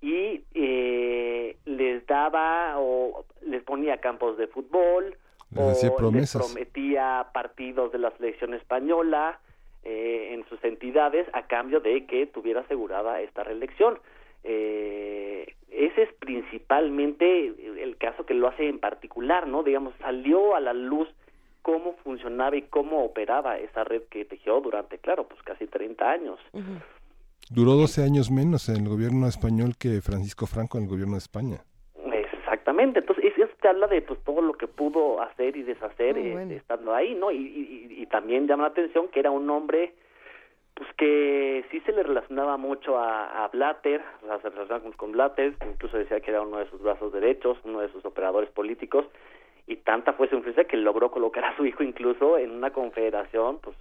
y eh, les daba o les ponía campos de fútbol, Les o les prometía partidos de la selección española eh, en sus entidades a cambio de que tuviera asegurada esta reelección. Eh, ese es principalmente el caso que lo hace en particular, ¿no? Digamos, salió a la luz cómo funcionaba y cómo operaba esa red que tejió durante, claro, pues casi 30 años. Duró 12 años menos en el gobierno español que Francisco Franco en el gobierno de España. Exactamente, entonces habla de pues todo lo que pudo hacer y deshacer Muy eh, bueno. estando ahí, ¿no? Y, y- y- y también llama la atención que era un hombre pues que sí se le relacionaba mucho a, a Blatter, o sea, se relacionaba con, con Blatter, incluso decía que era uno de sus brazos derechos, uno de sus operadores políticos, y tanta fue su influencia que logró colocar a su hijo incluso en una confederación, pues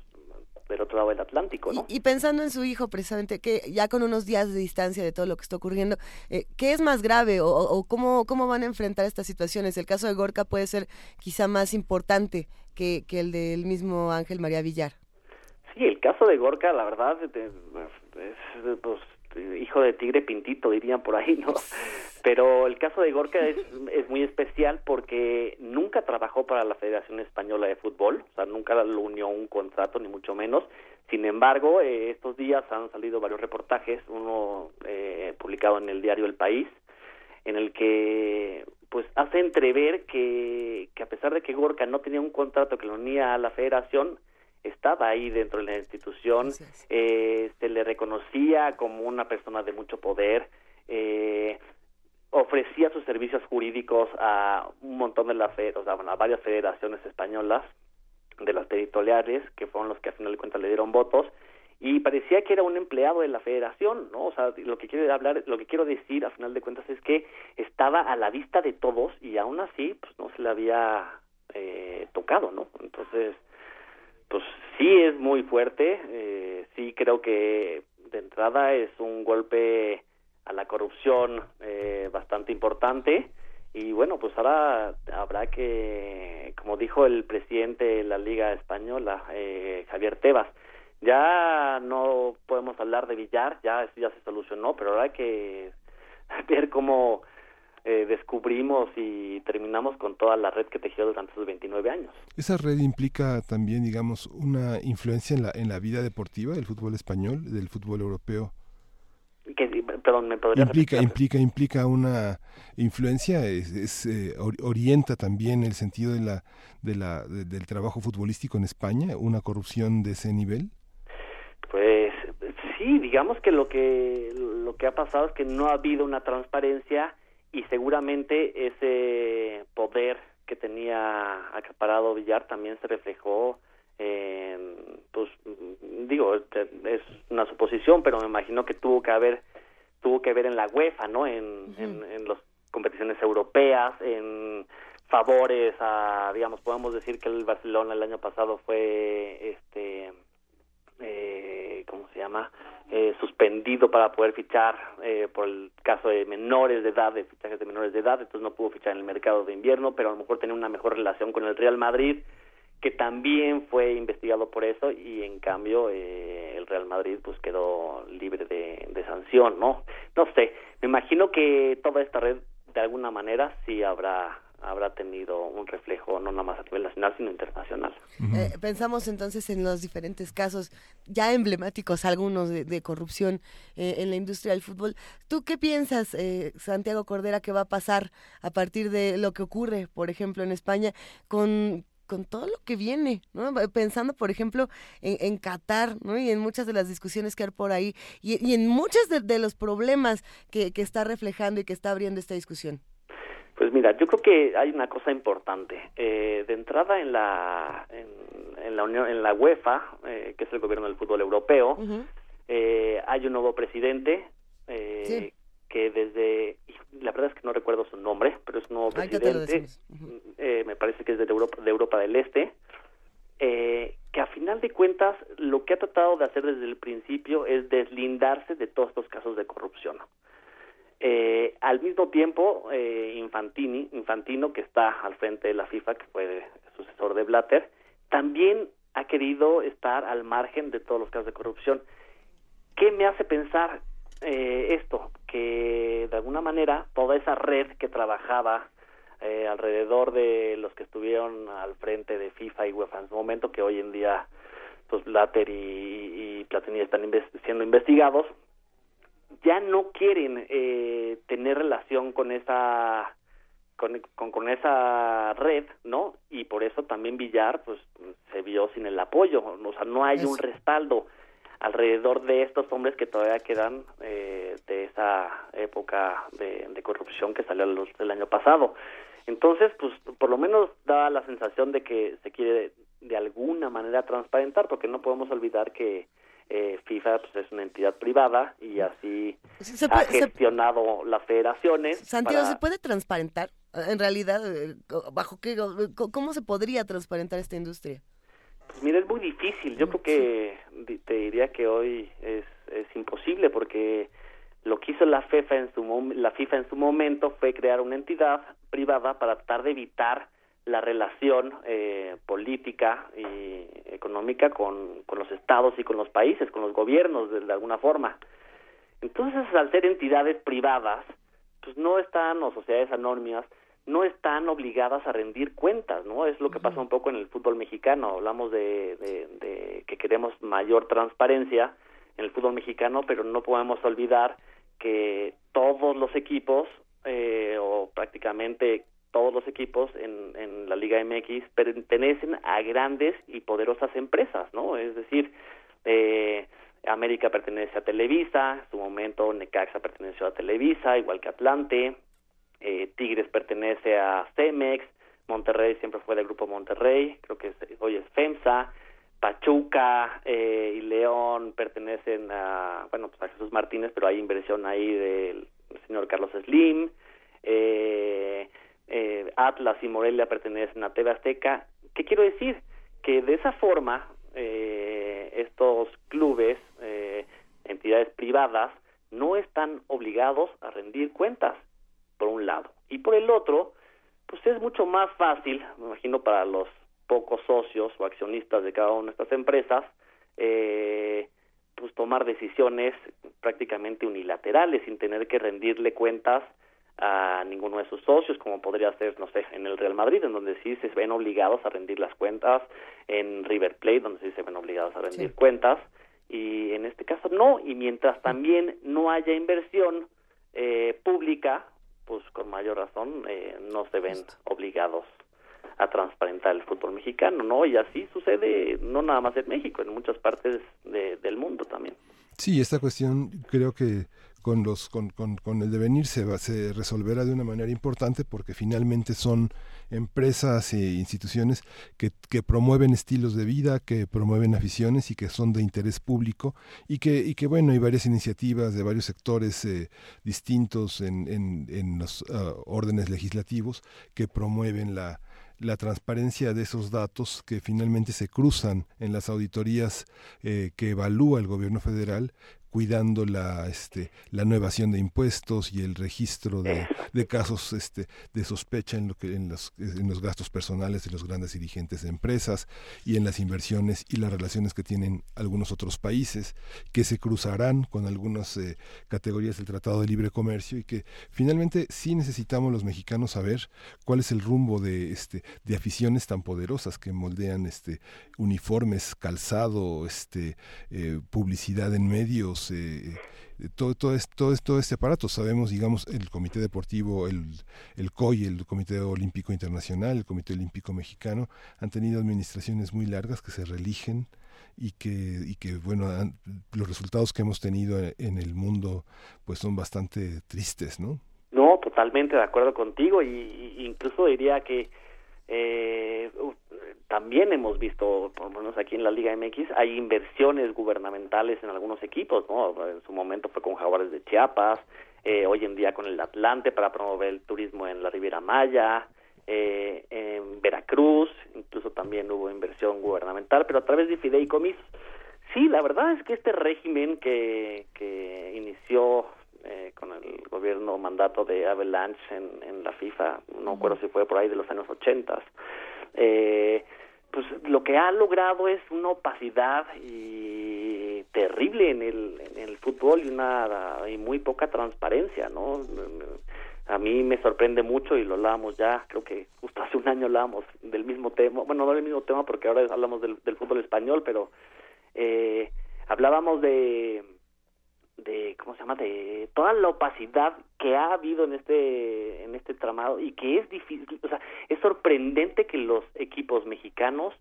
del otro lado del Atlántico, ¿no? Y pensando en su hijo, precisamente, que ya con unos días de distancia de todo lo que está ocurriendo, eh, ¿qué es más grave o, o cómo, cómo van a enfrentar estas situaciones? El caso de Gorka puede ser quizá más importante que, que el del mismo Ángel María Villar. Sí, el caso de Gorka, la verdad, de- es pues, hijo de tigre pintito, dirían por ahí, ¿no? Pero el caso de Gorka es, es muy especial porque nunca trabajó para la Federación Española de Fútbol, o sea, nunca lo unió un contrato, ni mucho menos. Sin embargo, eh, estos días han salido varios reportajes, uno eh, publicado en el diario El País, en el que pues hace entrever que, que a pesar de que Gorka no tenía un contrato que lo unía a la federación, estaba ahí dentro de la institución, eh, se le reconocía como una persona de mucho poder, eh, ofrecía sus servicios jurídicos a un montón de las, o sea, bueno, a varias federaciones españolas de las territoriales, que fueron los que al final de cuentas le dieron votos, y parecía que era un empleado de la federación, ¿no? O sea, lo que quiero hablar, lo que quiero decir a final de cuentas es que estaba a la vista de todos y aún así, pues no se le había eh, tocado, ¿no? Entonces, pues sí es muy fuerte, eh, sí creo que de entrada es un golpe a la corrupción eh, bastante importante. Y bueno, pues ahora habrá que, como dijo el presidente de la Liga Española, eh, Javier Tebas, ya no podemos hablar de Villar, ya ya se solucionó, pero ahora que ver cómo eh, descubrimos y terminamos con toda la red que tejió durante esos 29 años. Esa red implica también, digamos, una influencia en la, en la vida deportiva del fútbol español, del fútbol europeo. Que, perdón, ¿me podría Implica, repetir? implica, implica una influencia, es, es, eh, or- orienta también el sentido de la, de la, de- del trabajo futbolístico en España, una corrupción de ese nivel. Pues sí, digamos que lo que lo que ha pasado es que no ha habido una transparencia y seguramente ese poder que tenía acaparado Villar también se reflejó en, pues digo, es una suposición, pero me imagino que tuvo que haber tuvo que ver en la UEFA, ¿no? En, en, en las competiciones europeas, en favores a, digamos, podemos decir que el Barcelona el año pasado fue, este, eh, ¿cómo se llama? Eh, suspendido para poder fichar eh, por el caso de menores de edad, de fichajes de menores de edad, entonces no pudo fichar en el mercado de invierno, pero a lo mejor tenía una mejor relación con el Real Madrid que también fue investigado por eso y en cambio eh, el Real Madrid pues quedó libre de, de sanción, ¿no? No sé, me imagino que toda esta red de alguna manera sí habrá habrá tenido un reflejo no nada más a nivel nacional sino internacional. Eh, pensamos entonces en los diferentes casos ya emblemáticos, algunos de, de corrupción eh, en la industria del fútbol. ¿Tú qué piensas, eh, Santiago Cordera, que va a pasar a partir de lo que ocurre, por ejemplo, en España con con todo lo que viene, ¿no? Pensando, por ejemplo, en, en Qatar, ¿no? Y en muchas de las discusiones que hay por ahí, y, y en muchos de, de los problemas que, que está reflejando y que está abriendo esta discusión. Pues mira, yo creo que hay una cosa importante. Eh, de entrada en la en, en la Unión, en la UEFA, eh, que es el gobierno del fútbol europeo, eh, hay un nuevo presidente eh, que desde la verdad es que no recuerdo su nombre, pero es un nuevo presidente. eh, me parece que es de Europa, de Europa del Este, eh, que a final de cuentas lo que ha tratado de hacer desde el principio es deslindarse de todos estos casos de corrupción. Eh, al mismo tiempo, eh, Infantini, Infantino, que está al frente de la FIFA, que fue sucesor de Blatter, también ha querido estar al margen de todos los casos de corrupción. ¿Qué me hace pensar eh, esto? Que de alguna manera toda esa red que trabajaba eh, alrededor de los que estuvieron al frente de FIFA y UEFA en su momento, que hoy en día pues Blatter y, y Platini están siendo investigados, ya no quieren eh, tener relación con esa con, con, con esa red, ¿no? Y por eso también Villar, pues, se vio sin el apoyo, o sea, no hay un respaldo alrededor de estos hombres que todavía quedan eh, de esa época de, de corrupción que salió luz el año pasado. Entonces, pues, por lo menos da la sensación de que se quiere de alguna manera transparentar, porque no podemos olvidar que eh, FIFA pues, es una entidad privada y así Se ha se- gestionado las federaciones. Santiago, para- ¿se puede transparentar? En realidad, eh, ¿bajo qué, cómo se podría transparentar esta industria? Pues mira, es muy difícil. Yo creo que te diría que hoy es, es imposible porque lo que hizo la FIFA en su la FIFA en su momento fue crear una entidad privada para tratar de evitar la relación eh, política y económica con, con los estados y con los países, con los gobiernos de, de alguna forma. Entonces, al ser entidades privadas, pues no están, o sociedades anónimas, no están obligadas a rendir cuentas, ¿no? Es lo que pasa un poco en el fútbol mexicano. Hablamos de, de, de que queremos mayor transparencia en el fútbol mexicano, pero no podemos olvidar que todos los equipos, eh, o prácticamente todos los equipos en, en la Liga MX pertenecen a grandes y poderosas empresas, ¿no? Es decir, eh, América pertenece a Televisa, en su momento Necaxa perteneció a Televisa, igual que Atlante, eh, Tigres pertenece a Cemex, Monterrey siempre fue del grupo Monterrey, creo que hoy es FEMSA, Pachuca eh, y León pertenecen a, bueno, pues a Jesús Martínez, pero hay inversión ahí del señor Carlos Slim, eh, eh, Atlas y Morelia pertenecen a TV Azteca. ¿Qué quiero decir? Que de esa forma eh, estos clubes, eh, entidades privadas, no están obligados a rendir cuentas, por un lado. Y por el otro, pues es mucho más fácil, me imagino, para los pocos socios o accionistas de cada una de estas empresas, eh, pues tomar decisiones prácticamente unilaterales sin tener que rendirle cuentas a ninguno de sus socios, como podría ser, no sé, en el Real Madrid, en donde sí se ven obligados a rendir las cuentas, en River Plate, donde sí se ven obligados a rendir Sí. cuentas, y en este caso no, y mientras también no haya inversión eh, pública, pues con mayor razón eh, no se ven obligados a transparentar el fútbol mexicano, ¿no? Y así sucede no nada más en México, en muchas partes de- del mundo también. Sí, esta cuestión creo que con los con, con, con el devenir se, va, se resolverá de una manera importante porque finalmente son empresas e instituciones que, que promueven estilos de vida, que promueven aficiones y que son de interés público y que, y que bueno, hay varias iniciativas de varios sectores eh, distintos en, en, en los ah, órdenes legislativos que promueven la, la transparencia de esos datos que finalmente se cruzan en las auditorías eh, que evalúa el gobierno federal cuidando la, este, la no evasión de impuestos y el registro de, de casos este, de sospecha en, lo que, en, los, en los gastos personales de los grandes dirigentes de empresas y en las inversiones y las relaciones que tienen algunos otros países que se cruzarán con algunas eh, categorías del Tratado de Libre Comercio y que finalmente sí necesitamos los mexicanos saber cuál es el rumbo de, este, de aficiones tan poderosas que moldean este, uniformes, calzado, este, eh, publicidad en medios, eh, eh, todo, todo, es- todo, todo este aparato. Sabemos, digamos, el Comité Deportivo, el, el COI, el Comité Olímpico Internacional, el Comité Olímpico Mexicano, han tenido administraciones muy largas que se reeligen y que, y que bueno, los resultados que hemos tenido en el mundo pues son bastante tristes, ¿no? No, totalmente de acuerdo contigo y, y incluso diría que eh, también hemos visto, por lo menos aquí en la Liga MX, hay inversiones gubernamentales en algunos equipos, ¿no? En su momento fue con Jaguares de Chiapas, eh, hoy en día con el Atlante para promover el turismo en la Riviera Maya, eh, en Veracruz, incluso también hubo inversión gubernamental, pero a través de fideicomisos. Sí, la verdad es que este régimen que, que inició eh, con el gobierno mandato de Avalanche en, en la FIFA, no recuerdo si fue por ahí de los años 80, eh, pues lo que ha logrado es una opacidad y terrible en el, en el fútbol y una y muy poca transparencia, ¿no? A mí me sorprende mucho y lo hablábamos ya, creo que justo hace un año hablábamos del mismo tema, bueno, no del mismo tema porque ahora hablamos del, del fútbol español, pero eh, hablábamos de de cómo se llama de toda la opacidad que ha habido en este en este tramado y que es difícil o sea es sorprendente que los equipos mexicanos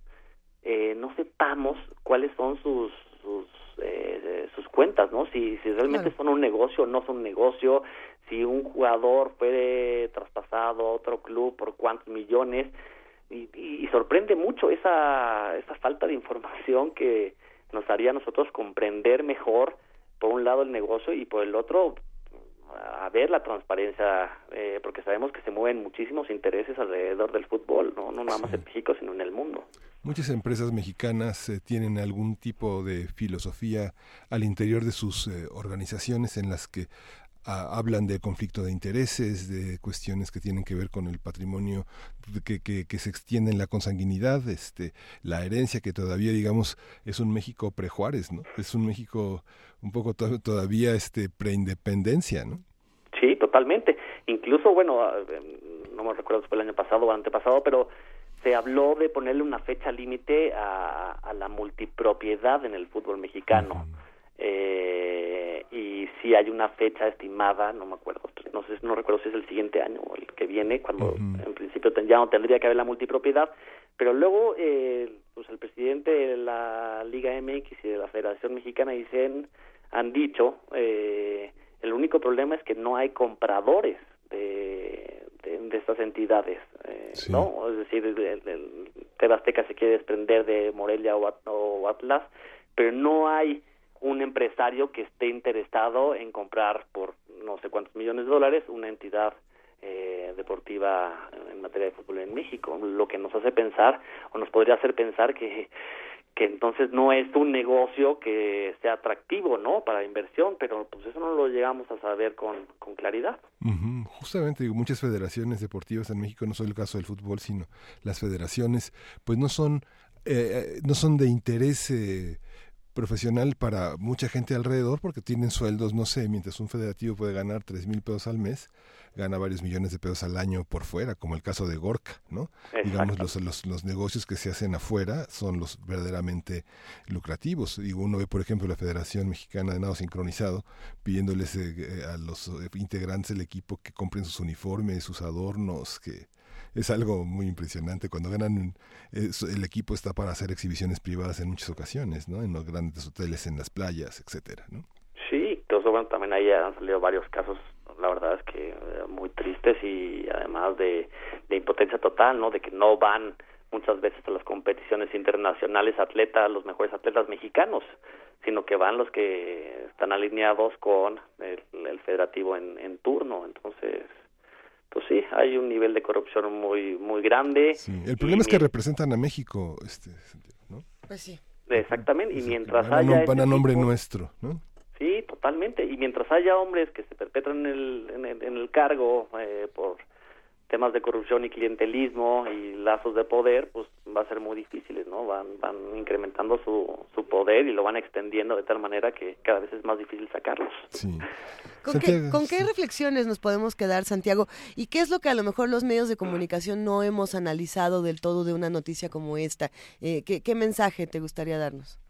eh, no sepamos cuáles son sus sus eh, sus cuentas no si si realmente son un negocio o no son un negocio si un jugador fue traspasado a otro club por cuántos millones y, y- y sorprende mucho esa esa falta de información que nos haría a nosotros comprender mejor por un lado el negocio y por el otro a ver la transparencia eh, porque sabemos que se mueven muchísimos intereses alrededor del fútbol no no nada más en México sino en el mundo. Muchas empresas mexicanas eh, tienen algún tipo de filosofía al interior de sus eh, organizaciones en las que ah, hablan de conflicto de intereses, de cuestiones que tienen que ver con el patrimonio que, que, que se extiende en la consanguinidad, este, la herencia que todavía, digamos, es un México pre-Juárez, ¿no? Es un México un poco to- todavía este preindependencia, ¿no? Sí, totalmente. Incluso, bueno, eh, no me recuerdo si fue el año pasado o antepasado, pero se habló de ponerle una fecha límite a, a la multipropiedad en el fútbol mexicano. Eh, y si hay una fecha estimada, no me acuerdo, no sé, no recuerdo si es el siguiente año o el que viene, cuando en principio ya no tendría que haber la multipropiedad, pero luego eh, pues el presidente de la Liga MX y de la Federación Mexicana dicen, han dicho, eh, el único problema es que no hay compradores de, de, de estas entidades, eh, ¿no? Es decir, el, el, el TV Azteca se quiere desprender de Morelia o Atlas, pero no hay un empresario que esté interesado en comprar por no sé cuántos millones de dólares una entidad eh, deportiva en materia de fútbol en México, lo que nos hace pensar o nos podría hacer pensar que que entonces no es un negocio que sea atractivo, ¿no? Para inversión, pero pues eso no lo llegamos a saber con, con claridad. Justamente, digo, muchas federaciones deportivas en México, no solo el caso del fútbol, sino las federaciones, pues no son, eh, eh, no son de interés eh, profesional para mucha gente alrededor porque tienen sueldos, no sé, mientras un federativo puede ganar tres mil pesos al mes, gana varios millones de pesos al año por fuera, como el caso de Gorka, ¿no? Digamos, los, los, los negocios que se hacen afuera son los verdaderamente lucrativos. Digo, uno ve, por ejemplo, la Federación Mexicana de Nado Sincronizado pidiéndoles eh, eh, a los eh, integrantes del equipo que compren sus uniformes, sus adornos, que es algo muy impresionante. Cuando ganan, el equipo está para hacer exhibiciones privadas en muchas ocasiones, ¿no? En los grandes hoteles, en las playas, etcétera, ¿no? Sí, entonces también ahí han salido varios casos, la verdad es que eh, muy tristes y además de, de impotencia total, ¿no? De que no van muchas veces a las competiciones internacionales atletas, los mejores atletas mexicanos, sino que van los que están alineados con el, el federativo en turno, entonces pues sí, hay un nivel de corrupción muy muy grande. El problema es que representan a México, este, ¿no? Pues sí. Exactamente, y mientras Van a, haya este van a nombre tipo- nuestro, ¿no? Sí, totalmente. Y mientras haya hombres que se perpetran en el, en el, en el cargo eh, por temas de corrupción y clientelismo y lazos de poder, pues va a ser muy difíciles, ¿no? Van, van incrementando su, su poder y lo van extendiendo de tal manera que cada vez es más difícil sacarlos. ¿Con qué, ¿Con qué reflexiones nos podemos quedar, Santiago? ¿Y qué es lo que a lo mejor los medios de comunicación no hemos analizado del todo de una noticia como esta? Eh, ¿qué, ¿Qué mensaje te gustaría darnos?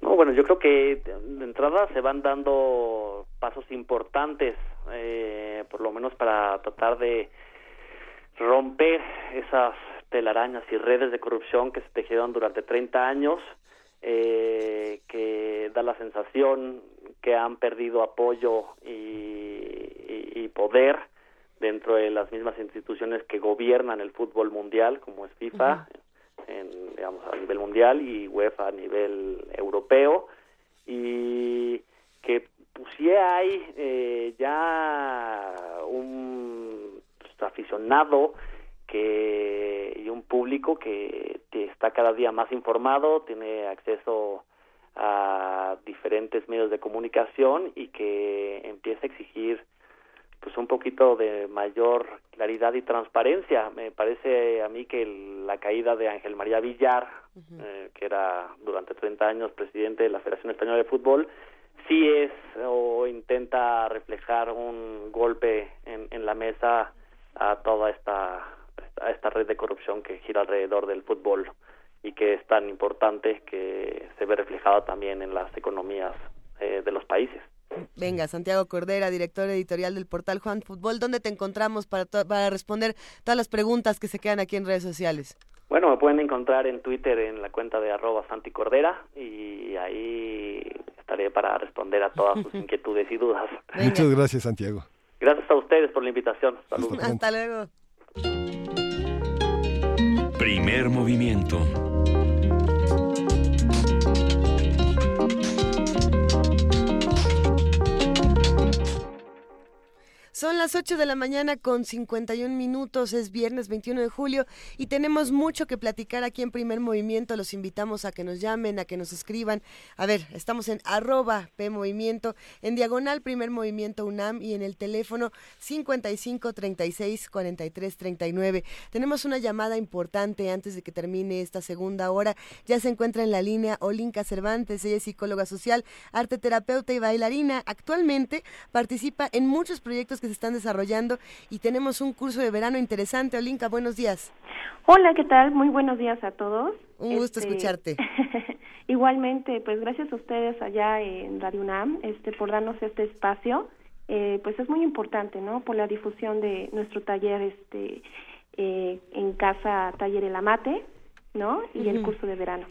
No, bueno, yo creo que de entrada se van dando pasos importantes, eh, por lo menos para tratar de romper esas telarañas y redes de corrupción que se tejieron durante 30 años, eh, que da la sensación que han perdido apoyo y, y- y poder dentro de las mismas instituciones que gobiernan el fútbol mundial, como es FIFA, en, digamos, a nivel mundial y UEFA a nivel europeo, y que sí hay eh, ya un aficionado que y un público que, que está cada día más informado, tiene acceso a diferentes medios de comunicación y que empieza a exigir pues un poquito de mayor claridad y transparencia. Me parece a mí que el- la caída de Ángel María Villar, eh, que era durante 30 años presidente de la Federación Española de Fútbol, sí es o intenta reflejar un golpe en, en la mesa a toda esta, a esta red de corrupción que gira alrededor del fútbol y que es tan importante que se ve reflejada también en las economías eh, de los países. Venga, Santiago Cordera, director editorial del portal Juan Fútbol, ¿dónde te encontramos para, to- para responder todas las preguntas que se quedan aquí en redes sociales? Bueno, me pueden encontrar en Twitter en la cuenta de arroba Santi Cordera y ahí estaré para responder a todas sus inquietudes y dudas. Muchas gracias, Santiago. Gracias a ustedes por la invitación. Saludos. Hasta luego. Primer movimiento. Son las 8 de la mañana con 51 minutos, es viernes 21 de julio y tenemos mucho que platicar aquí en Primer Movimiento. Los invitamos a que nos llamen, a que nos escriban. A ver, estamos en arroba P Movimiento, en diagonal Primer Movimiento UNAM y en el teléfono 55 36 43 39. Tenemos una llamada importante antes de que termine esta segunda hora. Ya se encuentra en la línea Olinka Cervantes, ella es psicóloga social, arte terapeuta y bailarina. Actualmente participa en muchos proyectos que se están desarrollando y tenemos un curso de verano interesante. Olinka, buenos días. Hola, ¿qué tal? Muy buenos días a todos. Un gusto Este, escucharte. Igualmente, pues gracias a ustedes allá en Radio UNAM este, por darnos este espacio. Eh, pues es muy importante, ¿no? Por la difusión de nuestro taller este, eh, en casa Taller El Amate, ¿no? Y el curso de verano.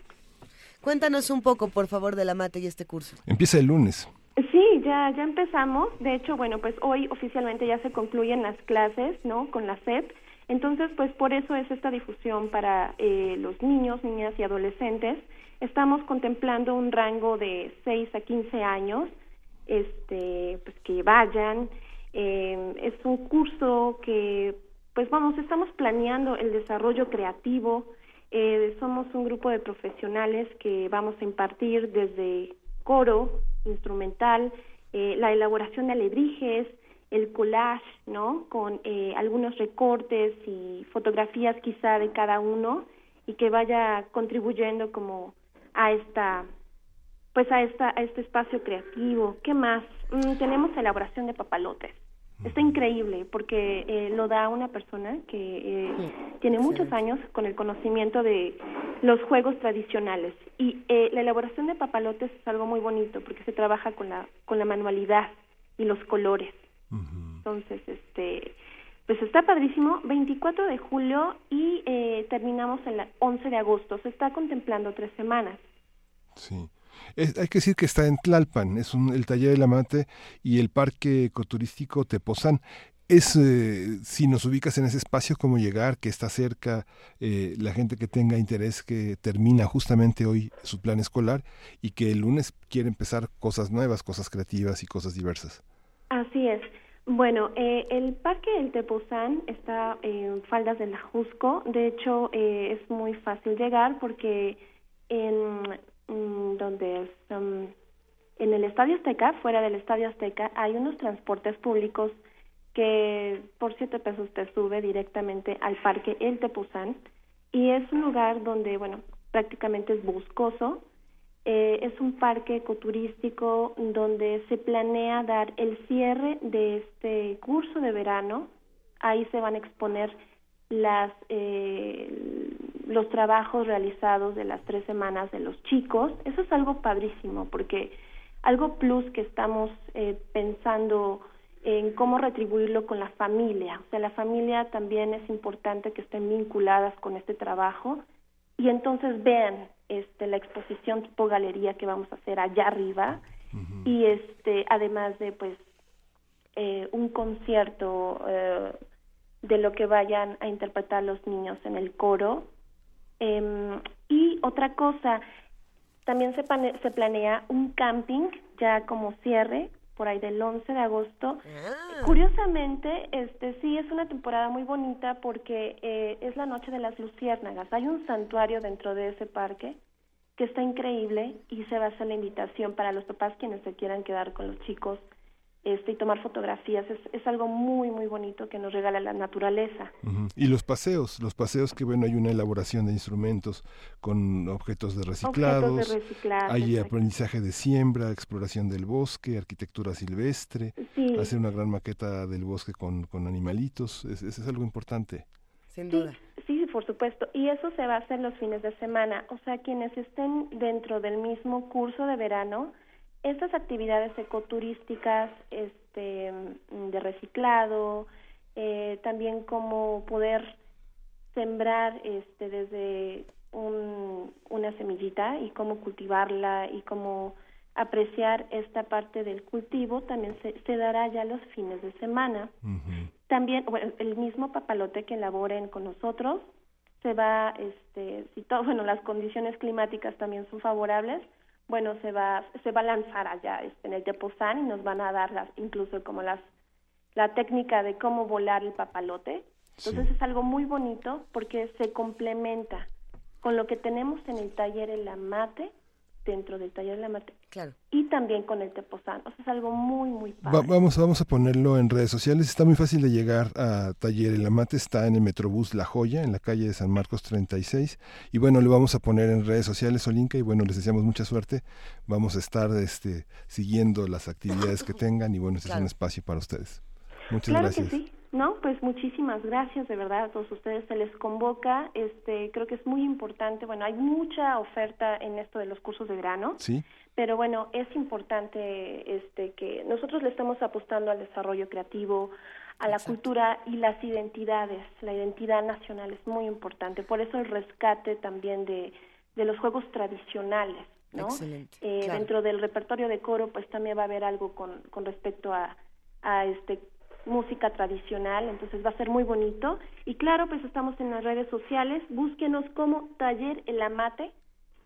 Cuéntanos un poco, por favor, de la mate y este curso. Empieza el lunes. Sí, ya, ya empezamos. De hecho, bueno, pues hoy oficialmente ya se concluyen las clases, ¿no? Con la SEP. Entonces, pues por eso es esta difusión para eh, los niños, niñas y adolescentes. Estamos contemplando un rango de 6 a 15 años, este, pues que vayan. Eh, es un curso que, pues vamos, estamos planeando el desarrollo creativo. Eh, somos un grupo de profesionales que vamos a impartir desde coro, instrumental, eh, la elaboración de alebrijes, el collage, ¿no? Con eh, algunos recortes y fotografías quizá de cada uno y que vaya contribuyendo como a esta pues a esta a este espacio creativo. ¿Qué más? Mm, tenemos elaboración de papalotes. Está increíble porque eh, lo da una persona que eh, tiene muchos años con el conocimiento de los juegos tradicionales y eh, la elaboración de papalotes es algo muy bonito porque se trabaja con la con la manualidad y los colores. Entonces, este pues está padrísimo, 24 de julio y eh, terminamos el 11 de agosto. Se está contemplando tres semanas. Sí. Es- hay que decir que está en Tlalpan, es un- el taller de la mate y el parque ecoturístico Tepozán. Es, eh, si nos ubicas en ese espacio, cómo llegar, que está cerca, eh, la gente que tenga interés, que termina justamente hoy su plan escolar y que el lunes quiere empezar cosas nuevas, cosas creativas y cosas diversas. Así es. Bueno, eh, el Parque del Tepozán está en Faldas del Ajusco. De hecho, eh, es muy fácil llegar porque en mm, donde es, um, En el Estadio Azteca, fuera del Estadio Azteca, hay unos transportes públicos que por siete pesos te sube directamente al parque El Tepozán y es un lugar donde, bueno, prácticamente es boscoso. Eh, es un parque ecoturístico donde se planea dar el cierre de este curso de verano. Ahí se van a exponer las eh, los trabajos realizados de las tres semanas de los chicos. Eso es algo padrísimo porque algo plus que estamos eh, pensando en cómo retribuirlo con la familia. O sea, la familia también es importante que estén vinculadas con este trabajo y entonces vean este la exposición tipo galería que vamos a hacer allá arriba y este además de pues eh, un concierto eh, de lo que vayan a interpretar los niños en el coro Em, y otra cosa también se, pane- se planea un camping ya como cierre por ahí del 11 de agosto. Curiosamente, este sí es una temporada muy bonita porque eh, es la noche de las luciérnagas. Hay un santuario dentro de ese parque que está increíble y se va a hacer la invitación para los papás quienes se quieran quedar con los chicos este y tomar fotografías. Es, es algo muy muy bonito que nos regala la naturaleza. Y los paseos, los paseos que bueno, hay una elaboración de instrumentos con objetos de reciclados, Objetos de reciclaje, hay exacto. aprendizaje de siembra, exploración del bosque, arquitectura silvestre, Sí. hacer una gran maqueta del bosque con, con animalitos, es, es, es algo importante. Sin duda. Sí, por supuesto. Y eso se va a hacer los fines de semana. O sea, quienes estén dentro del mismo curso de verano, estas actividades ecoturísticas, este, de reciclado, eh, también como poder sembrar este, desde un, una semillita y cómo cultivarla y cómo apreciar esta parte del cultivo también se, se dará ya los fines de semana. También, bueno, el mismo papalote que elaboren con nosotros se va, este, si todo, bueno, las condiciones climáticas también son favorables, bueno, se va, se va a lanzar allá este, en el Tepozán y nos van a dar las, incluso como las, la técnica de cómo volar el papalote. Entonces es algo muy bonito porque se complementa con lo que tenemos en el taller en la mate, dentro del taller en la mate, Claro. y también con el Tepozán. O sea, es algo muy, muy Va- padre. vamos, vamos a ponerlo en redes sociales. Está muy fácil de llegar a Taller El Amate. Está en el Metrobús La Joya, en la calle de San Marcos 36. Y bueno, lo vamos a poner en redes sociales, Olinka. Y bueno, les deseamos mucha suerte. Vamos a estar este, siguiendo las actividades que tengan. Y bueno, este es un espacio para ustedes. Muchas claro gracias. que sí. No, pues muchísimas gracias, de verdad, a todos ustedes se les convoca. Este, creo que es muy importante. Bueno, hay mucha oferta en esto de los cursos de verano. Sí. Pero bueno, es importante este que nosotros le estamos apostando al desarrollo creativo, a la cultura y las identidades. La identidad nacional es muy importante. Por eso el rescate también de, de los juegos tradicionales, ¿no? Excelente, Eh, claro. Dentro del repertorio de coro, pues también va a haber algo con, con respecto a, a este música tradicional, entonces va a ser muy bonito. Y claro, pues estamos en las redes sociales, búsquenos como Taller El Amate,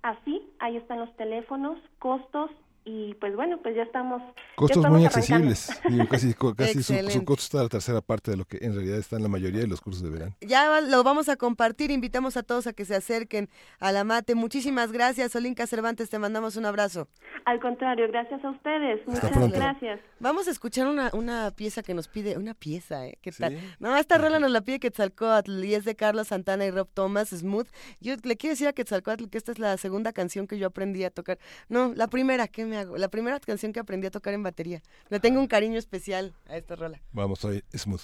así, ahí están los teléfonos, costos, y pues bueno, pues ya estamos. ya Costos estamos muy accesibles. Digo, casi casi su, su costo está a la tercera parte de lo que en realidad está en la mayoría de los cursos de verano. Ya lo vamos a compartir, invitamos a todos a que se acerquen a la mate. Muchísimas gracias, Olinka Cervantes, te mandamos un abrazo. Al contrario, gracias a ustedes, muchas pronto. gracias. Vamos a escuchar una, una pieza que nos pide, una pieza, ¿eh? ¿Qué tal? Sí. No, esta rola nos la pide Quetzalcoatl y es de Carlos Santana y Rob Thomas, Smooth. Yo le quiero decir a Quetzalcoatl que esta es la segunda canción que yo aprendí a tocar. No, la primera, ¿qué La primera canción que aprendí a tocar en batería. Le tengo un cariño especial a esta rola. Vamos hoy, Smooth.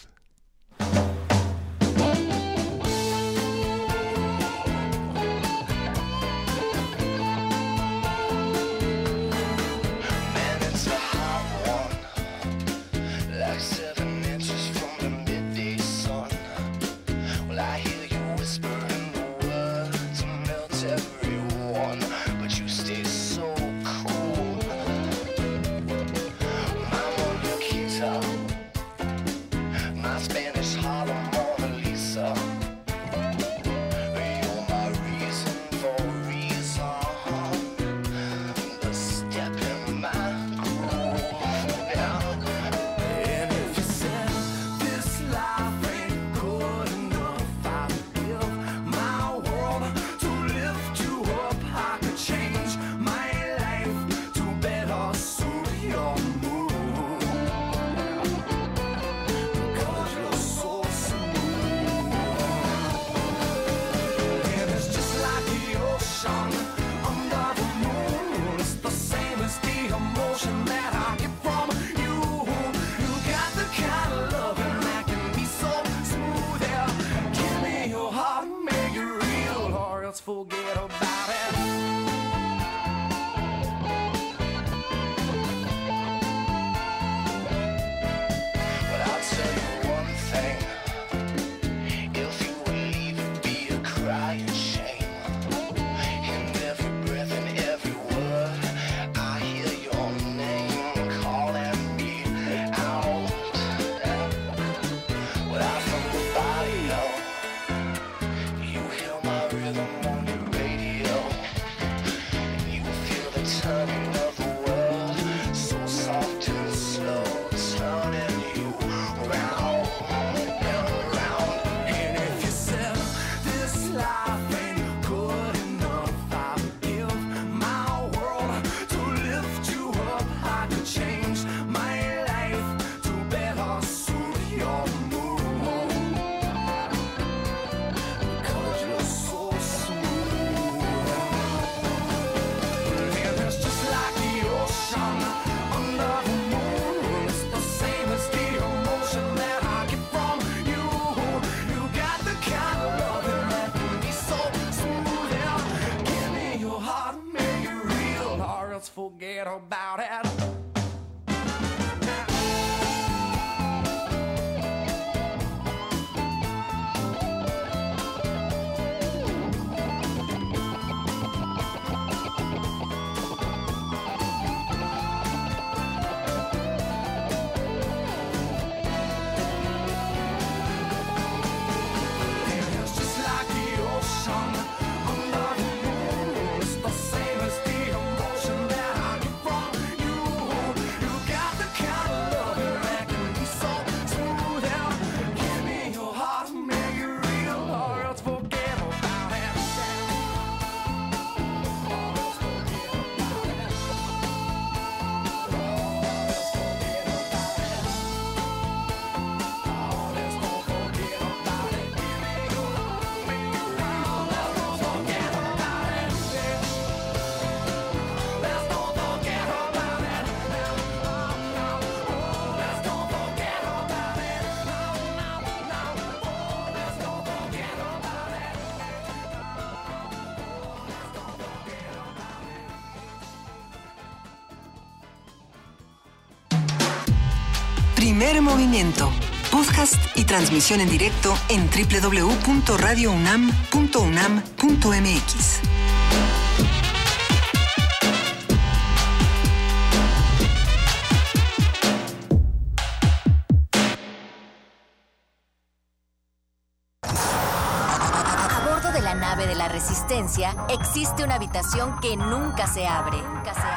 Forget about movimiento. Podcast y transmisión en directo en www.radiounam.unam.mx. A bordo de la nave de la Resistencia existe una habitación que nunca se abre. Nunca se abre.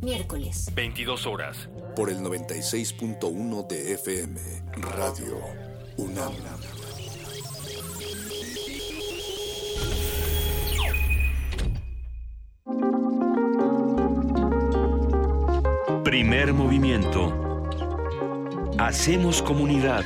Miércoles. 22 horas. Por el 96.1 de FM. Radio UNAM. Primer movimiento. Hacemos comunidad.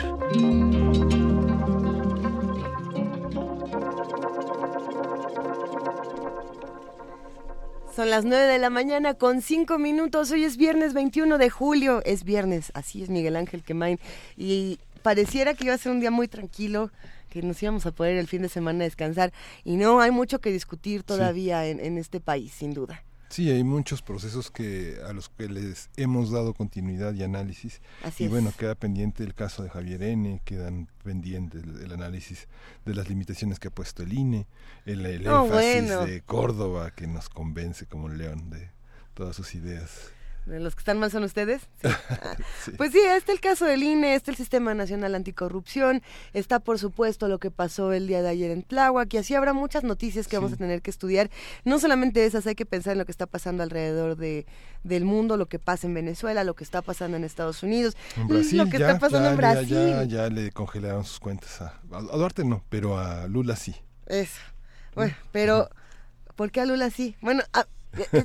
Son las 9 de la mañana con 5 minutos. Hoy es viernes 21 de julio. Es viernes, así es Miguel Ángel Quemain. Y pareciera que iba a ser un día muy tranquilo, que nos íbamos a poder el fin de semana descansar. Y no, hay mucho que discutir todavía en, en este país, sin duda. Sí, hay muchos procesos que a los que les hemos dado continuidad y análisis. Así y es. bueno, queda pendiente el caso de Javier N., quedan pendientes el, el análisis de las limitaciones que ha puesto el INE, el, énfasis bueno. de Córdoba que nos convence como un león de todas sus ideas. ¿De los que están mal son ustedes? Sí. Ah, Sí. Pues sí, está el caso del INE, está el Sistema Nacional Anticorrupción, está por supuesto lo que pasó el día de ayer en Tláhuac y así habrá muchas noticias que vamos a tener que estudiar. No solamente esas, hay que pensar en lo que está pasando alrededor de, del mundo, lo que pasa en Venezuela, lo que está pasando en Estados Unidos, En Brasil lo que ya, está pasando ya, en Brasil. Ya, ya le congelaron sus cuentas a, a Duarte no, pero a Lula sí. Eso. Bueno, pero ¿por qué a Lula sí? Bueno, eh,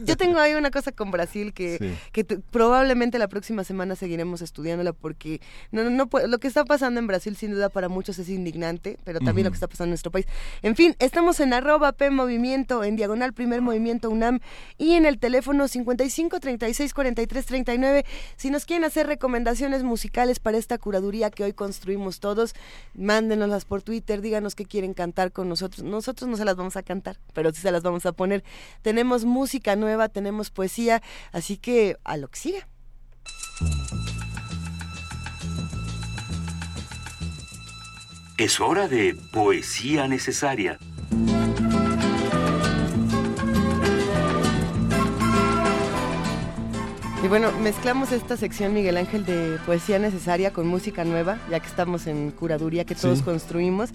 yo tengo ahí una cosa con Brasil que, Sí. que probablemente la próxima semana seguiremos estudiándola porque no, no, no lo que está pasando en Brasil sin duda para muchos es indignante, pero también lo Ujú. que está pasando en nuestro país. En fin, estamos en arroba P Movimiento, en diagonal Primer Movimiento UNAM y en el teléfono 55 36 43 39. Si nos quieren hacer recomendaciones musicales para esta curaduría que hoy construimos todos, mándenoslas por Twitter, díganos qué quieren cantar con nosotros. Nosotros no se las vamos a cantar, pero sí se las vamos a poner. Tenemos música nueva, tenemos poesía, así que a lo que siga. Es hora de poesía necesaria. Y bueno, mezclamos esta sección, Miguel Ángel, de poesía necesaria con música nueva, ya que estamos en curaduría que todos Sí. construimos.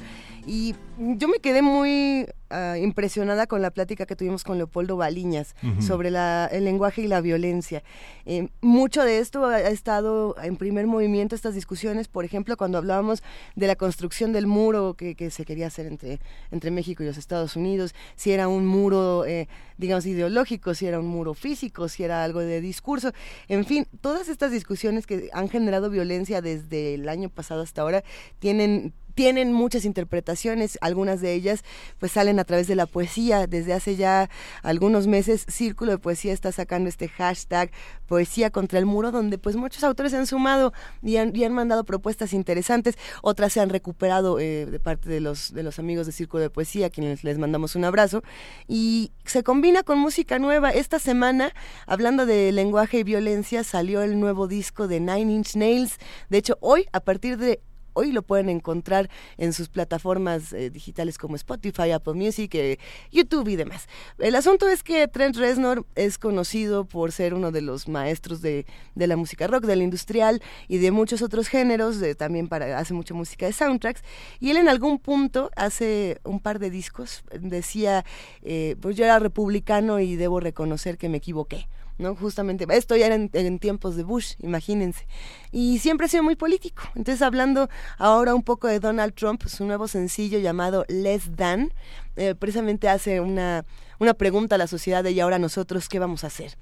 Y yo me quedé muy ah, impresionada con la plática que tuvimos con Leopoldo Baliñas sobre la- el lenguaje y la violencia. Eh, mucho de esto ha, ha estado en primer movimiento, estas discusiones, por ejemplo, cuando hablábamos de la construcción del muro que, que se quería hacer entre, entre México y los Estados Unidos, si era un muro, eh, digamos, ideológico, si era un muro físico, si era algo de discurso, en fin, todas estas discusiones que han generado violencia desde el año pasado hasta ahora tienen tienen muchas interpretaciones, algunas de ellas pues salen a través de la poesía. Desde hace ya algunos meses Círculo de Poesía está sacando este hashtag Poesía contra el Muro, donde pues muchos autores se han sumado y han, y han mandado propuestas interesantes, otras se han recuperado eh, de parte de los, de los amigos de Círculo de Poesía, a quienes les mandamos un abrazo, y se combina con música nueva. Esta semana, hablando de lenguaje y violencia, salió el nuevo disco de Nine Inch Nails. De hecho, hoy, a partir de Hoy lo pueden encontrar en sus plataformas eh, digitales como Spotify, Apple Music, eh, YouTube y demás. El asunto es que Trent Reznor es conocido por ser uno de los maestros de, la música rock, del industrial y de muchos otros géneros. también para, hace mucha música de soundtracks. Y él en algún punto, hace un par de discos, decía, eh, pues yo era republicano y debo reconocer que me equivoqué. ¿No? Justamente, esto ya era en, tiempos de Bush, imagínense. Y siempre ha sido muy político. Entonces, hablando ahora un poco de Donald Trump, su nuevo sencillo llamado Less Than, eh, precisamente hace una, una pregunta a la sociedad de y ahora nosotros, ¿qué vamos a hacer?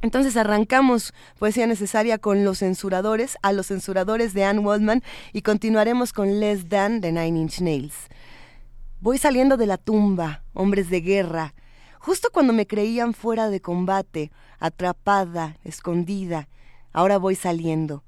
Entonces arrancamos Poesía Necesaria con Los Censuradores, a los censuradores de Anne Waldman y continuaremos con Less Than de Nine Inch Nails. Voy saliendo de la tumba, hombres de guerra, justo cuando me creían fuera de combate, atrapada, escondida, ahora voy saliendo.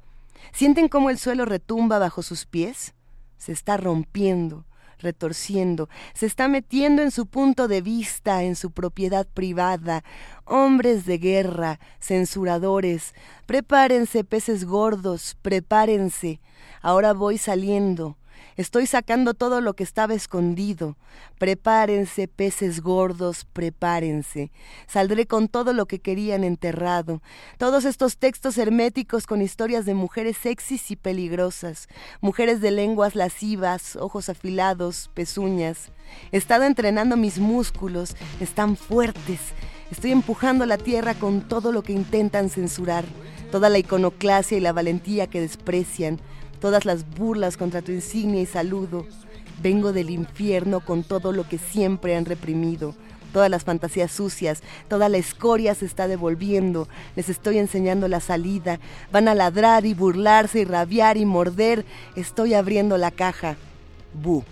¿Sienten cómo el suelo retumba bajo sus pies? Se está rompiendo. retorciendo, se está metiendo en su punto de vista, en su propiedad privada. Hombres de guerra, censuradores, prepárense, peces gordos, prepárense. Ahora voy saliendo. Estoy sacando todo lo que estaba escondido. Prepárense, peces gordos, prepárense. Saldré con todo lo que querían enterrado. Todos estos textos herméticos con historias de mujeres sexys y peligrosas. Mujeres de lenguas lascivas, ojos afilados, pezuñas. He estado entrenando mis músculos. Están fuertes. Estoy empujando la tierra con todo lo que intentan censurar. Toda la iconoclasia y la valentía que desprecian todas las burlas contra tu insignia y saludo. Vengo del infierno con todo lo que siempre han reprimido, todas las fantasías sucias, toda la escoria se está devolviendo, les estoy enseñando la salida, van a ladrar y burlarse y rabiar y morder, estoy abriendo la caja. Bu.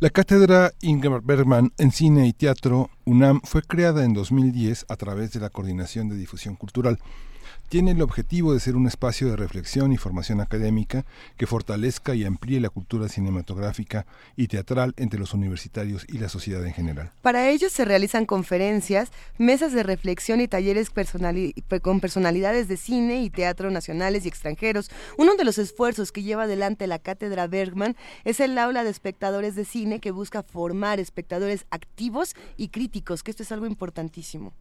La cátedra Ingmar Bergman en cine y teatro UNAM fue creada en 2010 a través de la Coordinación de Difusión Cultural. Tiene el objetivo de ser un espacio de reflexión y formación académica que fortalezca y amplíe la cultura cinematográfica y teatral entre los universitarios y la sociedad en general. Para ello se realizan conferencias, mesas de reflexión y talleres con personalidades de cine y teatro nacionales y extranjeros. Uno de los esfuerzos que lleva adelante la Cátedra Bergman es el aula de espectadores de cine que busca formar espectadores activos y críticos, que esto es algo importantísimo.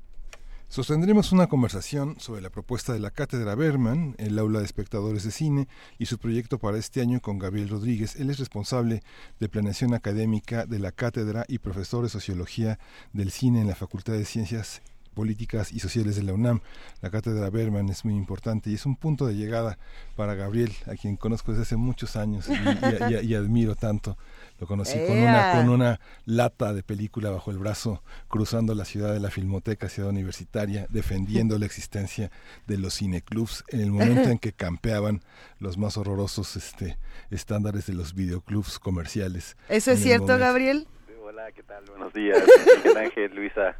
Sostendremos una conversación sobre la propuesta de la Cátedra Berman, el aula de espectadores de cine, y su proyecto para este año con Gabriel Rodríguez. Él es responsable de planeación académica de la cátedra y profesor de sociología del cine en la Facultad de Ciencias Políticas y Sociales de la UNAM. La cátedra Berman es muy importante y es un punto de llegada para Gabriel, a quien conozco desde hace muchos años y, y- admiro tanto. Lo conocí con una, con una lata de película bajo el brazo, cruzando la ciudad de la Filmoteca, ciudad universitaria, defendiendo la existencia de los cineclubs en el momento en que campeaban los más horrorosos este, estándares de los videoclubs comerciales. ¿Eso es cierto, momento. Gabriel? Hola, ¿qué tal? Buenos días, Miguel Ángel, Luisa.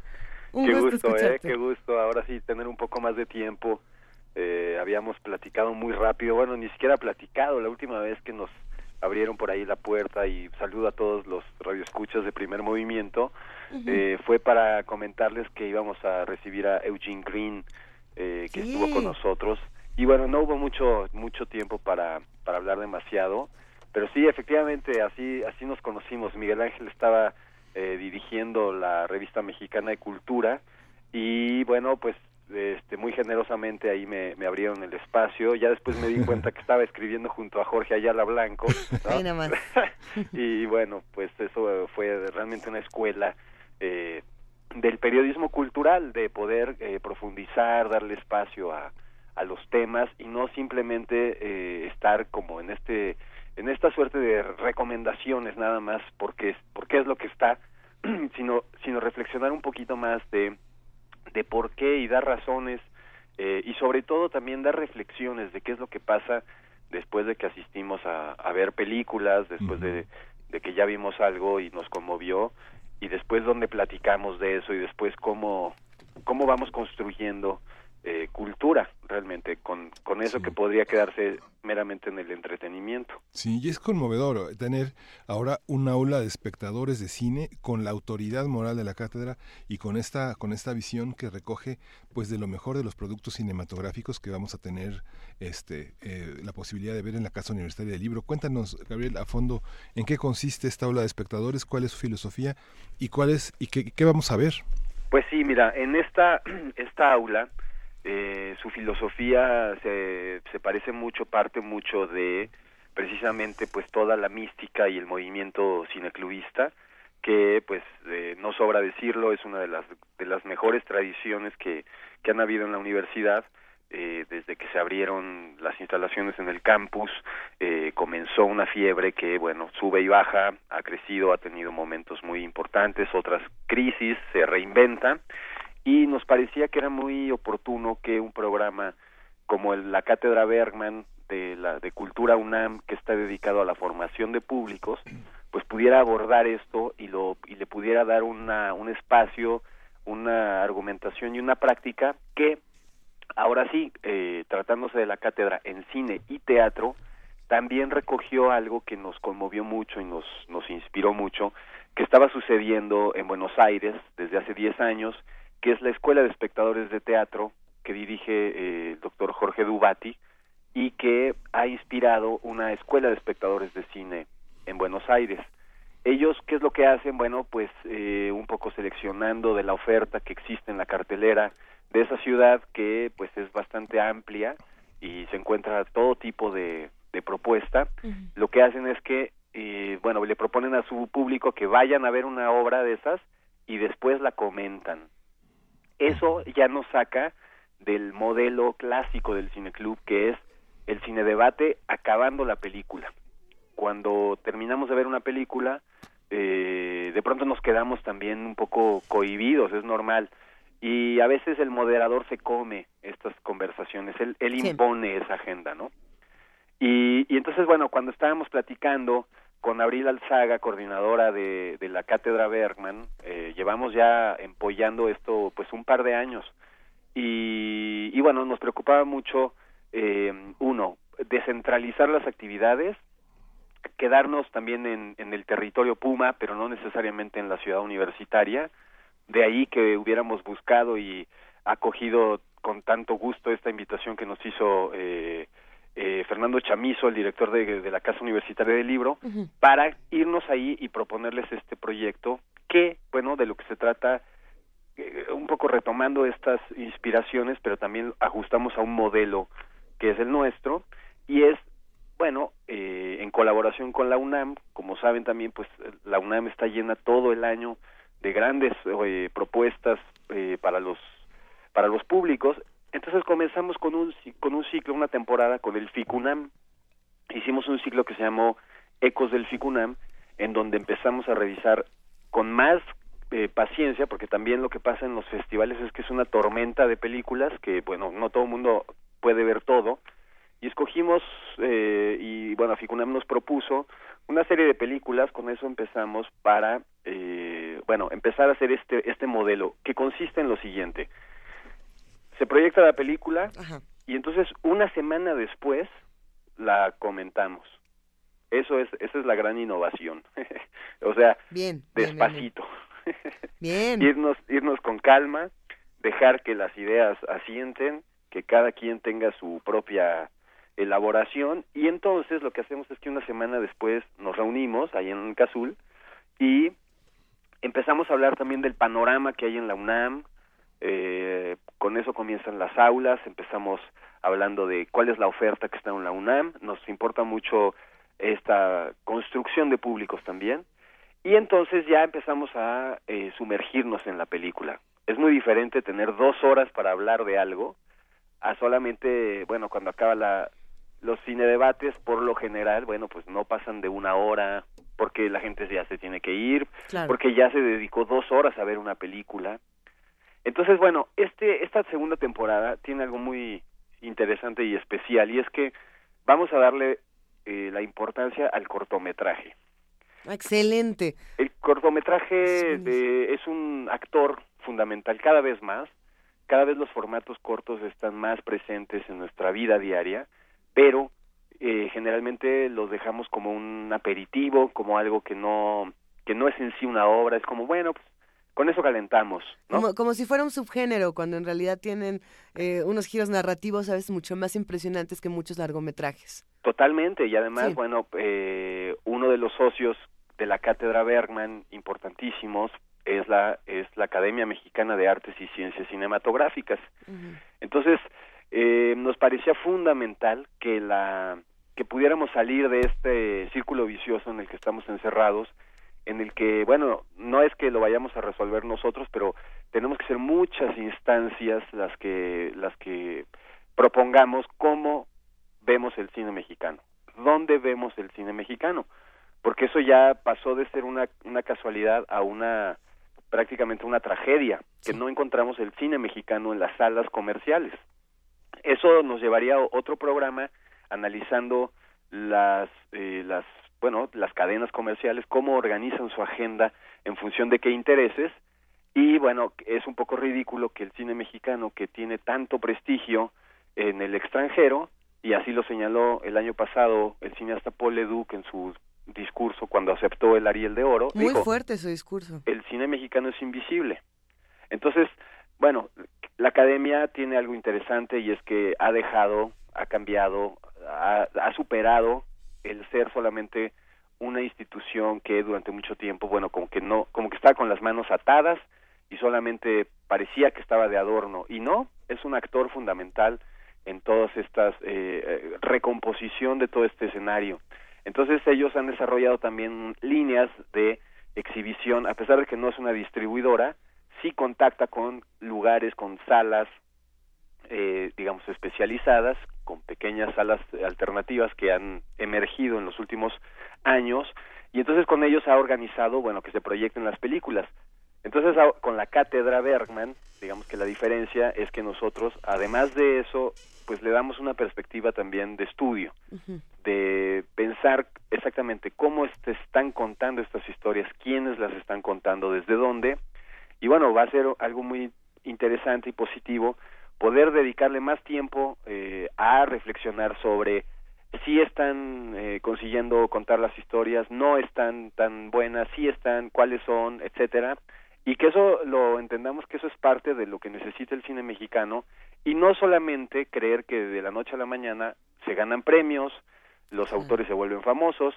Un qué gusto gusto, ¿eh? Qué gusto. Ahora sí, tener un poco más de tiempo. Eh, habíamos platicado muy rápido. Bueno, ni siquiera platicado la última vez que nos abrieron por ahí la puerta y saludo a todos los radioescuchas de primer movimiento. Eh, fue para comentarles que íbamos a recibir a Eugene Green, eh, que Sí. estuvo con nosotros. Y bueno, no hubo mucho mucho tiempo para, para hablar demasiado, pero sí, efectivamente, así así nos conocimos. Miguel Ángel estaba eh, dirigiendo la revista mexicana de cultura y bueno, pues este, muy generosamente ahí me, me abrieron el espacio. Ya después me di cuenta que estaba escribiendo junto a Jorge Ayala Blanco. ¿no? Y bueno, pues eso fue realmente una escuela eh, del periodismo cultural, de poder eh, profundizar, darle espacio a, a los temas y no simplemente eh, estar como en este en esta suerte de recomendaciones nada más porque porque es lo que está sino sino reflexionar un poquito más de de por qué y dar razones eh, y sobre todo también dar reflexiones de qué es lo que pasa después de que asistimos a, a ver películas después de, de que ya vimos algo y nos conmovió y después donde platicamos de eso y después cómo cómo vamos construyendo eh, cultura realmente con, con eso que podría quedarse meramente en el entretenimiento. Sí, y es conmovedor tener ahora un aula de espectadores de cine con la autoridad moral de la cátedra y con esta con esta visión que recoge pues de lo mejor de los productos cinematográficos que vamos a tener este eh, la posibilidad de ver en la Casa Universitaria del Libro. Cuéntanos, Gabriel, a fondo en qué consiste esta aula de espectadores, cuál es su filosofía y cuál es y qué, qué vamos a ver. Pues sí, mira, en esta esta aula eh, su filosofía se, se parece mucho, parte mucho de precisamente pues toda la mística y el movimiento cineclubista que pues eh, no sobra decirlo es una de las de las mejores tradiciones que, que han habido en la universidad eh, desde que se abrieron las instalaciones en el campus eh, comenzó una fiebre que bueno sube y baja ha crecido ha tenido momentos muy importantes otras crisis se reinventa y nos parecía que era muy oportuno que un programa como el, la Cátedra Bergman de la de Cultura UNAM que está dedicado a la formación de públicos pues pudiera abordar esto y lo y le pudiera dar una un espacio una argumentación y una práctica que ahora sí eh, tratándose de la cátedra en cine y teatro también recogió algo que nos conmovió mucho y nos nos inspiró mucho que estaba sucediendo en Buenos Aires desde hace 10 años que es la Escuela de Espectadores de Teatro que dirige eh, el doctor Jorge Dubati y que ha inspirado una escuela de espectadores de cine en Buenos Aires. Ellos, ¿qué es lo que hacen? Bueno, pues eh, un poco seleccionando de la oferta que existe en la cartelera de esa ciudad que pues es bastante amplia y se encuentra todo tipo de, de propuesta, lo que hacen es que, eh, bueno, le proponen a su público que vayan a ver una obra de esas y después la comentan eso ya nos saca del modelo clásico del cineclub que es el cine debate acabando la película. Cuando terminamos de ver una película, eh, de pronto nos quedamos también un poco cohibidos, es normal. Y a veces el moderador se come estas conversaciones, él, él impone esa agenda, ¿no? Y, y entonces, bueno, cuando estábamos platicando con Abril Alzaga, coordinadora de, la Cátedra Bergman, eh, llevamos ya empollando esto pues un par de años. Y, y bueno, nos preocupaba mucho, eh, uno, descentralizar las actividades, quedarnos también en, en el territorio Puma, pero no necesariamente en la ciudad universitaria. De ahí que hubiéramos buscado y acogido con tanto gusto esta invitación que nos hizo eh, eh, Fernando Chamizo, el director de, de, la Casa Universitaria del Libro, uh -huh. para irnos ahí y proponerles este proyecto que, bueno, de lo que se trata, eh, un poco retomando estas inspiraciones, pero también ajustamos a un modelo que es el nuestro, y es, bueno, eh, en colaboración con la UNAM, como saben también, pues la UNAM está llena todo el año de grandes eh, propuestas eh, para los para los públicos entonces comenzamos con un con un ciclo una temporada con el FICUNAM. Hicimos un ciclo que se llamó Ecos del FICUNAM en donde empezamos a revisar con más eh, paciencia porque también lo que pasa en los festivales es que es una tormenta de películas que bueno no todo el mundo puede ver todo. Y escogimos eh, y bueno FICUNAM nos propuso una serie de películas. Con eso empezamos para eh, bueno empezar a hacer este este modelo que consiste en lo siguiente se proyecta la película Ajá. y entonces una semana después la comentamos eso es esa es la gran innovación o sea bien, despacito bien, bien. irnos irnos con calma dejar que las ideas asienten que cada quien tenga su propia elaboración y entonces lo que hacemos es que una semana después nos reunimos ahí en Cazul y empezamos a hablar también del panorama que hay en la UNAM, Eh, con eso comienzan las aulas, empezamos hablando de cuál es la oferta que está en la UNAM, nos importa mucho esta construcción de públicos también, y entonces ya empezamos a eh, sumergirnos en la película. Es muy diferente tener dos horas para hablar de algo a solamente, bueno, cuando acaba la, los cine debates, por lo general, bueno, pues no pasan de una hora, porque la gente ya se tiene que ir, Claro. porque ya se dedicó dos horas a ver una película. Entonces, bueno, este, esta segunda temporada tiene algo muy interesante y especial, y es que vamos a darle eh, la importancia al cortometraje. Excelente. El cortometraje de- es un actor fundamental cada vez más. Cada vez los formatos cortos están más presentes en nuestra vida diaria, pero eh, generalmente los dejamos como un aperitivo, como algo que no que no es en sí una obra. Es como bueno, pues, con eso calentamos, ¿no? Como, como si fuera un subgénero, cuando en realidad tienen eh, unos giros narrativos a veces mucho más impresionantes que muchos largometrajes. Totalmente, y además, Sí. bueno, eh, uno de los socios de la cátedra Bergman, importantísimos, es la, es la Academia Mexicana de Artes y Ciencias Cinematográficas. Entonces, eh, nos parecía fundamental que la que pudiéramos salir de este círculo vicioso en el que estamos encerrados, en el que, bueno, no es que lo vayamos a resolver nosotros, pero tenemos que ser muchas instancias las que las que propongamos cómo vemos el cine mexicano, dónde vemos el cine mexicano, porque eso ya pasó de ser una, una casualidad a una prácticamente una tragedia, que no encontramos el cine mexicano en las salas comerciales. Eso nos llevaría a otro programa analizando las eh, las bueno las cadenas comerciales cómo organizan su agenda en función de qué intereses y bueno es un poco ridículo que el cine mexicano que tiene tanto prestigio en el extranjero y así lo señaló el año pasado el cineasta Paul Leduc en su discurso cuando aceptó el Ariel de Oro Muy dijo fuerte su discurso. el cine mexicano es invisible. Entonces, bueno, la academia tiene algo interesante y es que ha dejado, ha cambiado, ha, ha superado el ser solamente una institución que durante mucho tiempo, bueno, como que no, como que está con las manos atadas y solamente parecía que estaba de adorno y no, es un actor fundamental en todas estas eh, eh, recomposición de todo este escenario. Entonces ellos han desarrollado también líneas de exhibición, a pesar de que no es una distribuidora, sí contacta con lugares, con salas, eh, digamos, especializadas, con pequeñas salas alternativas que han emergido en los últimos años, y entonces con ellos ha organizado, bueno, que se proyecten las películas. Entonces, con la cátedra Bergman, digamos que la diferencia es que nosotros, además de eso, pues le damos una perspectiva también de estudio, de pensar exactamente cómo se están contando estas historias, quiénes las están contando, desde dónde, y bueno, va a ser algo muy interesante y positivo poder dedicarle más tiempo eh, a reflexionar sobre si están eh, consiguiendo contar las historias, no están tan buenas, si están, cuáles son, etcétera, y que eso lo entendamos que eso es parte de lo que necesita el cine mexicano. Y no solamente creer que de la noche a la mañana se ganan premios, los autores se vuelven famosos,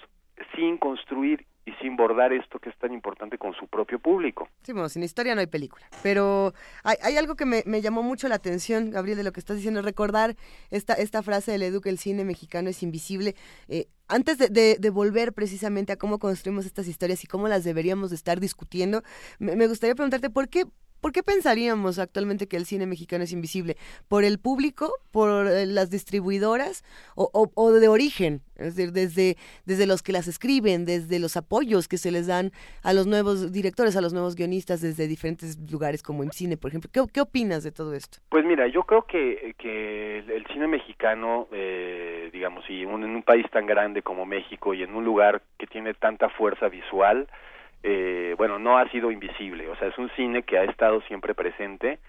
sin construir y sin bordar esto que es tan importante con su propio público. Sí, bueno, sin historia no hay película. Pero hay, algo que me, me llamó mucho la atención, Gabriel, de lo que estás diciendo, recordar esta, esta frase del Edu que el cine mexicano es invisible. Eh, antes de, volver precisamente a cómo construimos estas historias y cómo las deberíamos de estar discutiendo, me gustaría preguntarte por qué, ¿por qué pensaríamos actualmente que el cine mexicano es invisible? ¿Por el público? ¿Por eh, las distribuidoras? O, de origen? Es decir, desde, desde los que las escriben, desde los apoyos que se les dan a los nuevos directores, a los nuevos guionistas desde diferentes lugares como IMCINE, por ejemplo. ¿Qué, opinas de todo esto? Pues mira, yo creo que, que el cine mexicano, eh, digamos, y un- en un país tan grande como México y en un lugar que tiene tanta fuerza visual, eh, bueno, no ha sido invisible. O sea, es un cine que ha estado siempre presente,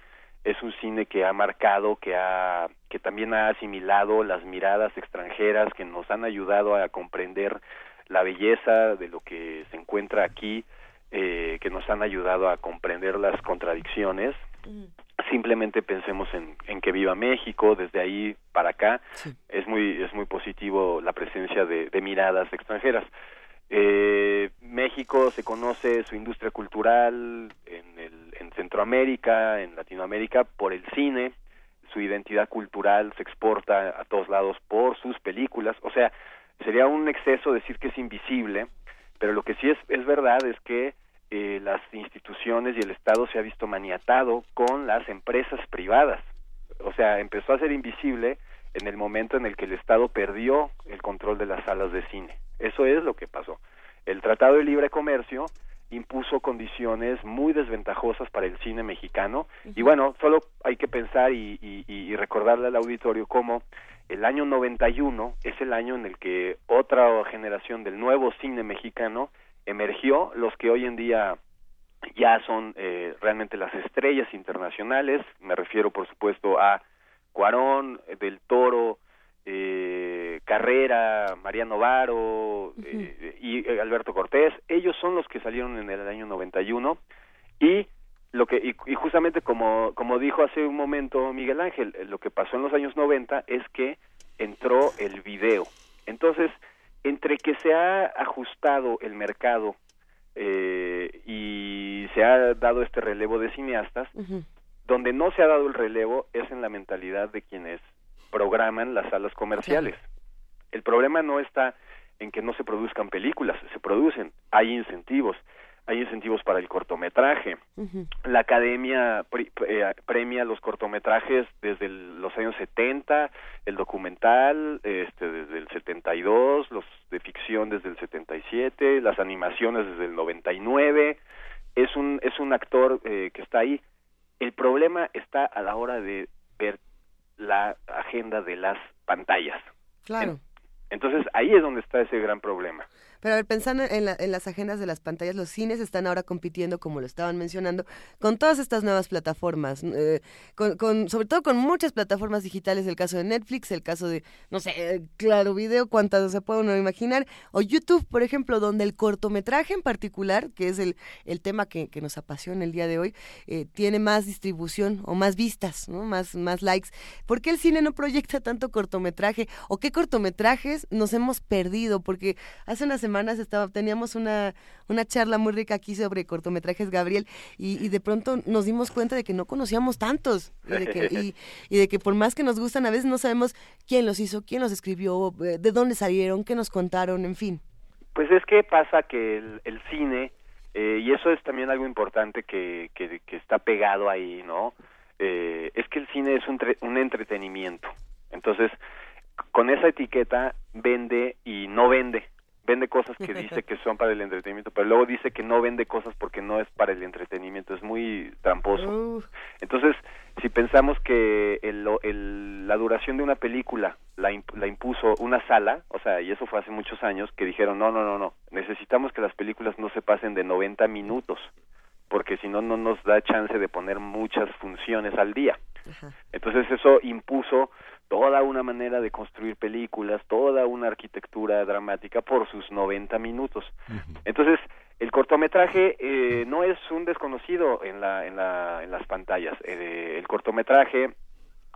es un cine que ha marcado, que ha, que también ha asimilado las miradas extranjeras que nos han ayudado a comprender la belleza de lo que se encuentra aquí, eh, que nos han ayudado a comprender las contradicciones. Simplemente pensemos en, en que viva México desde ahí para acá es muy es muy positivo la presencia de, de miradas extranjeras eh, México se conoce su industria cultural en, el, en Centroamérica, en Latinoamérica, por el cine, su identidad cultural se exporta a todos lados por sus películas, o sea, sería un exceso decir que es invisible, pero lo que sí es, es verdad es que eh, las instituciones y el Estado se ha visto maniatado con las empresas privadas. O sea, empezó a ser invisible en el momento en el que el Estado perdió el control de las salas de cine. Eso es lo que pasó. El Tratado de Libre Comercio impuso condiciones muy desventajosas para el cine mexicano y bueno, solo hay que pensar y, y, y recordarle al auditorio cómo el año 91 es el año en el que otra generación del nuevo cine mexicano emergió, los que hoy en día ya son eh, realmente las estrellas internacionales, me refiero por supuesto a Cuarón, eh, Del Toro, eh, Carrera, Mariano Varo eh, y eh, Alberto Cortés, ellos son los que salieron en el año 91 y lo que y, y justamente como como dijo hace un momento Miguel Ángel, lo que pasó en los años 90 es que entró el video. Entonces, entre que se ha ajustado el mercado eh, y se ha dado este relevo de cineastas, donde no se ha dado el relevo es en la mentalidad de quienes programan las salas comerciales. El problema no está en que no se produzcan películas, se producen, hay incentivos, hay incentivos para el cortometraje. La academia pri- eh, premia los cortometrajes desde el- los años 70, el documental este, desde el 72, los de ficción desde el 77, las animaciones desde el 99. Es un, es un actor eh, que está ahí. El problema está a la hora de ver la agenda de las pantallas. Claro. Entonces ahí es donde está ese gran problema. Pero a ver, pensando en, la- en las agendas de las pantallas, los cines están ahora compitiendo, como lo estaban mencionando, con todas estas nuevas plataformas, eh, con, sobre todo con muchas plataformas digitales, el caso de Netflix, el caso de, no sé, eh, Claro Video, cuántas se puede uno imaginar, o YouTube, por ejemplo, donde el cortometraje en particular, que es el, el tema que, nos apasiona el día de hoy, eh, tiene más distribución o más vistas, ¿no? más, más likes. ¿Por qué el cine no proyecta tanto cortometraje? ¿O qué cortometrajes nos hemos perdido? Porque hace unas semanas estaba, teníamos una, una charla muy rica aquí sobre cortometrajes, Gabriel, y, y de pronto nos dimos cuenta de que no conocíamos tantos. Y de, que, y- y de que por más que nos gustan, a veces no sabemos quién los hizo, quién los escribió, eh, de dónde salieron, qué nos contaron, en fin. Pues es que pasa que el, el cine, eh, y eso es también algo importante que, que, que está pegado ahí, ¿no? Eh, es que el cine es un, tre- un entretenimiento. Entonces, con esa etiqueta vende y no vende. Vende cosas que dice que son para el entretenimiento, pero luego dice que no vende cosas porque no es para el entretenimiento. Es muy tramposo. Entonces, si pensamos que el, el- la duración de una película la, imp- la impuso una sala, o sea, y eso fue hace muchos años, que dijeron, no, no, no, no, necesitamos que las películas no se pasen de 90 minutos, porque si no, no nos da chance de poner muchas funciones al día. Entonces eso impuso toda una manera de construir películas, toda una arquitectura dramática por sus 90 minutos. Entonces, el cortometraje eh, no es un desconocido en, la, en, la, en las pantallas. Eh, el cortometraje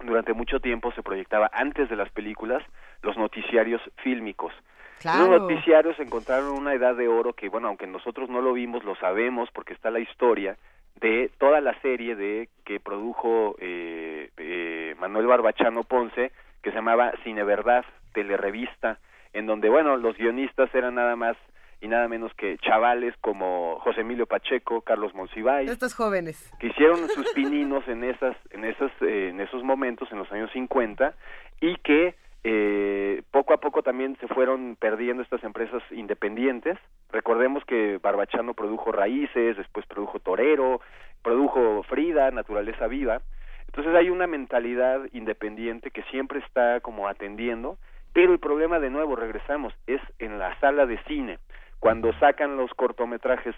durante mucho tiempo se proyectaba antes de las películas los noticiarios fílmicos. Claro. Los noticiarios encontraron una edad de oro que, bueno, aunque nosotros no lo vimos, lo sabemos porque está la historia de toda la serie de que produjo eh, eh, Manuel Barbachano Ponce, que se llamaba Cine Verdad, telerevista, en donde, bueno, los guionistas eran nada más y nada menos que chavales como José Emilio Pacheco, Carlos Monsiváis, Estos jóvenes. que hicieron sus pininos en esas en esas eh, en esos momentos en los años 50 y que eh, poco a poco también se fueron perdiendo estas empresas independientes. Recordemos que Barbachano produjo Raíces después produjo Torero produjo Frida Naturaleza Viva. Entonces hay una mentalidad independiente que siempre está como atendiendo pero el problema de nuevo regresamos es en la sala de cine. Cuando sacan los cortometrajes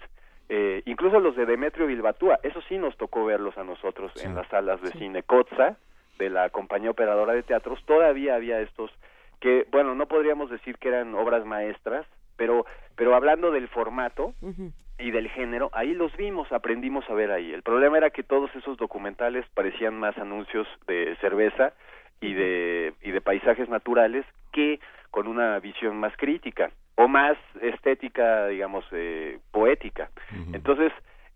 eh, incluso los de Demetrio Bilbatúa, eso sí nos tocó verlos a nosotros en las salas de cine. Cotza, de la compañía operadora de teatros, todavía había estos que, bueno, no podríamos decir que eran obras maestras, pero, pero hablando del formato y del género, ahí los vimos, aprendimos a ver ahí. El problema era que todos esos documentales parecían más anuncios de cerveza y de, y de paisajes naturales que con una visión más crítica o más estética, digamos, eh, poética. Entonces,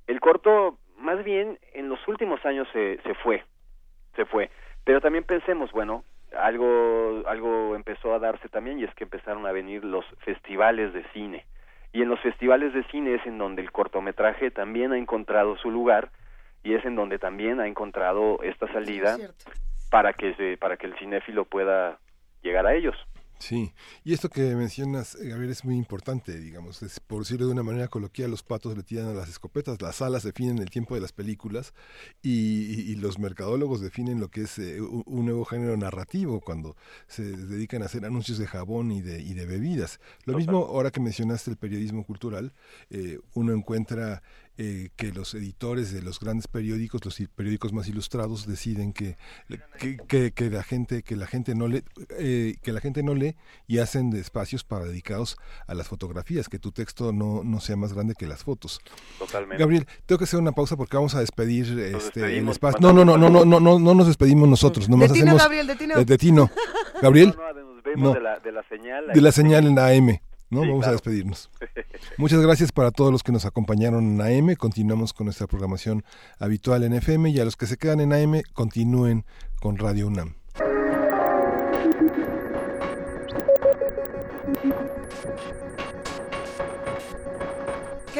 el corto más bien en los últimos años se, se fue, se fue. Pero también pensemos, bueno, algo, algo empezó a darse también y es que empezaron a venir los festivales de cine. Y en los festivales de cine es en donde el cortometraje también ha encontrado su lugar y es en donde también ha encontrado esta salida para que se, para que el cinéfilo pueda llegar a ellos. Sí, y esto que mencionas, eh, Gabriel, es muy importante, digamos, es, por decirlo de una manera coloquial, los patos le tiran a las escopetas, las salas definen el tiempo de las películas y, y los mercadólogos definen lo que es eh, un, un nuevo género narrativo cuando se dedican a hacer anuncios de jabón y de, y de bebidas. Lo mismo ahora que mencionaste el periodismo cultural, eh, uno encuentra eh, que los editores de los grandes periódicos, los periódicos más ilustrados, deciden que, que, que- que la gente que la gente no lee, eh, que la gente no lee y hacen de espacios para dedicados a las fotografías, que tu texto no, no sea más grande que las fotos. Totalmente. Gabriel, tengo que hacer una pausa porque vamos a despedir este, el espacio. No, no, no, no, no, no, no, no nos despedimos nosotros, nomás De Tino, hacemos Gabriel, de Tino. eh. Gabriel, Nos vemos No. de, la, de la señal. de la señal en la AM, ¿no? Sí, vamos a despedirnos. Muchas gracias para todos los que nos acompañaron en AM. Continuamos con nuestra programación habitual en FM y a los que se quedan en AM continúen con Radio UNAM.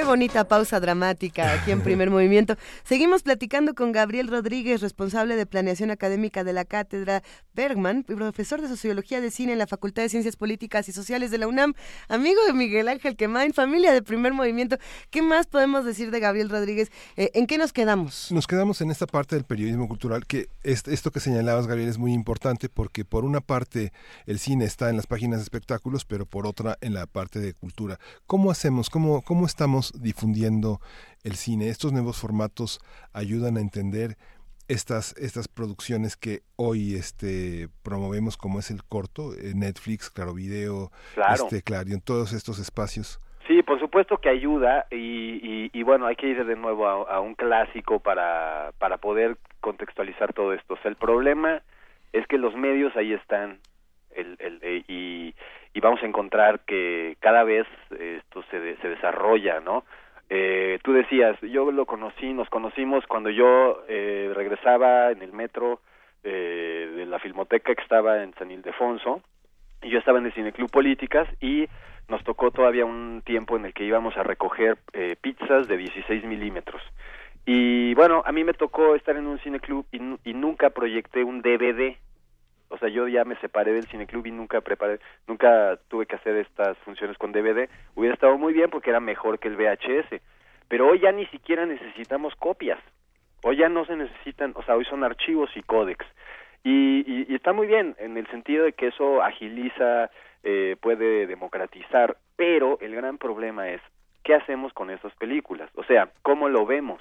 Bonita pausa dramática aquí en primer movimiento. Seguimos platicando con Gabriel Rodríguez, responsable de planeación académica de la cátedra Bergman, profesor de sociología de cine en la Facultad de Ciencias Políticas y Sociales de la UNAM, amigo de Miguel Ángel Quemain, familia de primer movimiento. ¿Qué más podemos decir de Gabriel Rodríguez? Eh, ¿En qué nos quedamos? Nos quedamos en esta parte del periodismo cultural, que es- esto que señalabas, Gabriel, es muy importante porque por una parte el cine está en las páginas de espectáculos, pero por otra en la parte de cultura. ¿Cómo hacemos? ¿Cómo, cómo estamos difundiendo el cine? Estos nuevos formatos ayudan a entender estas, estas producciones que hoy este, promovemos, como es el corto, eh, Netflix, Claro Video, Claro. este, Clarion, todos estos espacios. Sí, por supuesto que ayuda y, y, y bueno, hay que ir de nuevo a, a un clásico para, para poder contextualizar todo esto. O sea, el problema es que los medios ahí están el, el, eh, y, y vamos a encontrar que cada vez eh, esto se, de- se desarrolla, ¿no? Eh, tú decías, yo lo conocí, nos conocimos cuando yo eh, regresaba en el metro eh, de la filmoteca que estaba en San Ildefonso y yo estaba en el Cineclub Políticas y nos tocó todavía un tiempo en el que íbamos a recoger eh, pizzas de 16 milímetros. Y bueno, a mí me tocó estar en un cineclub y, y nunca proyecté un DVD. O sea, yo ya me separé del cineclub y nunca preparé, nunca tuve que hacer estas funciones con DVD. Hubiera estado muy bien porque era mejor que el VHS. Pero hoy ya ni siquiera necesitamos copias. Hoy ya no se necesitan, o sea, hoy son archivos y códex. Y, y- y está muy bien en el sentido de que eso agiliza, eh, puede democratizar, pero el gran problema es qué hacemos con esas películas, o sea, cómo lo vemos.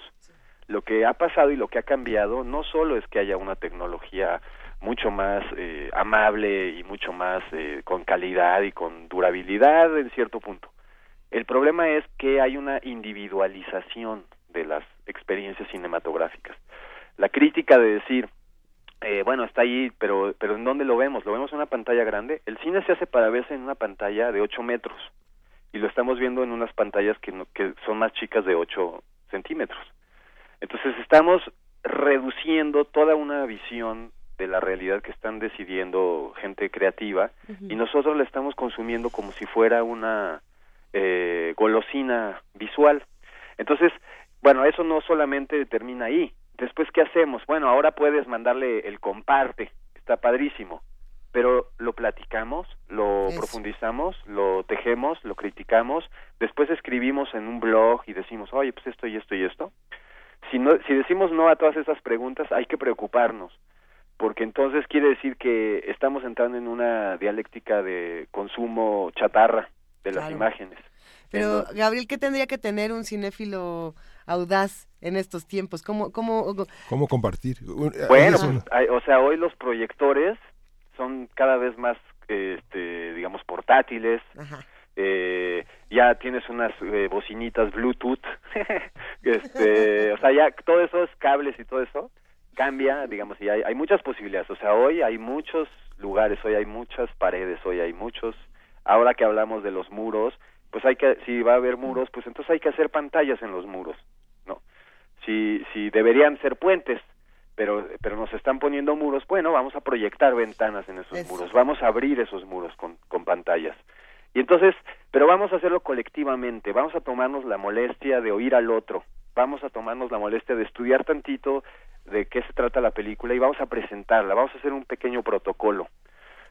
Lo que ha pasado y lo que ha cambiado no solo es que haya una tecnología mucho más eh, amable y mucho más eh, con calidad y con durabilidad en cierto punto. El problema es que hay una individualización de las experiencias cinematográficas. La crítica de decir, eh, bueno, está ahí, pero, pero ¿en dónde lo vemos? ¿Lo vemos en una pantalla grande? El cine se hace para verse en una pantalla de 8 metros y lo estamos viendo en unas pantallas que, que son más chicas de 8 centímetros. Entonces estamos reduciendo toda una visión de la realidad que están decidiendo gente creativa y nosotros la estamos consumiendo como si fuera una eh, golosina visual. Entonces, bueno, eso no solamente termina ahí. Después, ¿qué hacemos? Bueno, ahora puedes mandarle el comparte, está padrísimo, pero lo platicamos, lo profundizamos, lo tejemos, lo criticamos, después escribimos en un blog y decimos, oye, pues esto y esto y esto. Si, no, si decimos no a todas esas preguntas, hay que preocuparnos, porque entonces quiere decir que estamos entrando en una dialéctica de consumo chatarra de las Claro. imágenes. Pero, Gabriel, ¿qué tendría que tener un cinéfilo audaz en estos tiempos? ¿Cómo, cómo, ¿Cómo compartir? Un- Bueno, pues, hay- o sea, hoy los proyectores son cada vez más, este, digamos, portátiles. Eh, ya tienes unas eh, bocinitas Bluetooth. este, o sea, ya todo eso es cables y todo eso cambia, digamos, y hay, hay muchas posibilidades. O sea, hoy hay muchos lugares, hoy hay muchas paredes, hoy hay muchos. Ahora que hablamos de los muros, pues hay que, si va a haber muros, pues entonces hay que hacer pantallas en los muros, ¿no? si, si deberían ser puentes, pero, pero nos están poniendo muros, bueno, vamos a proyectar ventanas en esos Eso. muros, vamos a abrir esos muros con, con pantallas. Y entonces, pero vamos a hacerlo colectivamente, vamos a tomarnos la molestia de oír al otro, vamos a tomarnos la molestia de estudiar tantito de qué se trata la película y vamos a presentarla, vamos a hacer un pequeño protocolo.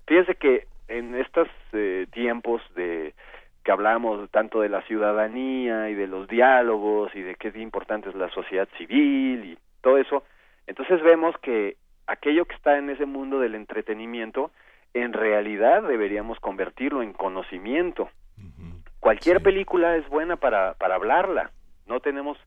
Fíjense que en estos eh, tiempos de que hablamos tanto de la ciudadanía y de los diálogos y de qué importante es la sociedad civil y todo eso, entonces vemos que aquello que está en ese mundo del entretenimiento, en realidad deberíamos convertirlo en conocimiento. Cualquier película es buena para, para hablarla. No tenemos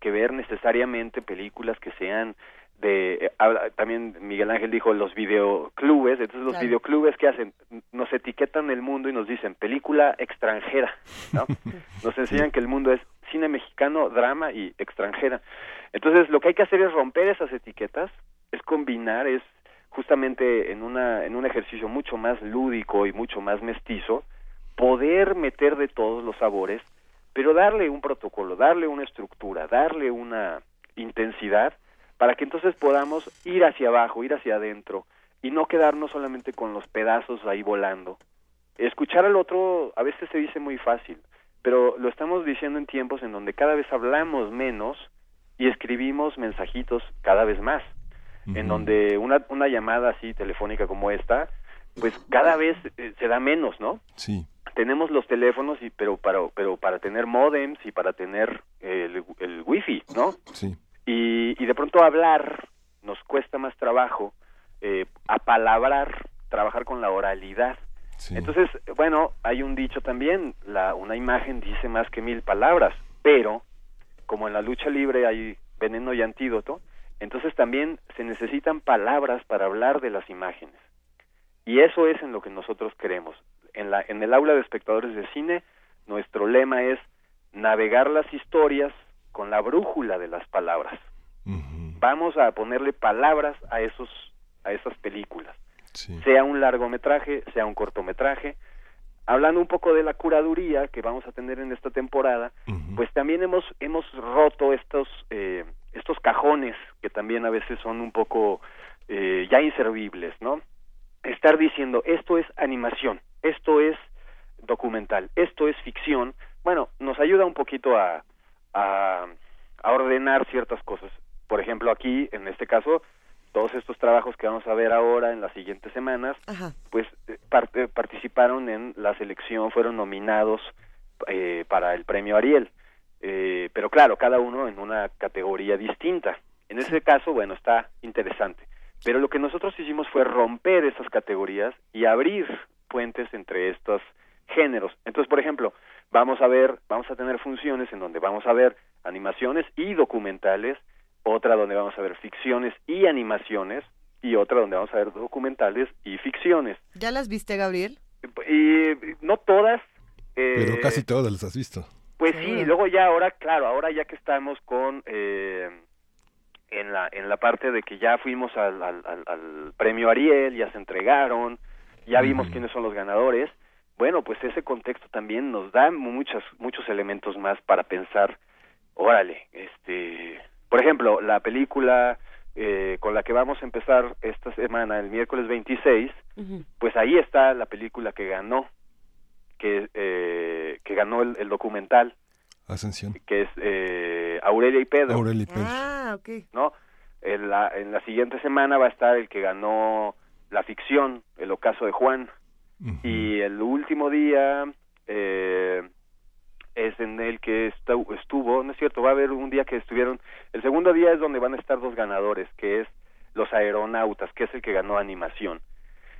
que ver necesariamente películas que sean de eh, también Miguel Ángel dijo los videoclubes, entonces los Claro. videoclubes que hacen nos etiquetan el mundo y nos dicen película extranjera, ¿no? Nos enseñan que el mundo es cine mexicano, drama y extranjera. Entonces, lo que hay que hacer es romper esas etiquetas, es combinar, es justamente en una en un ejercicio mucho más lúdico y mucho más mestizo, poder meter de todos los sabores, pero darle un protocolo, darle una estructura, darle una intensidad para que entonces podamos ir hacia abajo, ir hacia adentro y no quedarnos solamente con los pedazos ahí volando. Escuchar al otro a veces se dice muy fácil, pero lo estamos diciendo en tiempos en donde cada vez hablamos menos y escribimos mensajitos cada vez más, en donde una, una llamada así telefónica como esta, pues cada vez eh, se da menos, ¿no? Sí. Tenemos los teléfonos y pero para pero para tener modems y para tener el, el wifi no Sí. y, y de pronto hablar nos cuesta más trabajo eh, apalabrar trabajar con la oralidad entonces bueno hay un dicho también la una imagen dice más que mil palabras pero como en la lucha libre hay veneno y antídoto entonces también se necesitan palabras para hablar de las imágenes y eso es en lo que nosotros queremos. En, la, en el aula de espectadores de cine, nuestro lema es navegar las historias con la brújula de las palabras. Vamos a ponerle palabras a esos a esas películas. Sea un largometraje, sea un cortometraje. Hablando un poco de la curaduría que vamos a tener en esta temporada, pues también hemos hemos roto estos eh, estos cajones que también a veces son un poco eh, ya inservibles, ¿no? estar diciendo esto es animación, esto es documental, esto es ficción, bueno, nos ayuda un poquito a, a, a ordenar ciertas cosas. Por ejemplo, aquí, en este caso, todos estos trabajos que vamos a ver ahora en las siguientes semanas, pues eh, par- eh, participaron en la selección, fueron nominados eh, para el premio Ariel. Eh, pero claro, cada uno en una categoría distinta. En ese caso, bueno, está interesante. Pero lo que nosotros hicimos fue romper esas categorías y abrir puentes entre estos géneros. Entonces, por ejemplo, vamos a ver, vamos a tener funciones en donde vamos a ver animaciones y documentales, otra donde vamos a ver ficciones y animaciones y otra donde vamos a ver documentales y ficciones. ¿Ya las viste, Gabriel? Y no todas, eh, Pero casi todas las has visto. pues sí, luego ya ahora, claro, ahora ya que estamos con eh, en la en la parte de que ya fuimos al, al, al- al premio Ariel, ya se entregaron, ya vimos quiénes son los ganadores. Bueno, pues ese contexto también nos da muchas muchos elementos más para pensar. Órale, este, por ejemplo, la película eh, con la que vamos a empezar esta semana, el miércoles 26, pues ahí está la película que ganó, que eh, que ganó el, el documental, Ascensión. que es eh, Aurelia y Pedro. Aurelia y Pedro. Ah, ok. ¿no? En la, en la siguiente semana va a estar el que ganó la ficción, El ocaso de Juan. Y el último día eh, es en el que estu- estuvo, no es cierto, va a haber un día que estuvieron, el segundo día es donde van a estar dos ganadores, que es Los Aeronautas, que es el que ganó animación.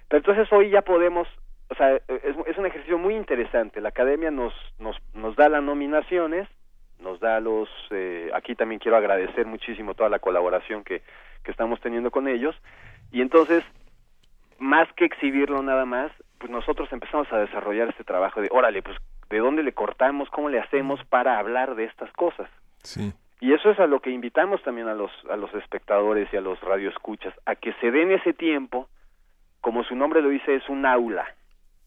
Pero entonces hoy ya podemos, o sea, es, es un ejercicio muy interesante. La academia nos, nos, nos da las nominaciones, nos da los, eh, aquí también quiero agradecer muchísimo toda la colaboración que, que estamos teniendo con ellos. Y entonces, más que exhibirlo nada más, pues nosotros empezamos a desarrollar este trabajo de, órale, pues, ¿de dónde le cortamos? ¿Cómo le hacemos para hablar de estas cosas? Sí. Y eso es a lo que invitamos también a los, a los espectadores y a los radioescuchas, a que se den ese tiempo, como su nombre lo dice, es un aula.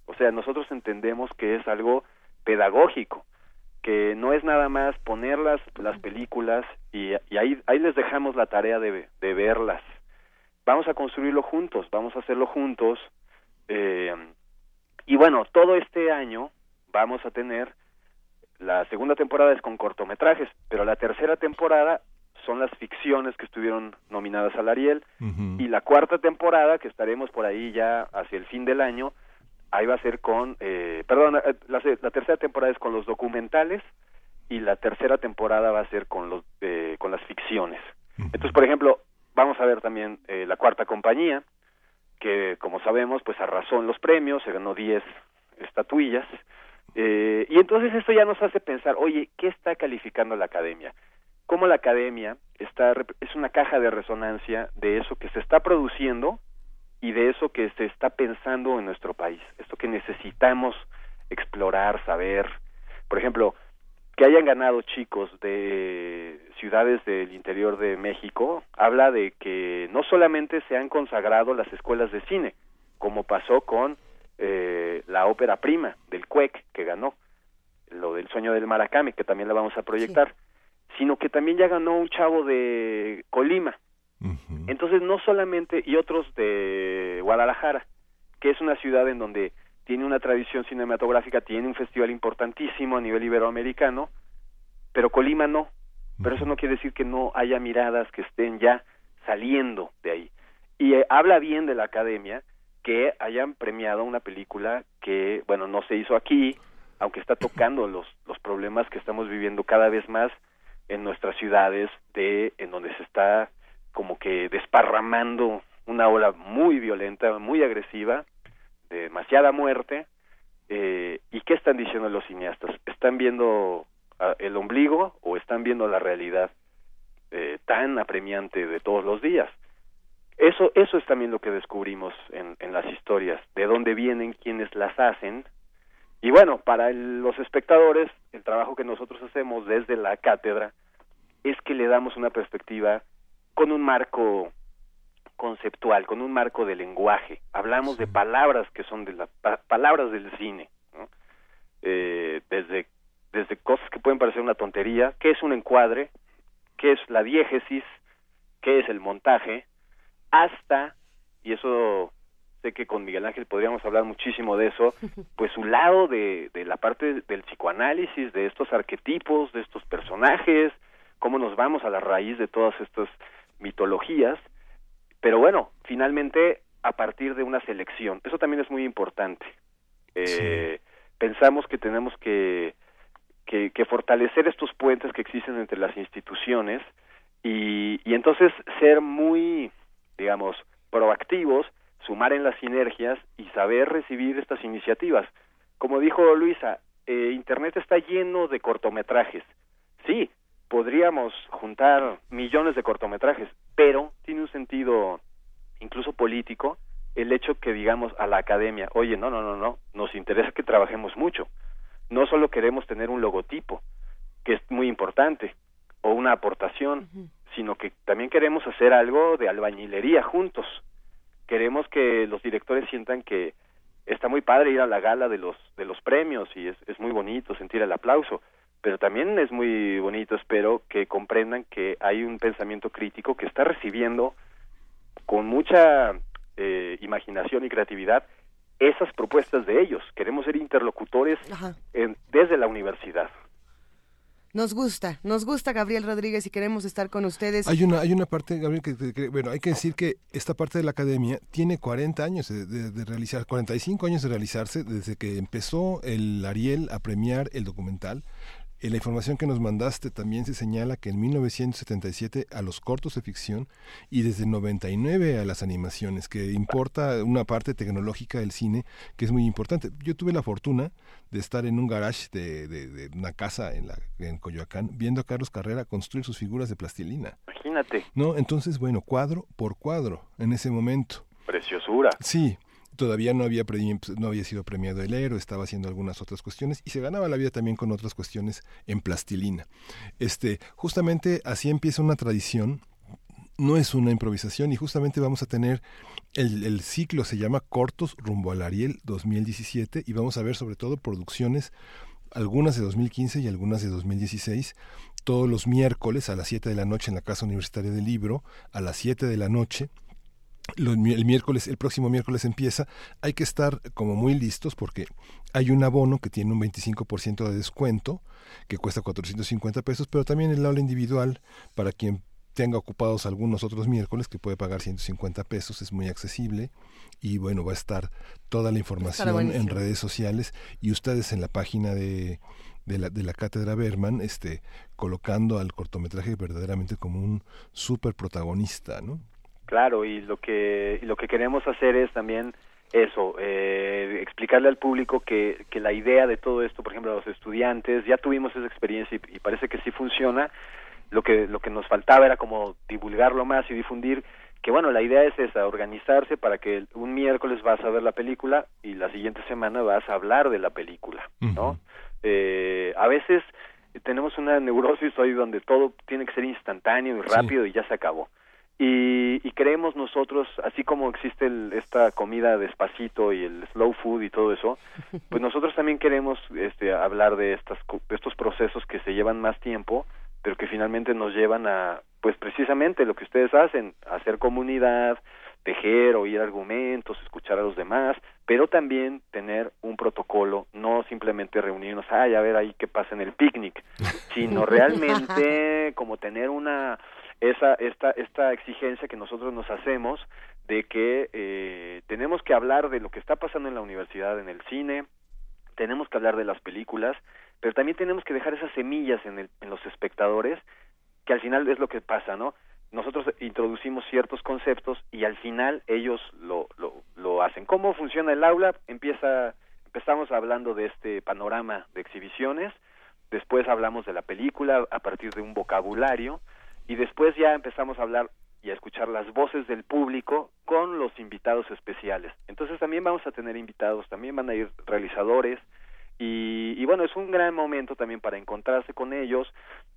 O sea, nosotros entendemos que es algo pedagógico. que no es nada más poner las, las películas y, y ahí, ahí les dejamos la tarea de, de verlas. Vamos a construirlo juntos, vamos a hacerlo juntos. eh, y bueno, todo este año vamos a tener, la segunda temporada es con cortometrajes, pero la tercera temporada son las ficciones que estuvieron nominadas al Ariel y la cuarta temporada, que estaremos por ahí ya hacia el fin del año, ahí va a ser con, eh, perdón, eh, la, tercera temporada es con los documentales y la tercera temporada va a ser con los eh, con las ficciones. Entonces, por ejemplo, vamos a ver también eh, la cuarta compañía, que como sabemos, pues arrasó en los premios, se ganó 10 estatuillas, eh, y entonces esto ya nos hace pensar, oye, ¿qué está calificando la academia? ¿Cómo la academia está es una caja de resonancia de eso que se está produciendo y de eso que se está pensando en nuestro país, esto que necesitamos explorar, saber. Por ejemplo, que hayan ganado chicos de ciudades del interior de México, habla de que no solamente se han consagrado las escuelas de cine, como pasó con eh, la ópera prima del CUEC que ganó, lo del sueño del Maracame, que también la vamos a proyectar, sino que también ya ganó un chavo de Colima. Entonces, no solamente, y otros de Guadalajara, que es una ciudad en donde tiene una tradición cinematográfica, tiene un festival importantísimo a nivel iberoamericano, pero Colima no. Pero eso no quiere decir que no haya miradas que estén ya saliendo de ahí. Y eh, habla bien de la academia que hayan premiado una película que, bueno, no se hizo aquí, aunque está tocando los, los problemas que estamos viviendo cada vez más en nuestras ciudades, de en donde se está como que desparramando una ola muy violenta, muy agresiva, de demasiada muerte. Eh, ¿Y qué están diciendo los cineastas? ¿Están viendo ah, el ombligo o están viendo la realidad eh, tan apremiante de todos los días? Eso, eso es también lo que descubrimos en, en las historias, de dónde vienen, quiénes las hacen. Y bueno, para los espectadores, el trabajo que nosotros hacemos desde la cátedra es que le damos una perspectiva con un marco conceptual, con un marco de lenguaje. Hablamos de palabras que son de las palabras del cine, ¿no? Eh, desde desde cosas que pueden parecer una tontería, qué es un encuadre, qué es la diégesis, qué es el montaje, hasta y eso sé que con Miguel Ángel podríamos hablar muchísimo de eso, pues su lado de, de la parte del psicoanálisis, de estos arquetipos, de estos personajes, cómo nos vamos a la raíz de todas estas mitologías, pero bueno, finalmente a partir de una selección, eso también es muy importante. Eh, Pensamos que tenemos que, que, que fortalecer estos puentes que existen entre las instituciones y, y entonces ser muy, digamos, proactivos, sumar en las sinergias y saber recibir estas iniciativas. Como dijo Luisa, eh, Internet está lleno de cortometrajes. Sí, podríamos juntar millones de cortometrajes, pero tiene un sentido incluso político el hecho que digamos a la academia, oye, no, no, no, no, nos interesa que trabajemos mucho. No solo queremos tener un logotipo, que es muy importante, o una aportación, sino que también queremos hacer algo de albañilería juntos. Queremos que los directores sientan que está muy padre ir a la gala de los de los premios y es, es muy bonito sentir el aplauso, pero también es muy bonito, espero, que comprendan que hay un pensamiento crítico que está recibiendo con mucha eh, imaginación y creatividad esas propuestas de ellos. Queremos ser interlocutores en- desde la universidad. Nos gusta, nos gusta Gabriel Rodríguez y queremos estar con ustedes. Hay una, hay una parte, Gabriel, que, que- que- bueno, hay que decir que esta parte de la academia tiene 40 años de, de- de realizar, 45 años de realizarse desde que empezó el Ariel a premiar el documental. En la información que nos mandaste también se señala que en 1977 a los cortos de ficción y desde el 99 a las animaciones, que importa una parte tecnológica del cine que es muy importante. Yo tuve la fortuna de estar en un garage de, de- de una casa en, la, en Coyoacán viendo a Carlos Carrera construir sus figuras de plastilina. Imagínate, ¿No? Entonces, bueno, cuadro por cuadro en ese momento. preciosura. Sí, todavía no había, premi- no había sido premiado el héroe, estaba haciendo algunas otras cuestiones y se ganaba la vida también con otras cuestiones en plastilina. Este, justamente así empieza una tradición no es una improvisación y justamente vamos a tener el, el ciclo se llama Cortos rumbo al Ariel 2017 y vamos a ver sobre todo producciones algunas de 2015 y algunas de 2016, todos los miércoles a las 7 de la noche en la Casa Universitaria del Libro, a las 7 de la noche. El miércoles, el próximo miércoles empieza, hay que estar como muy listos porque hay un abono que tiene un 25% de descuento, que cuesta 450 pesos, pero también el aula individual para quien tenga ocupados algunos otros miércoles que puede pagar 150 pesos, es muy accesible y bueno, va a estar toda la información en redes sociales y ustedes en la página de, de, la, de la cátedra Berman, este, colocando al cortometraje verdaderamente como un súper protagonista, ¿no? Claro, y lo que y lo que queremos hacer es también eso, eh, explicarle al público que, que la idea de todo esto, por ejemplo, a los estudiantes, ya tuvimos esa experiencia y, y parece que sí funciona. Lo que lo que nos faltaba era como divulgarlo más y difundir que bueno, la idea es esa, organizarse para que un miércoles vas a ver la película y la siguiente semana vas a hablar de la película, ¿no? Eh, a veces tenemos una neurosis hoy donde todo tiene que ser instantáneo y rápido y ya se acabó. Y, y creemos nosotros, así como existe el- esta comida despacito y el slow food y todo eso, pues nosotros también queremos este, hablar de, estas, de estos procesos que se llevan más tiempo, pero que finalmente nos llevan a, pues precisamente lo que ustedes hacen, hacer comunidad, tejer, oír argumentos, escuchar a los demás, pero también tener un protocolo, no simplemente reunirnos, ay, a ver ahí qué pasa en el picnic, sino realmente como tener una esa esta esta exigencia que nosotros nos hacemos de que eh, tenemos que hablar de lo que está pasando en la universidad, en el cine, tenemos que hablar de las películas, pero también tenemos que dejar esas semillas en, el, en los espectadores, que al final es lo que pasa, ¿no? Nosotros introducimos ciertos conceptos y al final ellos lo, lo, lo hacen. ¿Cómo funciona el aula? Empieza, empezamos hablando de este panorama de exhibiciones, después hablamos de la película a partir de un vocabulario y después ya empezamos a hablar y a escuchar las voces del público con los invitados especiales. Entonces también vamos a tener invitados, también van a ir realizadores y, y bueno, es un gran momento también para encontrarse con ellos.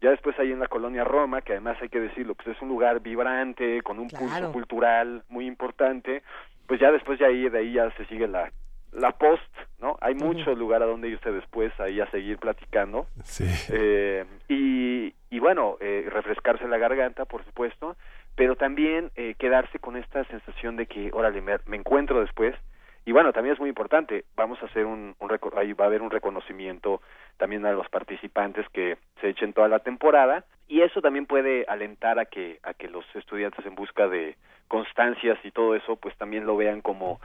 Ya después ahí en la colonia Roma, que además hay que decirlo, pues es un lugar vibrante, con un Claro. pulso cultural muy importante, pues ya después de ahí, de ahí ya se sigue la, la post, ¿no? Hay mucho lugar a donde irse después ahí a seguir platicando. Sí. Eh, y, y bueno, eh, refrescarse la garganta, por supuesto, pero también eh, quedarse con esta sensación de que, órale, me, me encuentro después. Y bueno, también es muy importante, vamos a hacer un, ahí va a haber un reconocimiento también a los participantes que se echen toda la temporada y eso también puede alentar a que a que los estudiantes en busca de constancias y todo eso pues también lo vean como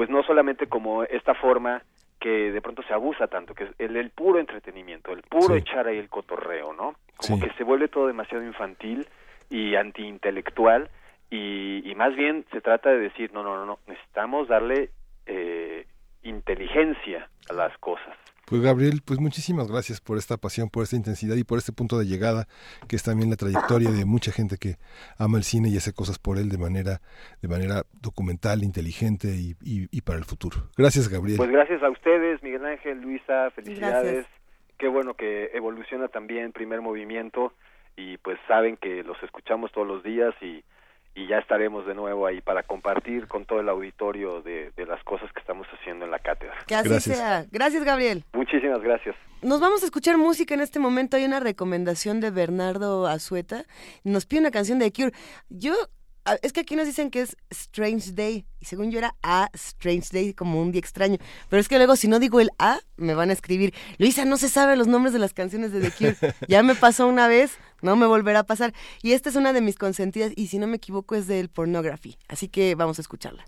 pues no solamente como esta forma que de pronto se abusa tanto, que es el, el puro entretenimiento, el puro Sí. echar ahí el cotorreo, ¿no? Como Sí. que se vuelve todo demasiado infantil y antiintelectual y, y más bien se trata de decir, no, no, no, no, necesitamos darle eh, inteligencia a las cosas. Pues Gabriel, pues muchísimas gracias por esta pasión, por esta intensidad y por este punto de llegada, que es también la trayectoria de mucha gente que ama el cine y hace cosas por él de manera, de manera documental, inteligente y, y- y para el futuro. Gracias, Gabriel. Pues gracias a ustedes, Miguel Ángel, Luisa, felicidades. Gracias. Qué bueno que evoluciona también Primer Movimiento y pues saben que los escuchamos todos los días y, y ya estaremos de nuevo ahí para compartir con todo el auditorio de, de las cosas que estamos haciendo en la cátedra. Que así Gracias. sea. Gracias, Gabriel. Muchísimas gracias. Nos vamos a escuchar música en este momento. Hay una recomendación de Bernardo Azueta. Nos pide una canción de Cure. Yo, a- es que aquí nos dicen que es Strange Day. Y según yo era A Strange Day, como un día extraño. Pero es que luego, si no digo el A, me van a escribir. Luisa, no se sabe los nombres de las canciones de The Cure. Ya me pasó una vez, no me volverá a pasar. Y esta es una de mis consentidas. Y si no me equivoco, es del Pornography. Así que vamos a escucharla.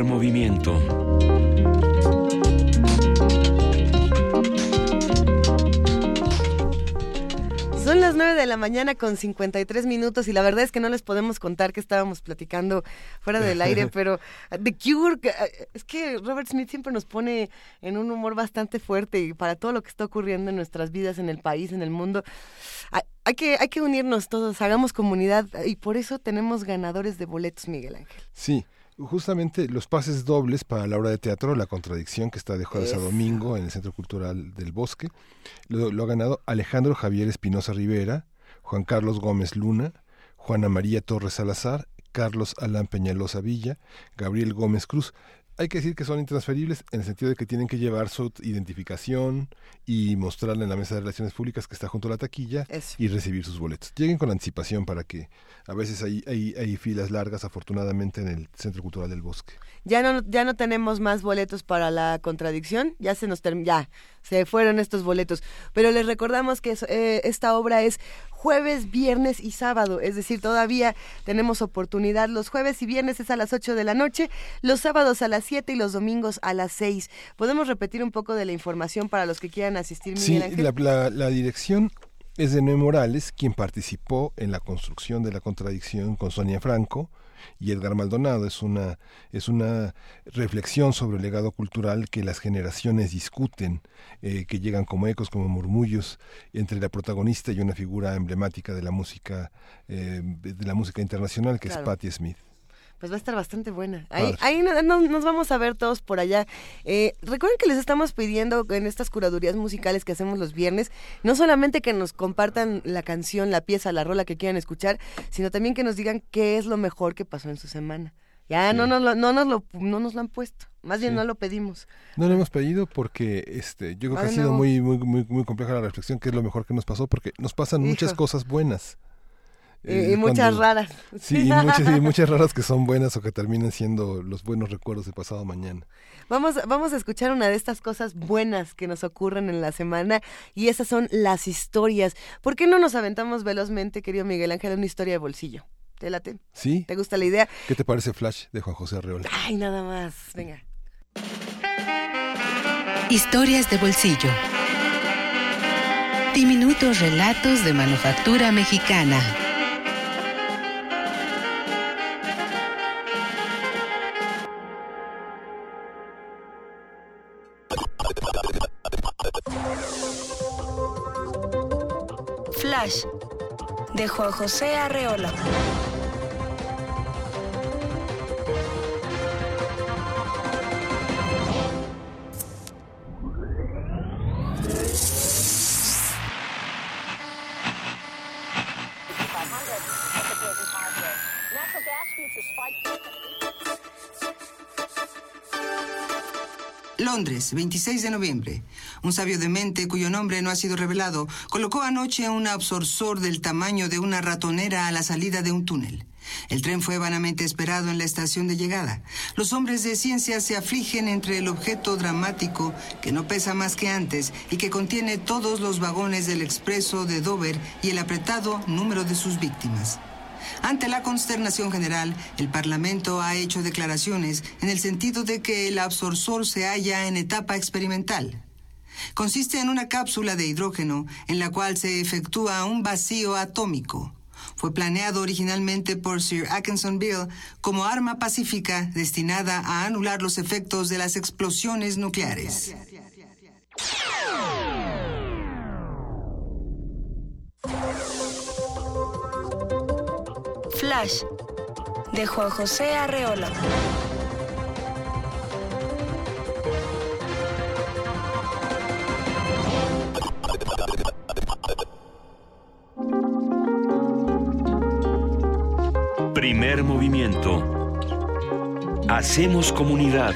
Primer movimiento. Son las 9 de la mañana con 53 minutos y la verdad es que no les podemos contar que estábamos platicando fuera del aire, pero The Cure, eh, es que Robert Smith siempre nos pone en un humor bastante fuerte y para todo lo que está ocurriendo en nuestras vidas, en el país, en el mundo, hay, hay que, hay que unirnos todos, hagamos comunidad y por eso tenemos ganadores de boletos, Miguel Ángel. Sí, justamente los pases dobles para la obra de teatro La Contradicción, que está de jueves a domingo en el Centro Cultural del Bosque. Lo, lo ha ganado Alejandro Javier Espinosa Rivera, Juan Carlos Gómez Luna, Juana María Torres Salazar, Carlos Alán Peñalosa Villa, Gabriel Gómez Cruz. Hay que decir que son intransferibles en el sentido de que tienen que llevar su identificación y mostrarla en la mesa de relaciones públicas que está junto a la taquilla Eso. y recibir sus boletos. Lleguen con anticipación para que a veces hay, hay, hay filas largas, afortunadamente, en el Centro Cultural del Bosque. Ya no, ya no tenemos más boletos para la contradicción, ya se nos term- ya se fueron estos boletos. Pero les recordamos que es- eh, esta obra es jueves, viernes y sábado, es decir, todavía tenemos oportunidad. Los jueves y viernes es a las 8 de la noche, los sábados a las 7 y los domingos a las 6. ¿Podemos repetir un poco de la información para los que quieran asistir, Sí, Miguel Ángel? la, la- la dirección es de Noé Morales, quien participó en la construcción de la contradicción con Sonia Franco y Edgar Maldonado. Es una, es una reflexión sobre el legado cultural que las generaciones discuten, eh, que llegan como ecos, como murmullos entre la protagonista y una figura emblemática de la música, eh, de la música internacional, que Claro. es Patti Smith. Pues va a estar bastante buena. Ahí, ahí no- no- nos vamos a ver todos por allá. Eh, recuerden que les estamos pidiendo en estas curadurías musicales que hacemos los viernes, no solamente que nos compartan la canción, la pieza, la rola que quieran escuchar, sino también que nos digan qué es lo mejor que pasó en su semana. Ya no, nos lo, no, nos lo, no nos lo han puesto, más bien Sí. no lo pedimos. No lo hemos pedido porque este, yo creo que ha de sido muy, muy, muy, muy compleja la reflexión, que es lo mejor que nos pasó, porque nos pasan muchas cosas buenas. Y- Eh, y muchas raras. Sí, y muchas, y muchas raras que son buenas o que terminan siendo los buenos recuerdos de pasado mañana. Vamos, vamos a escuchar una de estas cosas buenas que nos ocurren en la semana y esas son las historias. ¿Por qué no nos aventamos velozmente, querido Miguel Ángel, una historia de bolsillo? ¿Te late? ¿Sí? ¿Te gusta la idea? ¿Qué te parece Flash de Juan José Arreola? Ay, nada más. Venga. Historias de bolsillo. Diminutos relatos de manufactura mexicana. De Juan José Arreola. Londres, 26 de noviembre. Un sabio de mente cuyo nombre no ha sido revelado colocó anoche un absorsor del tamaño de una ratonera a la salida de un túnel. El tren fue vanamente esperado en la estación de llegada. Los hombres de ciencia se afligen entre el objeto dramático que no pesa más que antes y que contiene todos los vagones del expreso de Dover y el apretado número de sus víctimas. Ante la consternación general, el Parlamento ha hecho declaraciones en el sentido de que el absorsor se halla en etapa experimental. Consiste en una cápsula de hidrógeno en la cual se efectúa un vacío atómico. Fue planeado originalmente por Sir Atkinson Bill como arma pacífica destinada a anular los efectos de las explosiones nucleares. Flash, de Juan José Arreola. Primer movimiento. Hacemos comunidad.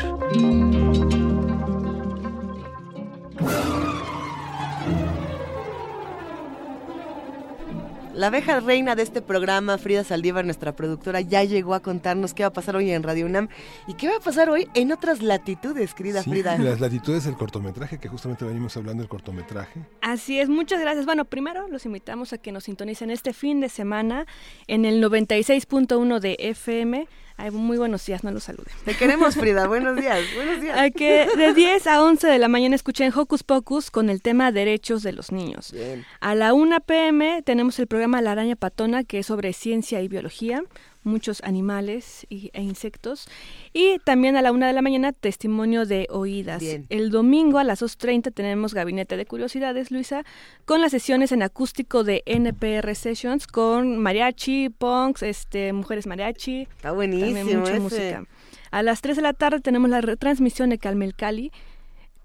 La abeja reina de este programa, Frida Saldívar, nuestra productora, ya llegó a contarnos qué va a pasar hoy en Radio UNAM y qué va a pasar hoy en otras latitudes, querida Sí, Frida. las latitudes del cortometraje, que justamente venimos hablando del cortometraje. Así es, muchas gracias. Bueno, primero los invitamos a que nos sintonicen este fin de semana en el 96.1 de FM Ay, muy buenos días, no los salude. Te queremos, Frida. Buenos días. Buenos días. A que de 10 a 11 de la mañana escuchen Hocus Pocus con el tema Derechos de los Niños. Bien. A la 1 pm tenemos el programa La Araña Patona, que es sobre ciencia y biología, muchos animales y- e insectos. Y también a la 1 de la mañana, testimonio de oídas. Bien. El domingo a las 2.30 tenemos Gabinete de Curiosidades, Luisa, con las sesiones en acústico de NPR Sessions con mariachi, punks, este, mujeres mariachi. Está buenísimo También mucha ese. música. A las 3 de la tarde tenemos la retransmisión de Calmel Cali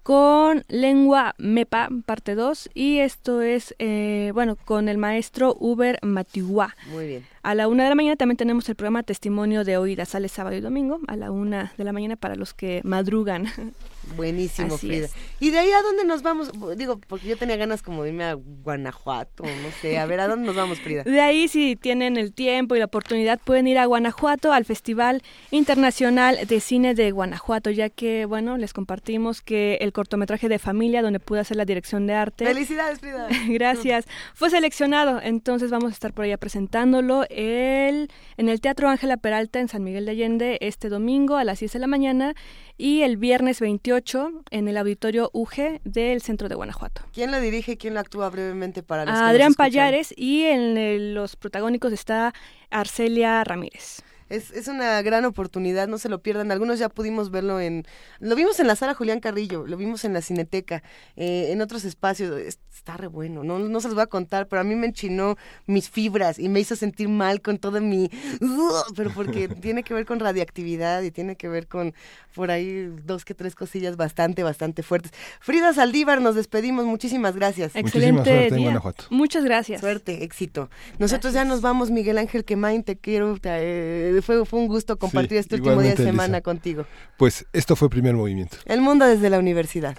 con Lengua Mepa, parte 2, y esto es, eh, bueno, con el maestro Uber Matiwa. Muy bien. A la una de la mañana también tenemos el programa Testimonio de Oídas, sale sábado y domingo, a la una de la mañana para los que madrugan. Buenísimo, Así Frida. es. ¿Y de ahí a dónde nos vamos? Digo, porque yo tenía ganas como de irme a Guanajuato, no sé. A ver, ¿a dónde nos vamos, Frida? De ahí, si tienen el tiempo y la oportunidad, pueden ir a Guanajuato, al Festival Internacional de Cine de Guanajuato, ya que, bueno, les compartimos que el cortometraje de familia, donde pude hacer la dirección de arte. ¡Felicidades, Frida! Gracias. Fue seleccionado, entonces vamos a estar por allá presentándolo el, en el Teatro Ángela Peralta en San Miguel de Allende este domingo a las 10 de la mañana y el viernes 28 en el Auditorio UG del Centro de Guanajuato. ¿Quién lo dirige y quién lo actúa brevemente para los A Adrián? Payares y en el- los protagónicos está Arcelia Ramírez. Es, es una gran oportunidad, no se lo pierdan. Algunos ya pudimos verlo en... Lo vimos en la sala Julián Carrillo, lo vimos en la Cineteca, eh, en otros espacios. Es- Está re bueno, no, no se los voy a contar, pero a mí me enchinó mis fibras y me hizo sentir mal con todo mi... Pero porque tiene que ver con radiactividad y tiene que ver con por ahí dos que tres cosillas bastante, bastante fuertes. Frida Saldívar, nos despedimos. Muchísimas gracias. Excelente día. Muchas gracias. Suerte, éxito. Nosotros ya nos vamos, Miguel Ángel Quemain, te quiero. te, eh, fue, fue un gusto compartir Sí, este último día de semana Elisa. contigo. Pues esto fue primer movimiento. El mundo desde la universidad.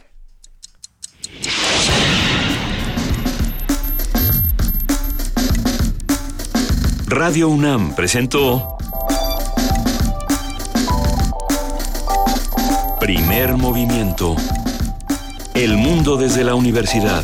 Radio UNAM presentó Primer movimiento. El mundo desde la universidad.